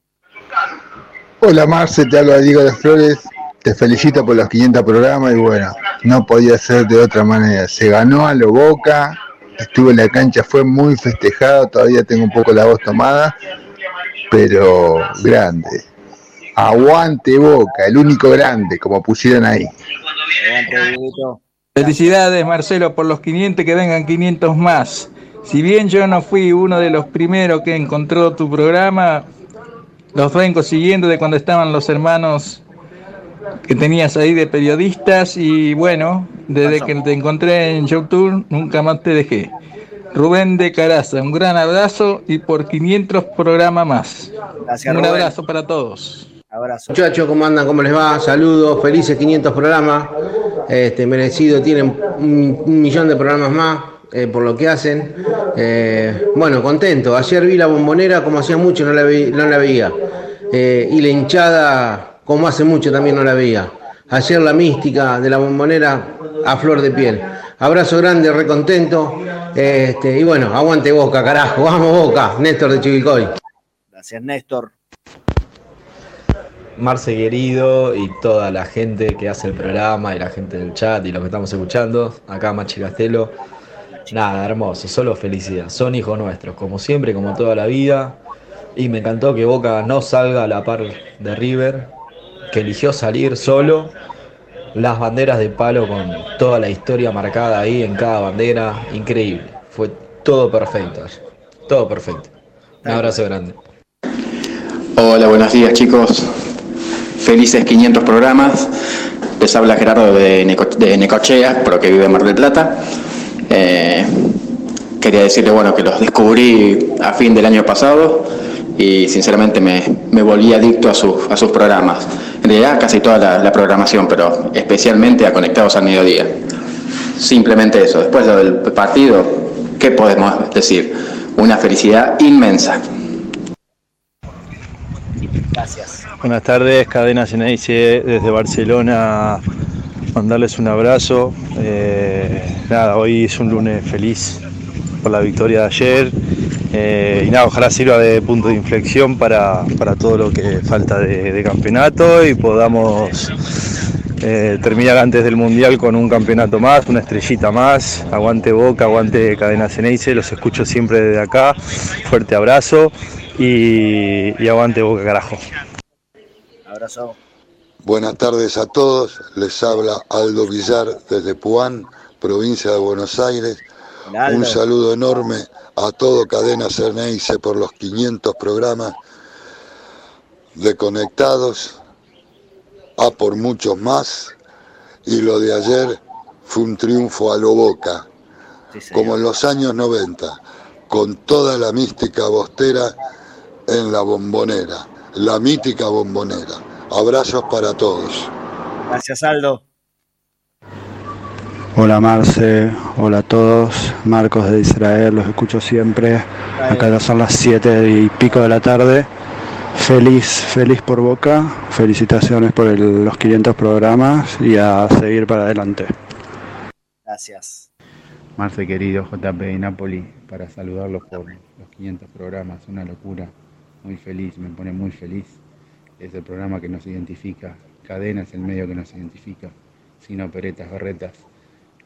Hola Marce, te habla Diego de Flores, te felicito por los 500 programas y bueno, no podía ser de otra manera. Se ganó a lo Boca, estuve en la cancha, fue muy festejado, todavía tengo un poco la voz tomada, pero grande. Aguante Boca, el único grande, como pusieron ahí. Felicidades Marcelo por los 500, que vengan 500 más. Si bien yo no fui uno de los primeros que encontró tu programa, los vengo siguiendo de cuando estaban los hermanos que tenías ahí de periodistas y bueno, desde que te encontré en YouTube nunca más te dejé. Rubén de Caraza, un gran abrazo y por 500 programas más. Gracias, un Rubén. abrazo para todos. Abrazo. Muchachos, ¿cómo andan? ¿Cómo les va? Saludos, felices 500 programas. Este, merecido, tienen un, un millón de programas más eh, por lo que hacen. Eh, bueno, contento. Ayer vi la bombonera como hacía mucho, no la, vi- no la veía. Eh, y la hinchada como hace mucho también no la veía. Ayer la mística de la bombonera a flor de piel. Abrazo grande, recontento. Este, y bueno, aguante Boca, carajo. Vamos Boca, Néstor de Chivilcoy. Gracias, Néstor. Marce querido y toda la gente que hace el programa y la gente del chat y los que estamos escuchando, acá Machi Castelo. Nada, hermoso, solo felicidad. Son hijos nuestros, como siempre, como toda la vida. Y me encantó que Boca no salga a la par de River, que eligió salir solo. Las banderas de palo con toda la historia marcada ahí en cada bandera, increíble. Fue todo perfecto, todo perfecto. Un abrazo grande. Hola, buenos días chicos. Felices 500 programas. Les habla Gerardo de, Neco- de Necochea, pero que vive en Mar del Plata. Eh, quería decirle bueno, que los descubrí a fin del año pasado y sinceramente me, volví adicto a, sus- programas. En realidad casi toda la, la programación, pero especialmente a Conectados al Mediodía. Simplemente eso. Después del partido, ¿qué podemos decir? Una felicidad inmensa. Gracias. Buenas tardes, Cadena Ceneice desde Barcelona. Mandarles un abrazo. Eh, nada, hoy es un lunes feliz por la victoria de ayer. Eh, y nada, ojalá sirva de punto de inflexión para, para todo lo que falta de, campeonato y podamos eh, terminar antes del Mundial con un campeonato más, una estrellita más. Aguante Boca, aguante Cadena Ceneice, los escucho siempre desde acá. Fuerte abrazo y, y aguante Boca, carajo. Abrazo. Buenas tardes a todos, les habla Aldo Villar desde Puán, provincia de Buenos Aires. Un saludo enorme a todo Cadena Cerneice por los 500 programas de Conectados, a por muchos más, y lo de ayer fue un triunfo a lo boca, como en los años 90, con toda la mística bostera en la bombonera, la mítica bombonera. Abrazos para todos. Gracias, Aldo. Hola Marce, hola a todos, Marcos de Israel, los escucho siempre. Acá ya son las 7 y pico de la tarde. Feliz, feliz por Boca, felicitaciones por el- los 500 programas y a seguir para adelante. Gracias. Marce querido, JP de Napoli, para saludarlos por los 500 programas, una locura, muy feliz, me pone muy feliz. Es el programa que nos identifica, Cadena es el medio que nos identifica, sin operetas, berretas,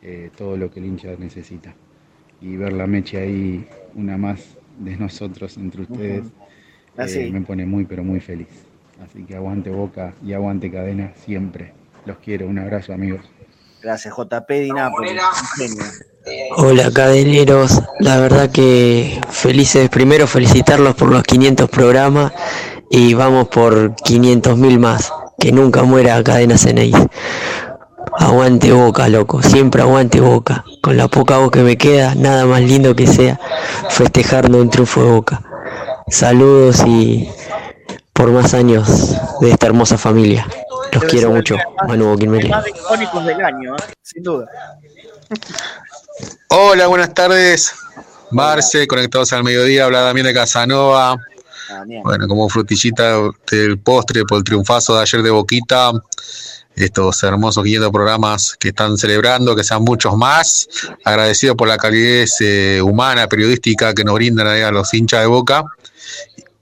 eh, todo lo que el hincha necesita. Y ver la mecha ahí, una más de nosotros entre ustedes, Ah, eh, me pone muy, pero muy feliz. Así que aguante Boca y aguante Cadena siempre. Los quiero, un abrazo amigos. Gracias, JP Di Napoli. Un genio. Hola cadeneros, la verdad que felices, primero felicitarlos por los 500 programas y vamos por 500 mil más, que nunca muera Cadena Ceneice. Aguante boca, loco, siempre aguante boca. Con la poca voz que me queda, nada más lindo que sea festejando un triunfo de boca. Saludos y por más años de esta hermosa familia. Los Debe quiero mucho, Manu Boquinmeli. más icónicos del año, ¿eh? sin duda. Hola, buenas tardes. Marce, conectados al mediodía, habla Damián de Casanova. Bueno, como frutillita del postre por el triunfazo de ayer de Boquita, estos hermosos 500 programas que están celebrando, que sean muchos más. Agradecido por la calidez eh, humana, periodística que nos brindan ahí a los hinchas de Boca.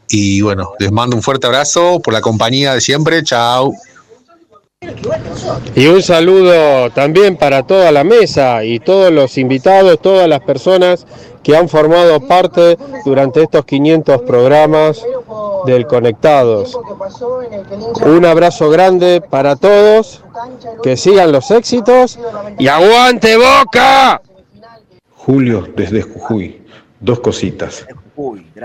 Y bueno, les mando un fuerte abrazo por la compañía de siempre. Chao. Y un saludo también para toda la mesa y todos los invitados, todas las personas que han formado parte durante estos 500 programas del Conectados. Un abrazo grande para todos, que sigan los éxitos y aguante Boca. Julio desde Jujuy, dos cositas.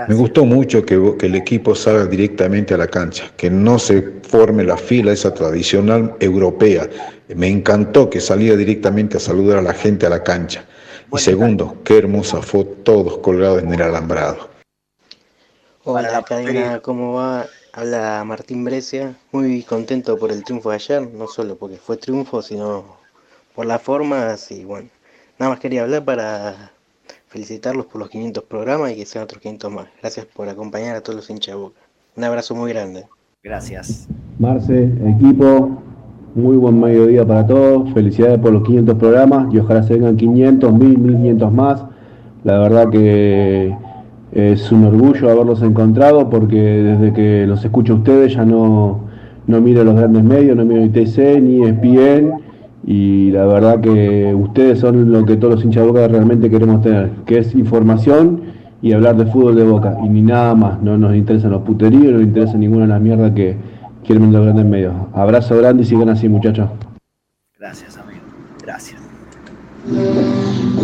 Me gustó mucho que, que el equipo salga directamente a la cancha, que no se forme la fila esa tradicional europea. Me encantó que salía directamente a saludar a la gente a la cancha. Y segundo, qué hermosa foto, todos colgados en el alambrado. Hola cadena, ¿cómo va? Habla Martín Brescia, muy contento por el triunfo de ayer, no solo porque fue triunfo, sino por las formas y bueno, nada más quería hablar para felicitarlos por los 500 programas y que sean otros 500 más. Gracias por acompañar a todos los hinchas de Boca. Un abrazo muy grande. Gracias. Marce, equipo, muy buen mediodía para todos. Felicidades por los 500 programas y ojalá se vengan 500, 1000, 1500 más. La verdad que es un orgullo haberlos encontrado porque desde que los escucho a ustedes ya no, no miro los grandes medios, no miro ni TC ni ESPN y la verdad que ustedes son lo que todos los hinchas de Boca realmente queremos tener, que es información y hablar de fútbol de Boca y ni nada más, no nos interesan los puteríos, no nos interesa ninguna de las mierdas que quieren los grandes medios. Abrazo grande y sigan así muchachos. Gracias, amigo. Gracias.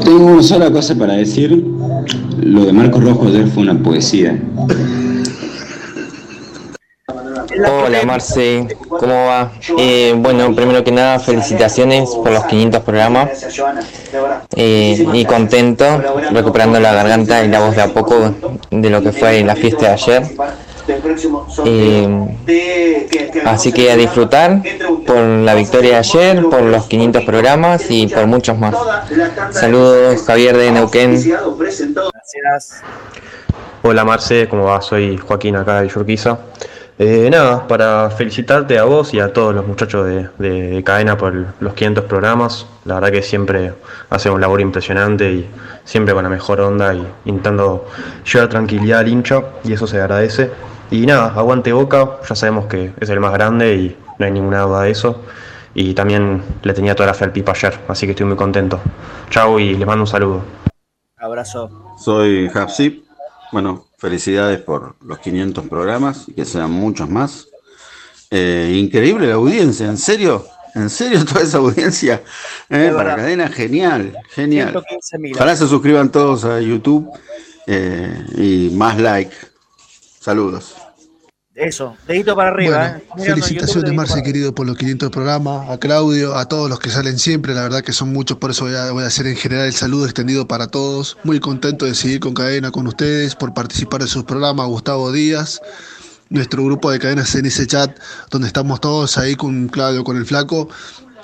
Tengo una sola cosa para decir. Lo de Marcos Rojo ayer fue una poesía. Hola Marce, ¿cómo va? Eh, bueno, primero que nada, felicitaciones por los 500 programas eh, y contento, recuperando la garganta y la voz de a poco de lo que fue la fiesta de ayer. Eh, así que a disfrutar por la victoria de ayer, por los 500 programas y por muchos más. Saludos, Javier de Neuquén. Gracias. Hola Marce, ¿cómo va? Soy Joaquín acá de Yurquiza. Eh, nada, para felicitarte a vos y a todos los muchachos de, de- de Cadena por el- los 500 programas. La verdad que siempre hacen un labor impresionante y siempre con la mejor onda y intentando llevar tranquilidad al hincha y eso se agradece. Y nada, aguante Boca, ya sabemos que es el más grande y no hay ninguna duda de eso. y también le tenía toda la fe al Pipa ayer, así que estoy muy contento. Chau y les mando un saludo. Abrazo. Soy Hapsip. Bueno, felicidades por los 500 programas y que sean muchos más. Eh, increíble la audiencia, ¿en serio? ¿En serio <laughs> toda esa audiencia? Eh, para cadena, genial, genial. Ojalá se suscriban todos a YouTube eh, y más like. Saludos. Eso, dedito para arriba. ¿eh? felicitaciones, Marce, querido, por los 500 programas, a Claudio, a todos los que salen siempre, la verdad que son muchos, por eso voy a, voy a, hacer en general el saludo extendido para todos. Muy contento de seguir con Cadena con ustedes, por participar en sus programas, Gustavo Díaz, nuestro grupo de cadenas en ese chat, donde estamos todos ahí con Claudio, con el flaco.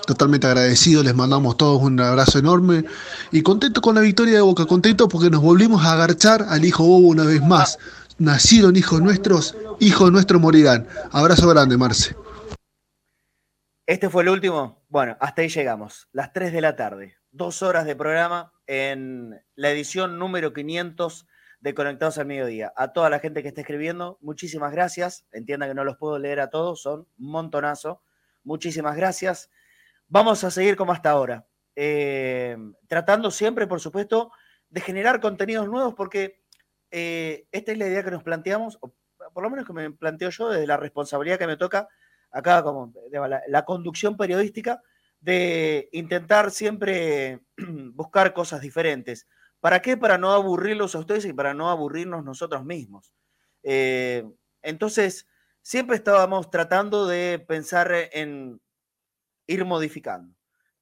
Totalmente agradecidos, les mandamos todos un abrazo enorme y contento con la victoria de Boca, contento porque nos volvimos a agarchar al hijo Bobo una vez más nacieron hijos nuestros, hijos nuestros morirán. Abrazo grande, Marce. Este fue el último. Bueno, hasta ahí llegamos. Las 3 de la tarde. Dos horas de programa en la edición número 500 de Conectados al Mediodía. A toda la gente que está escribiendo, muchísimas gracias. Entienda que no los puedo leer a todos, son un montonazo. Muchísimas gracias. Vamos a seguir como hasta ahora. Eh, tratando siempre, por supuesto, de generar contenidos nuevos porque eh, esta es la idea que nos planteamos, o por lo menos que me planteo yo desde la responsabilidad que me toca acá como la, conducción periodística, de intentar siempre <clears throat> buscar cosas diferentes. ¿Para qué? Para no aburrirlos a ustedes y para no aburrirnos nosotros mismos. Eh, entonces, siempre estábamos tratando de pensar en ir modificando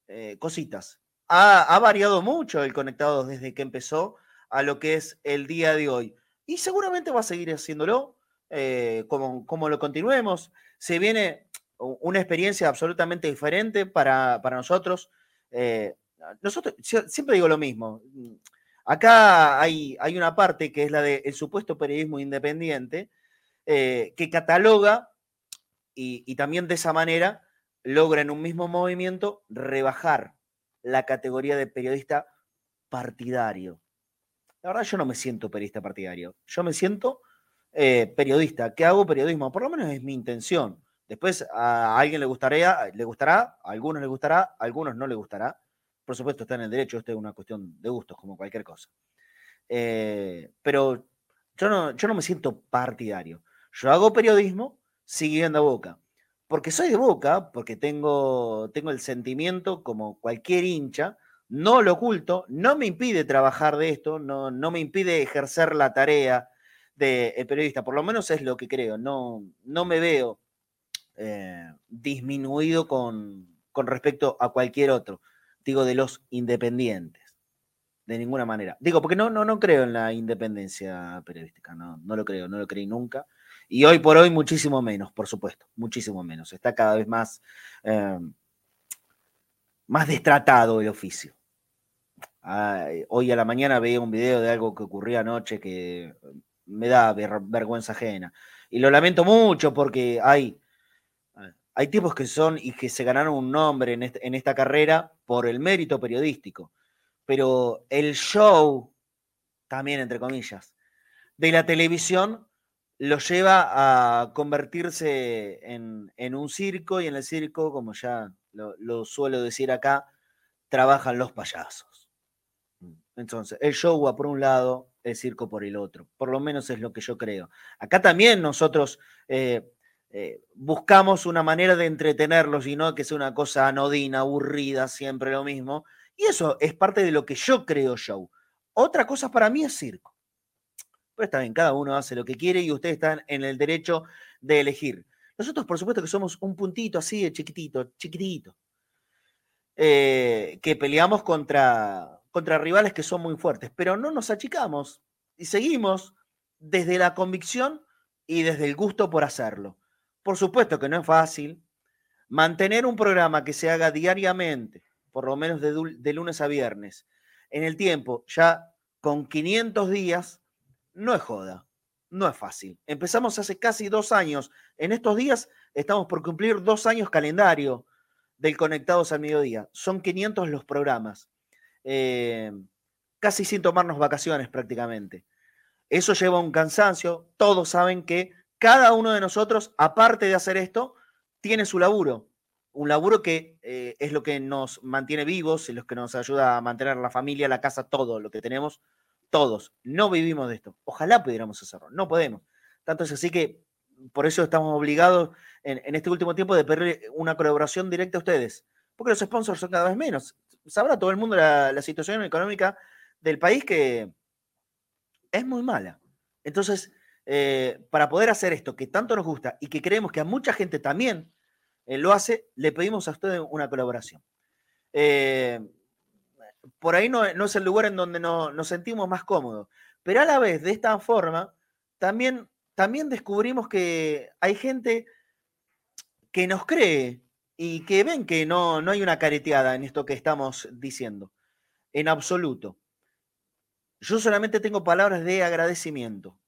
eh, cositas. Ha, ha, variado mucho el conectado desde que empezó a lo que es el día de hoy. Y seguramente va a seguir haciéndolo, eh, como, como, lo continuemos. Se viene una experiencia absolutamente diferente para, nosotros. Eh, nosotros, siempre digo lo mismo. Acá hay, hay una parte que es la del supuesto periodismo independiente, eh, que cataloga y también de esa manera logra en un mismo movimiento rebajar la categoría de periodista partidario. La verdad, yo no me siento periodista partidario. Yo me siento eh, periodista, que hago periodismo, por lo menos es mi intención. Después a alguien le gustaría, le gustará, a algunos le gustará, a algunos no le gustará. Por supuesto, está en el derecho, esto es una cuestión de gustos, como cualquier cosa. Eh, pero yo no, yo no me siento partidario. Yo hago periodismo siguiendo Boca. Porque soy de Boca, porque tengo, tengo el sentimiento, como cualquier hincha, no lo oculto, no me impide trabajar de esto, no, no me impide ejercer la tarea de periodista, por lo menos es lo que creo, no, no me veo eh, disminuido con, con respecto a cualquier otro, digo de los independientes, de ninguna manera. Digo, porque no, no, no creo en la independencia periodística, no, no lo creo, no lo creí nunca. Y hoy por hoy muchísimo menos, por supuesto, muchísimo menos. Está cada vez más, eh, más destratado el oficio hoy a la mañana veía un video de algo que ocurría anoche que me da vergüenza ajena. Y lo lamento mucho porque hay, hay tipos que son y que se ganaron un nombre en, en esta carrera por el mérito periodístico. Pero el show, también entre comillas, de la televisión lo lleva a convertirse en, un circo y en el circo, como ya lo suelo decir acá, trabajan los payasos. Entonces, el show va por un lado, el circo por el otro. Por lo menos es lo que yo creo. Acá también nosotros eh, eh, buscamos una manera de entretenerlos y no que sea una cosa anodina, aburrida, siempre lo mismo. Y eso es parte de lo que yo creo show. Otra cosa para mí es circo. Pero está bien, cada uno hace lo que quiere y ustedes están en el derecho de elegir. Nosotros, por supuesto, que somos un puntito así de chiquitito, chiquitito, eh, que peleamos contra, contra rivales que son muy fuertes, pero no nos achicamos y seguimos desde la convicción y desde el gusto por hacerlo. Por supuesto que no es fácil mantener un programa que se haga diariamente, por lo menos de, lunes a viernes, en el tiempo, ya con 500 días, no es joda, no es fácil. Empezamos hace casi dos años. En estos días estamos por cumplir dos años calendario del Conectados al Mediodía. Son 500 los programas. Eh, casi sin tomarnos vacaciones prácticamente. Eso lleva un cansancio. Todos saben que cada uno de nosotros, aparte de hacer esto, tiene su laburo. un laburo que eh, es lo que nos mantiene vivos, y lo que nos ayuda a mantener la familia, la casa, todo lo que tenemos, todos. No vivimos de esto. Ojalá pudiéramos hacerlo, no podemos. Tanto es así que por eso estamos obligados en, este último tiempo de pedir una colaboración directa a ustedes, porque los sponsors son cada vez menos. Sabrá todo el mundo la, situación económica del país que es muy mala. Entonces, eh, para poder hacer esto que tanto nos gusta y que creemos que a mucha gente también eh, lo hace, le pedimos a ustedes una colaboración. Eh, por ahí no, es el lugar en donde nos sentimos más cómodos, pero a la vez, de esta forma, también, también descubrimos que hay gente que nos cree y que ven que no, no hay una careteada en esto que estamos diciendo, en absoluto. Yo solamente tengo palabras de agradecimiento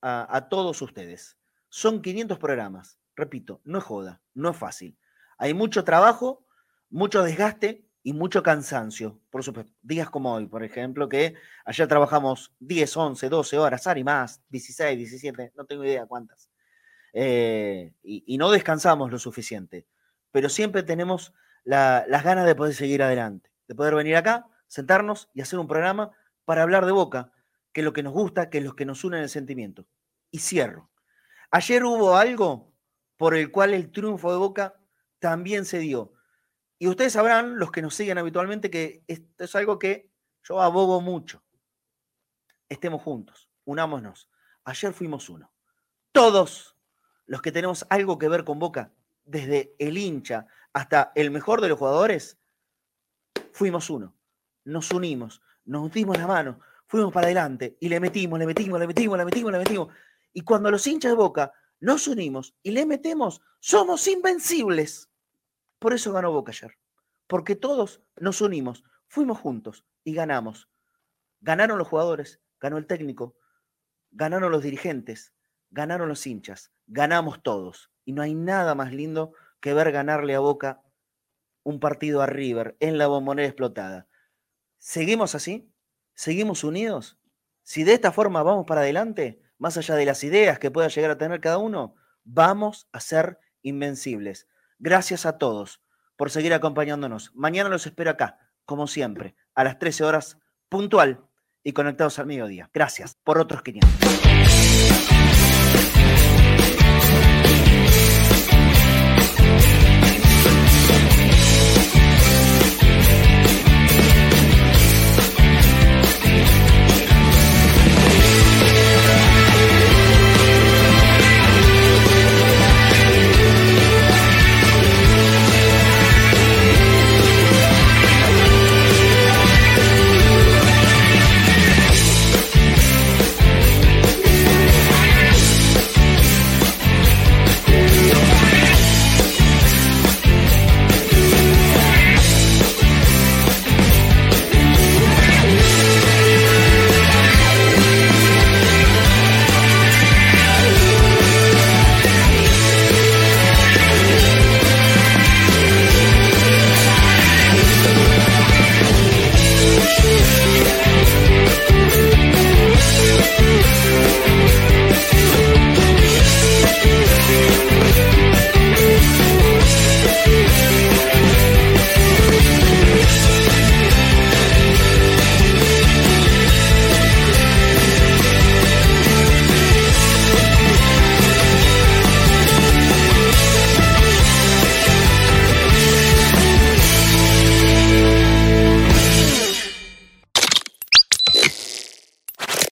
a, a todos ustedes. Son 500 programas repito, no es joda, no es fácil. Hay mucho trabajo, mucho desgaste y mucho cansancio, por supuesto. Días como hoy, por ejemplo, que ayer trabajamos 10, 11, 12 horas, y más, 16, 17, no tengo idea cuántas. Eh, y, no descansamos lo suficiente, pero siempre tenemos las ganas de poder seguir adelante, de poder venir acá, sentarnos y hacer un programa para hablar de boca, que es lo que nos gusta, que es lo que nos une en el sentimiento. Y cierro. Ayer hubo algo por el cual el triunfo de Boca también se dio. Y ustedes sabrán, los que nos siguen habitualmente, que esto es algo que yo abogo mucho. Estemos juntos, unámonos. Ayer fuimos uno. Todos los que tenemos algo que ver con Boca, desde el hincha hasta el mejor de los jugadores, fuimos uno. Nos unimos, nos dimos la mano, fuimos para adelante y le metimos, le metimos, le metimos, le metimos, le metimos. Y cuando los hinchas de Boca nos unimos y le metemos, somos invencibles. Por eso ganó Boca ayer, porque todos nos unimos, fuimos juntos y ganamos. Ganaron los jugadores, ganó el técnico, ganaron los dirigentes, ganaron los hinchas, ganamos todos. Y no hay nada más lindo que ver ganarle a Boca un partido a River en la bombonera explotada. ¿Seguimos así? ¿Seguimos unidos? Si de esta forma vamos para adelante, más allá de las ideas que pueda llegar a tener cada uno, vamos a ser invencibles. Gracias a todos por seguir acompañándonos. Mañana los espero acá, como siempre, a las 13 horas puntual y conectados al mediodía. Gracias por otros 500.